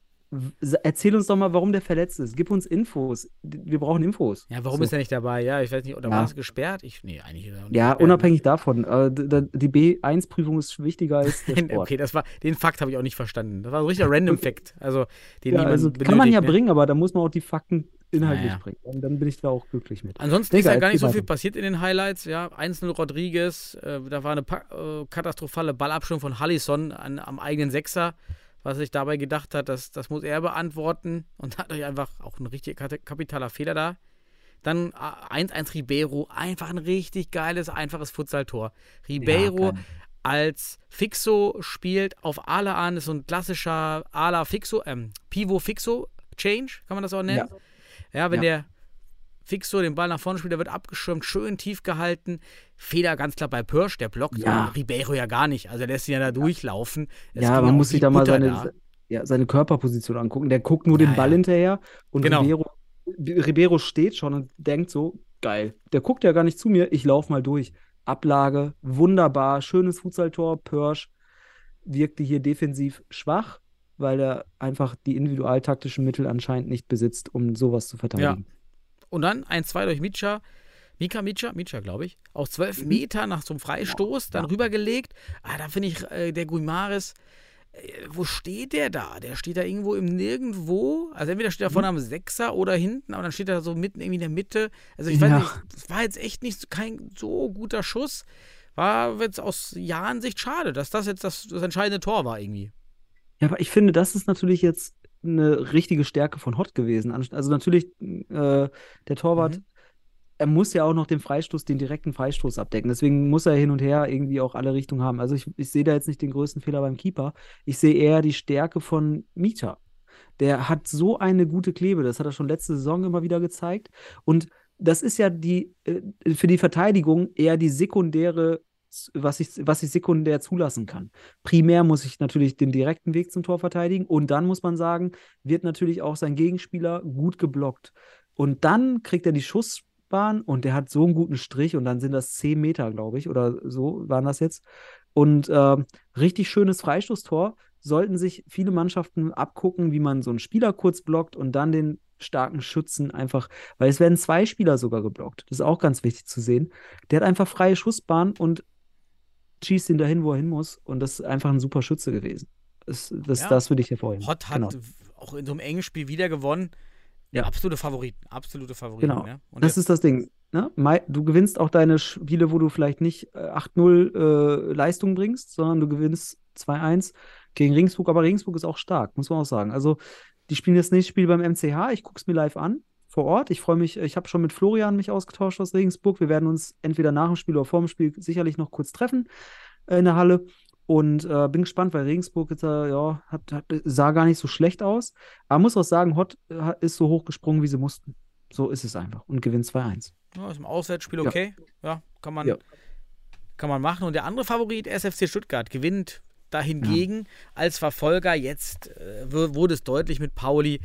erzähl uns doch mal, warum der verletzt ist. Gib uns Infos. Wir brauchen Infos. Ja, warum So. ist er nicht dabei? Ja, ich weiß nicht, oder Ja. war es gesperrt? Ich, nee, eigentlich er nicht Ja, unabhängig davon. Äh, die B1-Prüfung ist wichtiger als der Sport. Okay, das war, den Fakt habe ich auch nicht verstanden. Das war ein richtiger Random-Fact. Also, den Ja, niemand also benötigt, kann man ja ne? bringen, aber da muss man auch die Fakten inhaltlich Naja. bringen. Und dann bin ich da auch glücklich mit. Ansonsten Digga, ist ja gar nicht so viel passiert in den Highlights. Ja, 1-0 Rodriguez, äh, da war eine pa äh, katastrophale Ballabstimmung von Hallison an, am eigenen Sechser. Was sich dabei gedacht hat, das, das muss er beantworten und hat euch einfach auch ein richtig kapitaler Fehler da. Dann äh, 1-1 Ribeiro, einfach ein richtig geiles, einfaches Futsal-Tor. Ribeiro, geil. als Fixo spielt auf Ala ist so ein klassischer Ala Fixo, ähm, Pivo Fixo Change, kann man das auch nennen? Ja, wenn Ja. der Fixo den Ball nach vorne spielt, der wird abgeschirmt, schön tief gehalten. Fehler ganz klar bei Pirsch, der blockt Ja. Ribeiro ja gar nicht. Also der lässt ihn ja da durchlaufen. Es Ja, man muss sich da mal seine, da. ja, seine Körperposition angucken. Der guckt nur Ja, den Ball ja. hinterher und Genau. Ribeiro, Ribeiro steht schon und denkt so, geil. Der guckt ja gar nicht zu mir, ich laufe mal durch. Ablage, wunderbar, schönes Futsaltor. Pörsch wirkte hier defensiv schwach, weil er einfach die individualtaktischen Mittel anscheinend nicht besitzt, um sowas zu verteidigen. Und dann 1-2 durch Micha. Mika Micha, Micha, glaube ich. Aus Mhm. 12 Meter nach so einem Freistoß, dann rübergelegt. Ah, da finde ich, äh, der Guimares, äh, wo steht der da? Der steht da irgendwo im Nirgendwo. Also entweder steht er Mhm. vorne am Sechser oder hinten, aber dann steht er so mitten irgendwie in der Mitte. Also ich weiß Ja. nicht, das war jetzt echt nicht so- kein so guter Schuss. War jetzt aus Jahrensicht schade, dass das jetzt das, das entscheidende Tor war irgendwie. Ja, aber ich finde, das ist natürlich jetzt eine richtige Stärke von Hott gewesen. Also natürlich, äh, der Torwart, Mhm. er muss ja auch noch den Freistoß, den direkten Freistoß abdecken. Deswegen muss er hin und her irgendwie auch alle Richtungen haben. Also ich, ich sehe da jetzt nicht den größten Fehler beim Keeper. Ich sehe eher die Stärke von Mita. Der hat so eine gute Klebe, das hat er schon letzte Saison immer wieder gezeigt. Und das ist ja die, äh, für die Verteidigung eher die sekundäre, was ich, was ich sekundär zulassen kann. Primär muss ich natürlich den direkten Weg zum Tor verteidigen und dann muss man sagen, wird natürlich auch sein Gegenspieler gut geblockt. Und dann kriegt er die Schussbahn und der hat so einen guten Strich und dann sind das 10 Meter, glaube ich, oder so waren das jetzt. Und ähm, richtig schönes Freistoßtor. Sollten sich viele Mannschaften abgucken, wie man so einen Spieler kurz blockt und dann den starken Schützen einfach, weil es werden zwei Spieler sogar geblockt. Das ist auch ganz wichtig zu sehen. Der hat einfach freie Schussbahn und schießt ihn dahin, wo er hin muss. Und das ist einfach ein super Schütze gewesen. Das, das, Ja. das würde ich hervorheben. Hott hat Genau. auch in so einem engen Spiel wieder gewonnen. Ja. Absolute Favoriten, absolute Favoriten. Genau. Ne? Und Das ist das Ding. Ne? Du gewinnst auch deine Spiele, wo du vielleicht nicht äh, 8-0 äh, Leistung bringst, sondern du gewinnst 2-1 gegen Regensburg. Aber Regensburg ist auch stark, muss man auch sagen. Also, die spielen das nächste Spiel beim MCH. Ich gucke es mir live an, vor Ort. Ich freue mich, ich habe schon mit Florian mich ausgetauscht aus Regensburg. Wir werden uns entweder nach dem Spiel oder vor dem Spiel sicherlich noch kurz treffen äh, in der Halle. Und äh, bin gespannt, weil Regensburg jetzt, äh, ja, hat, hat, sah gar nicht so schlecht aus. Aber muss auch sagen, Hott äh, ist so hoch gesprungen, wie sie mussten. So ist es einfach. Und gewinnt 2-1. Ja, ist im Auswärtsspiel Ja. okay. Ja, kann man, Ja. kann man machen. Und der andere Favorit, SFC Stuttgart, gewinnt dahingegen als Verfolger. Jetzt äh, wurde es deutlich mit Pauli.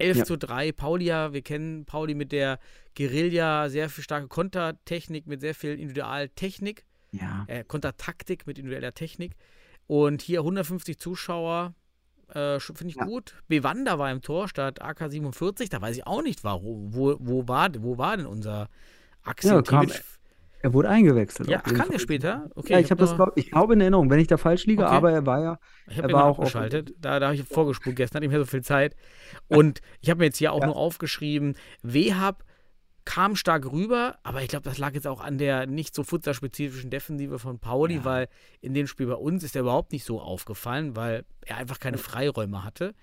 11 Ja. zu 3. Pauli ja, wir kennen Pauli mit der Guerilla, sehr viel starke Kontertechnik, mit sehr viel Individualtechnik, Ja. äh, Kontertaktik mit individueller Technik. Und hier 150 Zuschauer, äh, finde ich Ja. gut. Bewander war im Tor statt AK47. Da weiß ich auch nicht, warum. Wo, wo, war, wo war denn unser Axel Ja, kam- Er wurde eingewechselt. ja, jeden kam der später? Okay, ja, ich habe das, nur- glaub, ich glaube in Erinnerung, wenn ich da falsch liege, Okay. aber er war ja. Ich habe den war auch abgeschaltet. Da, da habe ich vorgespult gestern, hatte ich mehr so viel Zeit. Und ich habe mir jetzt hier auch Ja. nur aufgeschrieben, Wehab kam stark rüber, aber ich glaube, das lag jetzt auch an der nicht so futsalspezifischen Defensive von Pauli, Ja. weil in dem Spiel bei uns ist er überhaupt nicht so aufgefallen, weil er einfach keine Freiräume hatte.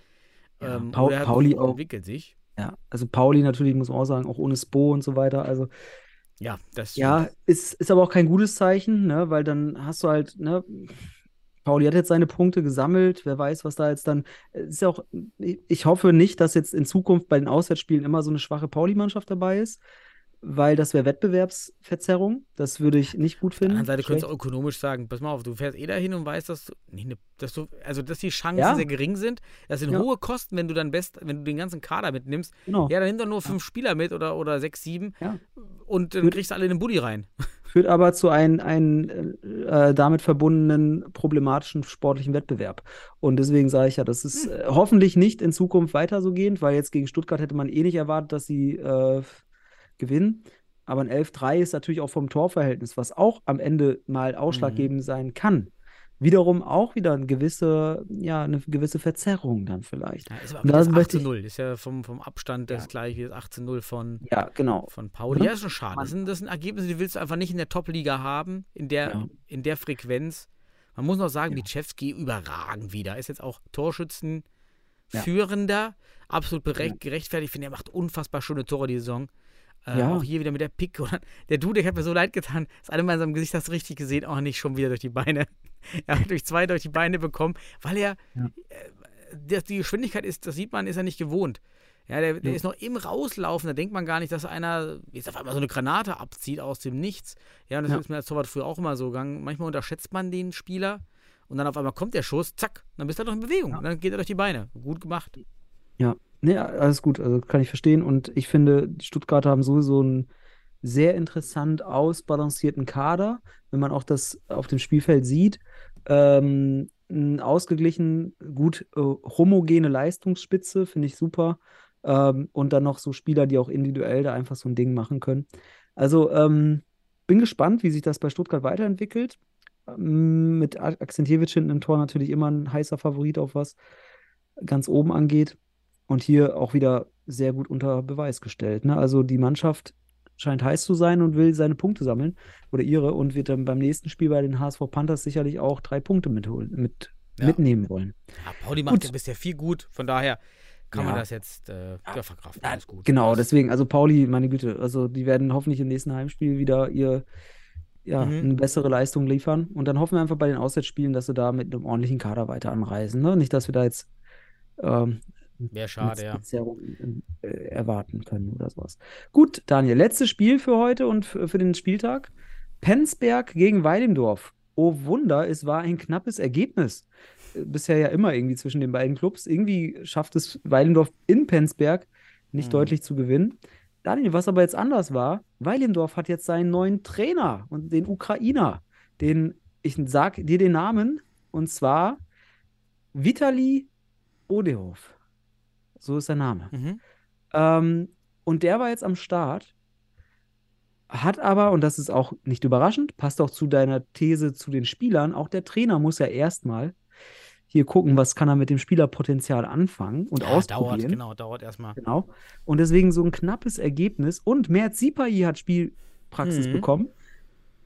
Ja, ähm, hat Pauli auch. entwickelt sich. Ja, also Pauli natürlich, muss man auch sagen, auch ohne Spo und so weiter. Also Ja, das ja, ist, ist aber auch kein gutes Zeichen, ne? Weil dann hast du halt, ne, Pauli hat jetzt seine Punkte gesammelt, wer weiß, was da jetzt dann. Ist ja auch, ich hoffe nicht, dass jetzt in Zukunft bei den Auswärtsspielen immer so eine schwache Pauli-Mannschaft dabei ist, weil das wäre Wettbewerbsverzerrung. Das würde ich nicht gut Auf der finden. anderen Seite könntest du Schlecht. auch ökonomisch sagen, pass mal auf, du fährst eh dahin und weißt, dass du, ne, dass du, also dass die Chancen Ja. sehr gering sind. Das sind Ja. hohe Kosten, wenn du dann best, wenn du den ganzen Kader mitnimmst. Genau. Ja, dann nimm doch nur fünf Spieler mit oder, oder sechs, sieben und dann Führt- kriegst du alle in den Buddy rein. führt aber zu einem, einem äh, damit verbundenen problematischen sportlichen Wettbewerb. Und deswegen sage ich ja, das ist äh, hoffentlich nicht in Zukunft weiter so gehend, weil jetzt gegen Stuttgart hätte man eh nicht erwartet, dass sie äh, gewinnen. Aber ein 11-3 ist natürlich auch vom Torverhältnis, was auch am Ende mal ausschlaggebend sein kann. Wiederum auch wieder eine gewisse, ja, eine gewisse Verzerrung dann vielleicht. Ja, ist aber das möchte 18 ich- 0. Ist ja vom, vom Abstand das Ja. gleiche wie das 18 0 von, Ja, genau. von Pauli. Mhm. Ja, ist schon schade. Das sind, das sind Ergebnisse, die willst du einfach nicht in der Top-Liga haben, in der, Ja. in der Frequenz. Man muss noch sagen, Ja. Bichewski überragend wieder. Ist jetzt auch Torschützen Ja. absolut gerechtfertigt. Ich finde, er macht unfassbar schöne Tore die Saison. Äh, Ja. Auch hier wieder mit der Pick. Oder der Dude, der hat mir so leid getan. Das eine Mal in seinem Gesicht hast du richtig gesehen, auch nicht schon wieder durch die Beine. Er hat durch zwei durch die Beine bekommen, weil er Ja. äh, die Geschwindigkeit ist, das sieht man, ist er nicht gewohnt. Ja, der, der Ja. ist noch im Rauslaufen, da denkt man gar nicht, dass einer jetzt auf einmal so eine Granate abzieht aus dem Nichts. Ja, und das Ja. ist mir als Torwart früher auch immer so gegangen. Manchmal unterschätzt man den Spieler und dann auf einmal kommt der Schuss, zack, dann bist du doch in Bewegung. Ja. Und dann geht er durch die Beine. Gut gemacht. Ja, nee, alles gut, also kann ich verstehen. Und ich finde, die Stuttgarter haben sowieso einen sehr interessant ausbalancierten Kader, wenn man auch das auf dem Spielfeld sieht. Ähm, ausgeglichen, gut äh, homogene Leistungsspitze, finde ich super. Ähm, und dann noch so Spieler, die auch individuell da einfach so ein Ding machen können. Also ähm, bin gespannt, wie sich das bei Stuttgart weiterentwickelt. Ähm, mit A- Akzentjewitsch hinten im Tor natürlich immer ein heißer Favorit auf was ganz oben angeht. Und hier auch wieder sehr gut unter Beweis gestellt. Ne? Also die Mannschaft scheint heiß zu sein und will seine Punkte sammeln oder ihre und wird dann beim nächsten Spiel bei den HSV Panthers sicherlich auch drei Punkte mitholen, mit, Ja. mitnehmen wollen. Ja, Pauli macht Gut. ja bisher viel gut, von daher kann man Ja. das jetzt äh, verkraften. Alles gut. Genau, deswegen, also Pauli, meine Güte, also die werden hoffentlich im nächsten Heimspiel wieder ihr, ja, Mhm. eine bessere Leistung liefern. Und dann hoffen wir einfach bei den Auswärtsspielen, dass sie da mit einem ordentlichen Kader weiter anreisen. Ne? Nicht, dass wir da jetzt ähm, Wäre schade, ja. Zerrung, äh, erwarten können oder sowas. Gut, Daniel, letztes Spiel für heute und für, den Spieltag. Penzberg gegen Weidendorf. Oh Wunder, es war ein knappes Ergebnis. Äh, Bisher ja immer irgendwie zwischen den beiden Clubs. Irgendwie schafft es Weidendorf in Penzberg nicht Mhm. deutlich zu gewinnen. Daniel, was aber jetzt anders war, Weilendorf hat jetzt seinen neuen Trainer und den Ukrainer. Den, ich sag dir den Namen, und zwar Vitali Odehoff. So ist der Name. Mhm. Ähm, und der war jetzt am Start, hat aber, und das ist auch nicht überraschend, passt auch zu deiner These zu den Spielern, auch der Trainer muss ja erstmal hier gucken, was kann er mit dem Spielerpotenzial anfangen und Ja, ausprobieren. dauert, genau, dauert erstmal. Genau. Und deswegen so ein knappes Ergebnis. Und Mert Sipai hat Spielpraxis Mhm. bekommen.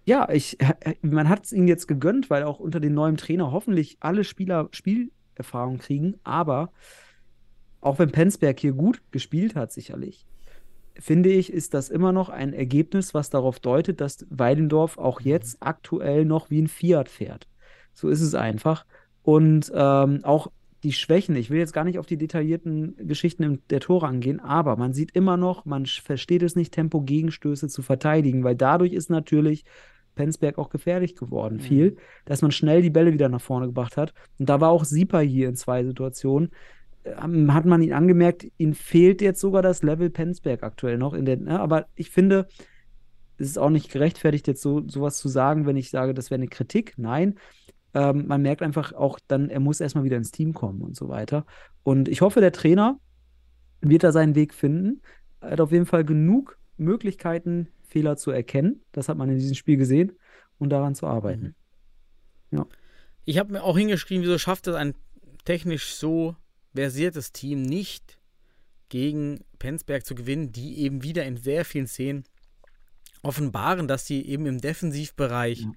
Ja, ich, man hat es ihm jetzt gegönnt, weil auch unter dem neuen Trainer hoffentlich alle Spieler Spielerfahrung kriegen. Aber auch wenn Penzberg hier gut gespielt hat, sicherlich, finde ich, ist das immer noch ein Ergebnis, was darauf deutet, dass Weidendorf auch jetzt aktuell noch wie ein Fiat fährt. So ist es einfach. Und ähm, auch die Schwächen, ich will jetzt gar nicht auf die detaillierten Geschichten der Tore angehen, aber man sieht immer noch, man versteht es nicht, Tempo-Gegenstöße zu verteidigen, weil dadurch ist natürlich Penzberg auch gefährlich geworden, Mhm. viel, dass man schnell die Bälle wieder nach vorne gebracht hat. Und da war auch Sieper hier in zwei Situationen. Ähm, Hat man ihn angemerkt, ihm fehlt jetzt sogar das Level Penzberg aktuell noch in der, ne? aber ich finde, es ist auch nicht gerechtfertigt, jetzt so sowas zu sagen, wenn ich sage, das wäre eine Kritik. Nein, ähm, man merkt einfach auch dann, er muss erstmal wieder ins Team kommen und so weiter. Und ich hoffe, der Trainer wird da seinen Weg finden. Er hat auf jeden Fall genug Möglichkeiten, Fehler zu erkennen. Das hat man in diesem Spiel gesehen und daran zu arbeiten. Ich habe mir auch hingeschrieben, wieso schafft es ein technisch so versiertes Team nicht gegen Penzberg zu gewinnen, die eben wieder in sehr vielen Szenen offenbaren, dass sie eben im Defensivbereich, Ja.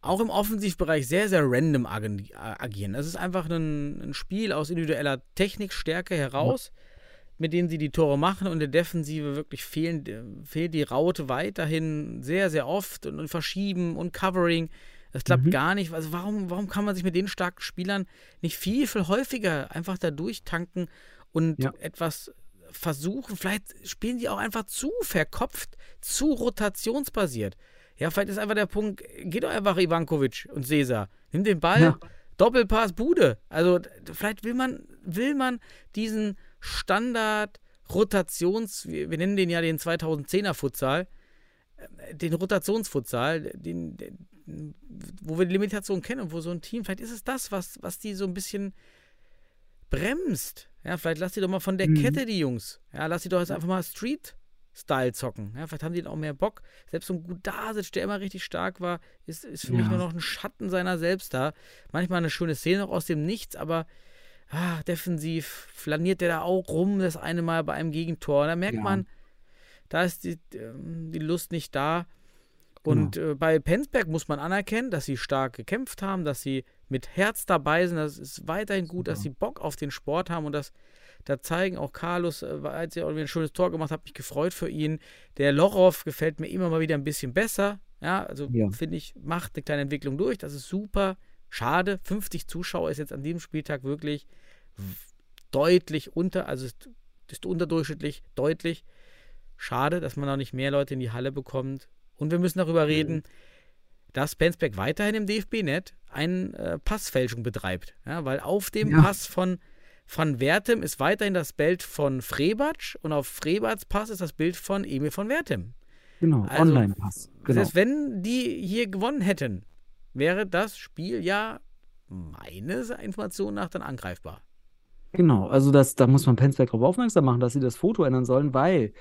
auch im Offensivbereich sehr, sehr random agi- agieren. Das ist einfach ein, ein Spiel aus individueller Technikstärke heraus, mit dem sie die Tore machen und in der Defensive wirklich fehlen, fehlt die Raute weiterhin sehr, sehr oft und, und verschieben und Covering. Das klappt Mhm. gar nicht. Also warum, warum kann man sich mit den starken Spielern nicht viel, viel häufiger einfach da durchtanken und Ja. etwas versuchen? Vielleicht spielen die auch einfach zu verkopft, zu rotationsbasiert. Ja, vielleicht ist einfach der Punkt, geht doch einfach Ivankovic und Cesar. Nimm den Ball, Ja. Doppelpass, Bude. Also vielleicht will man, will man diesen Standard Rotations, wir, wir nennen den ja den 2010er Futsal, äh, den Rotationsfutsal, den, den, wo wir die Limitation kennen und wo so ein Team, vielleicht ist es das, was, was die so ein bisschen bremst. Ja, vielleicht lass die doch mal von der Mhm. Kette, die Jungs. Ja, lass die doch jetzt einfach mal Street-Style zocken. Ja, vielleicht haben die dann auch mehr Bock. Selbst so ein Gudasic, der immer richtig stark war, ist, ist für mich Ja. nur noch ein Schatten seiner selbst da. Manchmal eine schöne Szene noch aus dem Nichts, aber ah, defensiv flaniert der da auch rum, das eine Mal bei einem Gegentor. Da merkt Ja. man, da ist die, ähm, die Lust nicht da. Und äh, bei Penzberg muss man anerkennen, dass sie stark gekämpft haben, dass sie mit Herz dabei sind. Das ist weiterhin gut, dass sie Bock auf den Sport haben und dass da zeigen. Auch Carlos, äh, als er irgendwie ein schönes Tor gemacht hat, mich gefreut für ihn. Der Lorov gefällt mir immer mal wieder ein bisschen besser. Ja, also Ja. finde ich, macht eine kleine Entwicklung durch. Das ist super. Schade, 50 Zuschauer ist jetzt an diesem Spieltag wirklich deutlich unter, also ist, ist unterdurchschnittlich deutlich. Schade, dass man noch nicht mehr Leute in die Halle bekommt. Und wir müssen darüber reden, dass Penzberg weiterhin im DFB-Net eine äh, Passfälschung betreibt. Ja, weil auf dem Ja. Pass von, von Wertem ist weiterhin das Bild von Frebatsch und auf Frebatsch Pass ist das Bild von Emil von Wertem. Genau, Also, Online-Pass. Genau. Selbst wenn die hier gewonnen hätten, wäre das Spiel ja meines Informationen nach dann angreifbar. Genau, also das, da muss man Penzberg darauf aufmerksam machen, dass sie das Foto ändern sollen, weil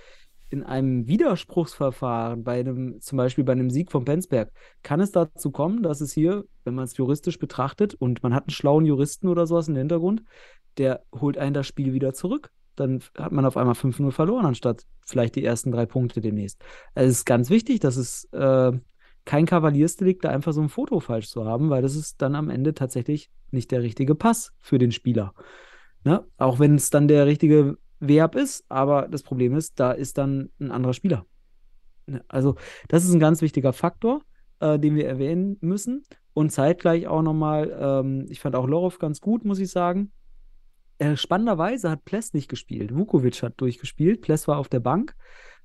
in einem Widerspruchsverfahren, bei einem, zum Beispiel bei einem Sieg von Penzberg, kann es dazu kommen, dass es hier, wenn man es juristisch betrachtet und man hat einen schlauen Juristen oder sowas im Hintergrund, der holt einen das Spiel wieder zurück. Dann hat man auf einmal 5-0 verloren, anstatt vielleicht die ersten drei Punkte demnächst. Also es ist ganz wichtig, dass es äh, kein Kavaliersdelikt, da einfach so ein Foto falsch zu haben, weil das ist dann am Ende tatsächlich nicht der richtige Pass für den Spieler. Ne? Auch wenn es dann der richtige Verb ist, aber das Problem ist, da ist dann ein anderer Spieler. Ne? Also, das ist ein ganz wichtiger Faktor, äh, den wir erwähnen müssen. Und zeitgleich auch nochmal, ähm, ich fand auch Lorov ganz gut, muss ich sagen. Äh, spannenderweise hat Pless nicht gespielt. Vukovic hat durchgespielt. Pless war auf der Bank.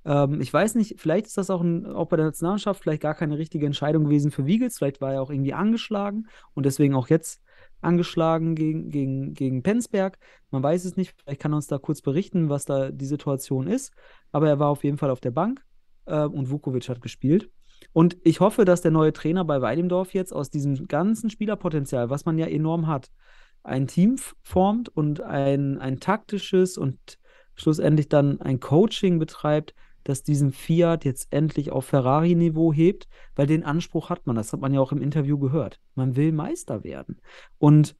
Ähm, ich weiß nicht, vielleicht ist das auch, ein, auch bei der Nationalmannschaft vielleicht gar keine richtige Entscheidung gewesen für Wiegels. Vielleicht war er auch irgendwie angeschlagen und deswegen auch jetzt angeschlagen gegen, gegen, gegen Penzberg. Man weiß es nicht. Vielleicht kann er uns da kurz berichten, was da die Situation ist. Aber er war auf jeden Fall auf der Bank äh, und Vukovic hat gespielt. Und ich hoffe, dass der neue Trainer bei Weidemdorf jetzt aus diesem ganzen Spielerpotenzial, was man ja enorm hat, ein Team formt und ein, ein taktisches und schlussendlich dann ein Coaching betreibt, das diesen Fiat jetzt endlich auf Ferrari-Niveau hebt, weil den Anspruch hat man. Das hat man ja auch im Interview gehört. Man will Meister werden. Und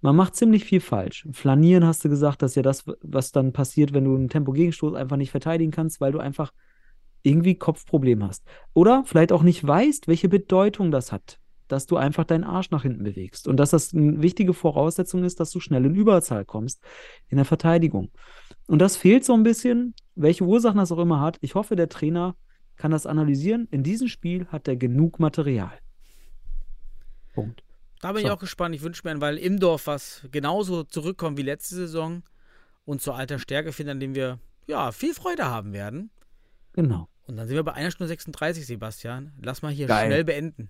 man macht ziemlich viel falsch. Flanieren hast du gesagt, das ist ja das, was dann passiert, wenn du einen Tempo-Gegenstoß einfach nicht verteidigen kannst, weil du einfach irgendwie Kopfproblem hast. Oder vielleicht auch nicht weißt, welche Bedeutung das hat, dass du einfach deinen Arsch nach hinten bewegst. Und dass das eine wichtige Voraussetzung ist, dass du schnell in Überzahl kommst in der Verteidigung. Und das fehlt so ein bisschen, welche Ursachen das auch immer hat. Ich hoffe, der Trainer kann das analysieren. In diesem Spiel hat er genug Material. Punkt. Da bin So. ich auch gespannt. Ich wünsche mir, weil Imdorf was genauso zurückkommt wie letzte Saison und zur alter Stärke findet, an dem wir ja viel Freude haben werden. Genau. Und dann sind wir bei 1 Stunde 36, Sebastian. Lass mal hier Geil. schnell beenden.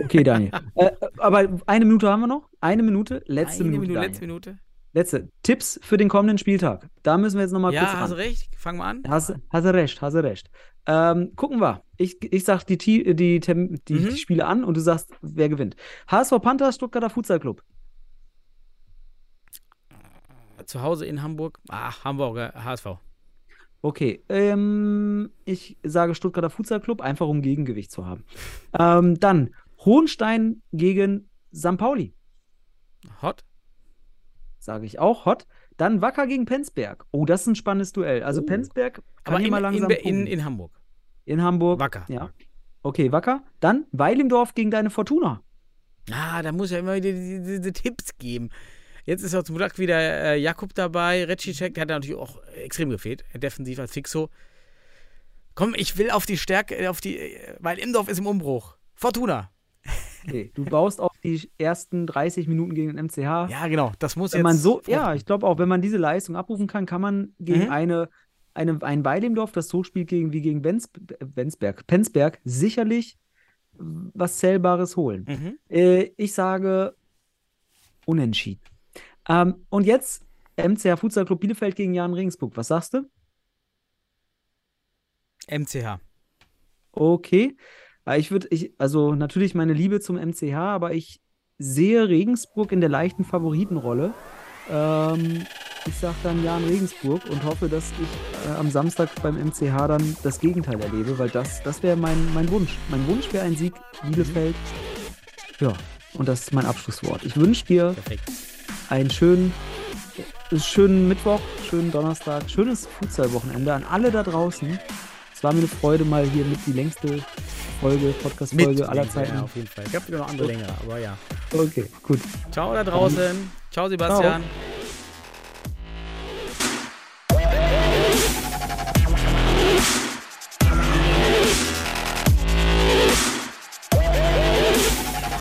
Okay, Daniel. äh, aber eine Minute haben wir noch. Eine Minute, letzte Eine Minute. Minute, letzte Minute. Letzte. Tipps für den kommenden Spieltag. Da müssen wir jetzt nochmal kurz Ja, hast du recht. Fang mal an. Hast, hast du recht, hast du recht. Ähm, gucken wir. Ich, ich sag die, Ti- die, Tem- die, Mhm. die Spiele an und du sagst, wer gewinnt. HSV Panthers, Stuttgarter Futsal Club. Zu Hause in Hamburg. Ah, Hamburger HSV. Okay, ähm, ich sage Stuttgarter Futsal Club, einfach um Gegengewicht zu haben. Ähm, dann Hohenstein gegen St. Pauli, Hot. Sage ich auch, hot. Dann Wacker gegen Penzberg. Oh, das ist ein spannendes Duell. Also Oh. Penzberg kann Aber hier in, mal langsam in, in, in Hamburg. in Hamburg. Wacker. Ja. Okay, Wacker. Dann Weilimdorf gegen deine Fortuna. Ah, da muss ja immer wieder diese, diese Tipps geben. Jetzt ist auch zum Glück wieder äh, Jakub dabei, Recicek, der hat natürlich auch extrem gefehlt, defensiv als Fixo. Komm, ich will auf die Stärke, auf die, äh, weil Imdorf ist im Umbruch. Fortuna. Okay, du baust auf die ersten 30 Minuten gegen den MCH. Ja, genau, das muss wenn jetzt. man so, ja, ich glaube auch, wenn man diese Leistung abrufen kann, kann man gegen Mhm. eine, eine, ein Weilimdorf, das so spielt gegen, wie gegen Benz, Benzberg, Penzberg, sicherlich was Zählbares holen. Mhm. Äh, ich sage unentschieden. Ähm, und jetzt MCH Futsal Club Bielefeld gegen Jan Regensburg. Was sagst du? MCH. Okay. Ich würde, ich, also natürlich meine Liebe zum MCH, aber ich sehe Regensburg in der leichten Favoritenrolle. Ähm, ich sage dann Jan Regensburg und hoffe, dass ich äh, am Samstag beim MCH dann das Gegenteil erlebe, weil das, das wäre mein, mein Wunsch. Mein Wunsch wäre ein Sieg Bielefeld. Ja, und das ist mein Abschlusswort. Ich wünsche dir Perfekt. einen schönen, schönen Mittwoch, schönen Donnerstag, schönes Futsal-Wochenende an alle da draußen. Es war mir eine Freude, mal hier mit die längste Folge, Podcast-Folge aller Zeiten. Ja, auf jeden Fall. Ich habe wieder noch andere längere, aber ja. Okay, gut. Ciao da draußen. Ciao, Sebastian. Ciao.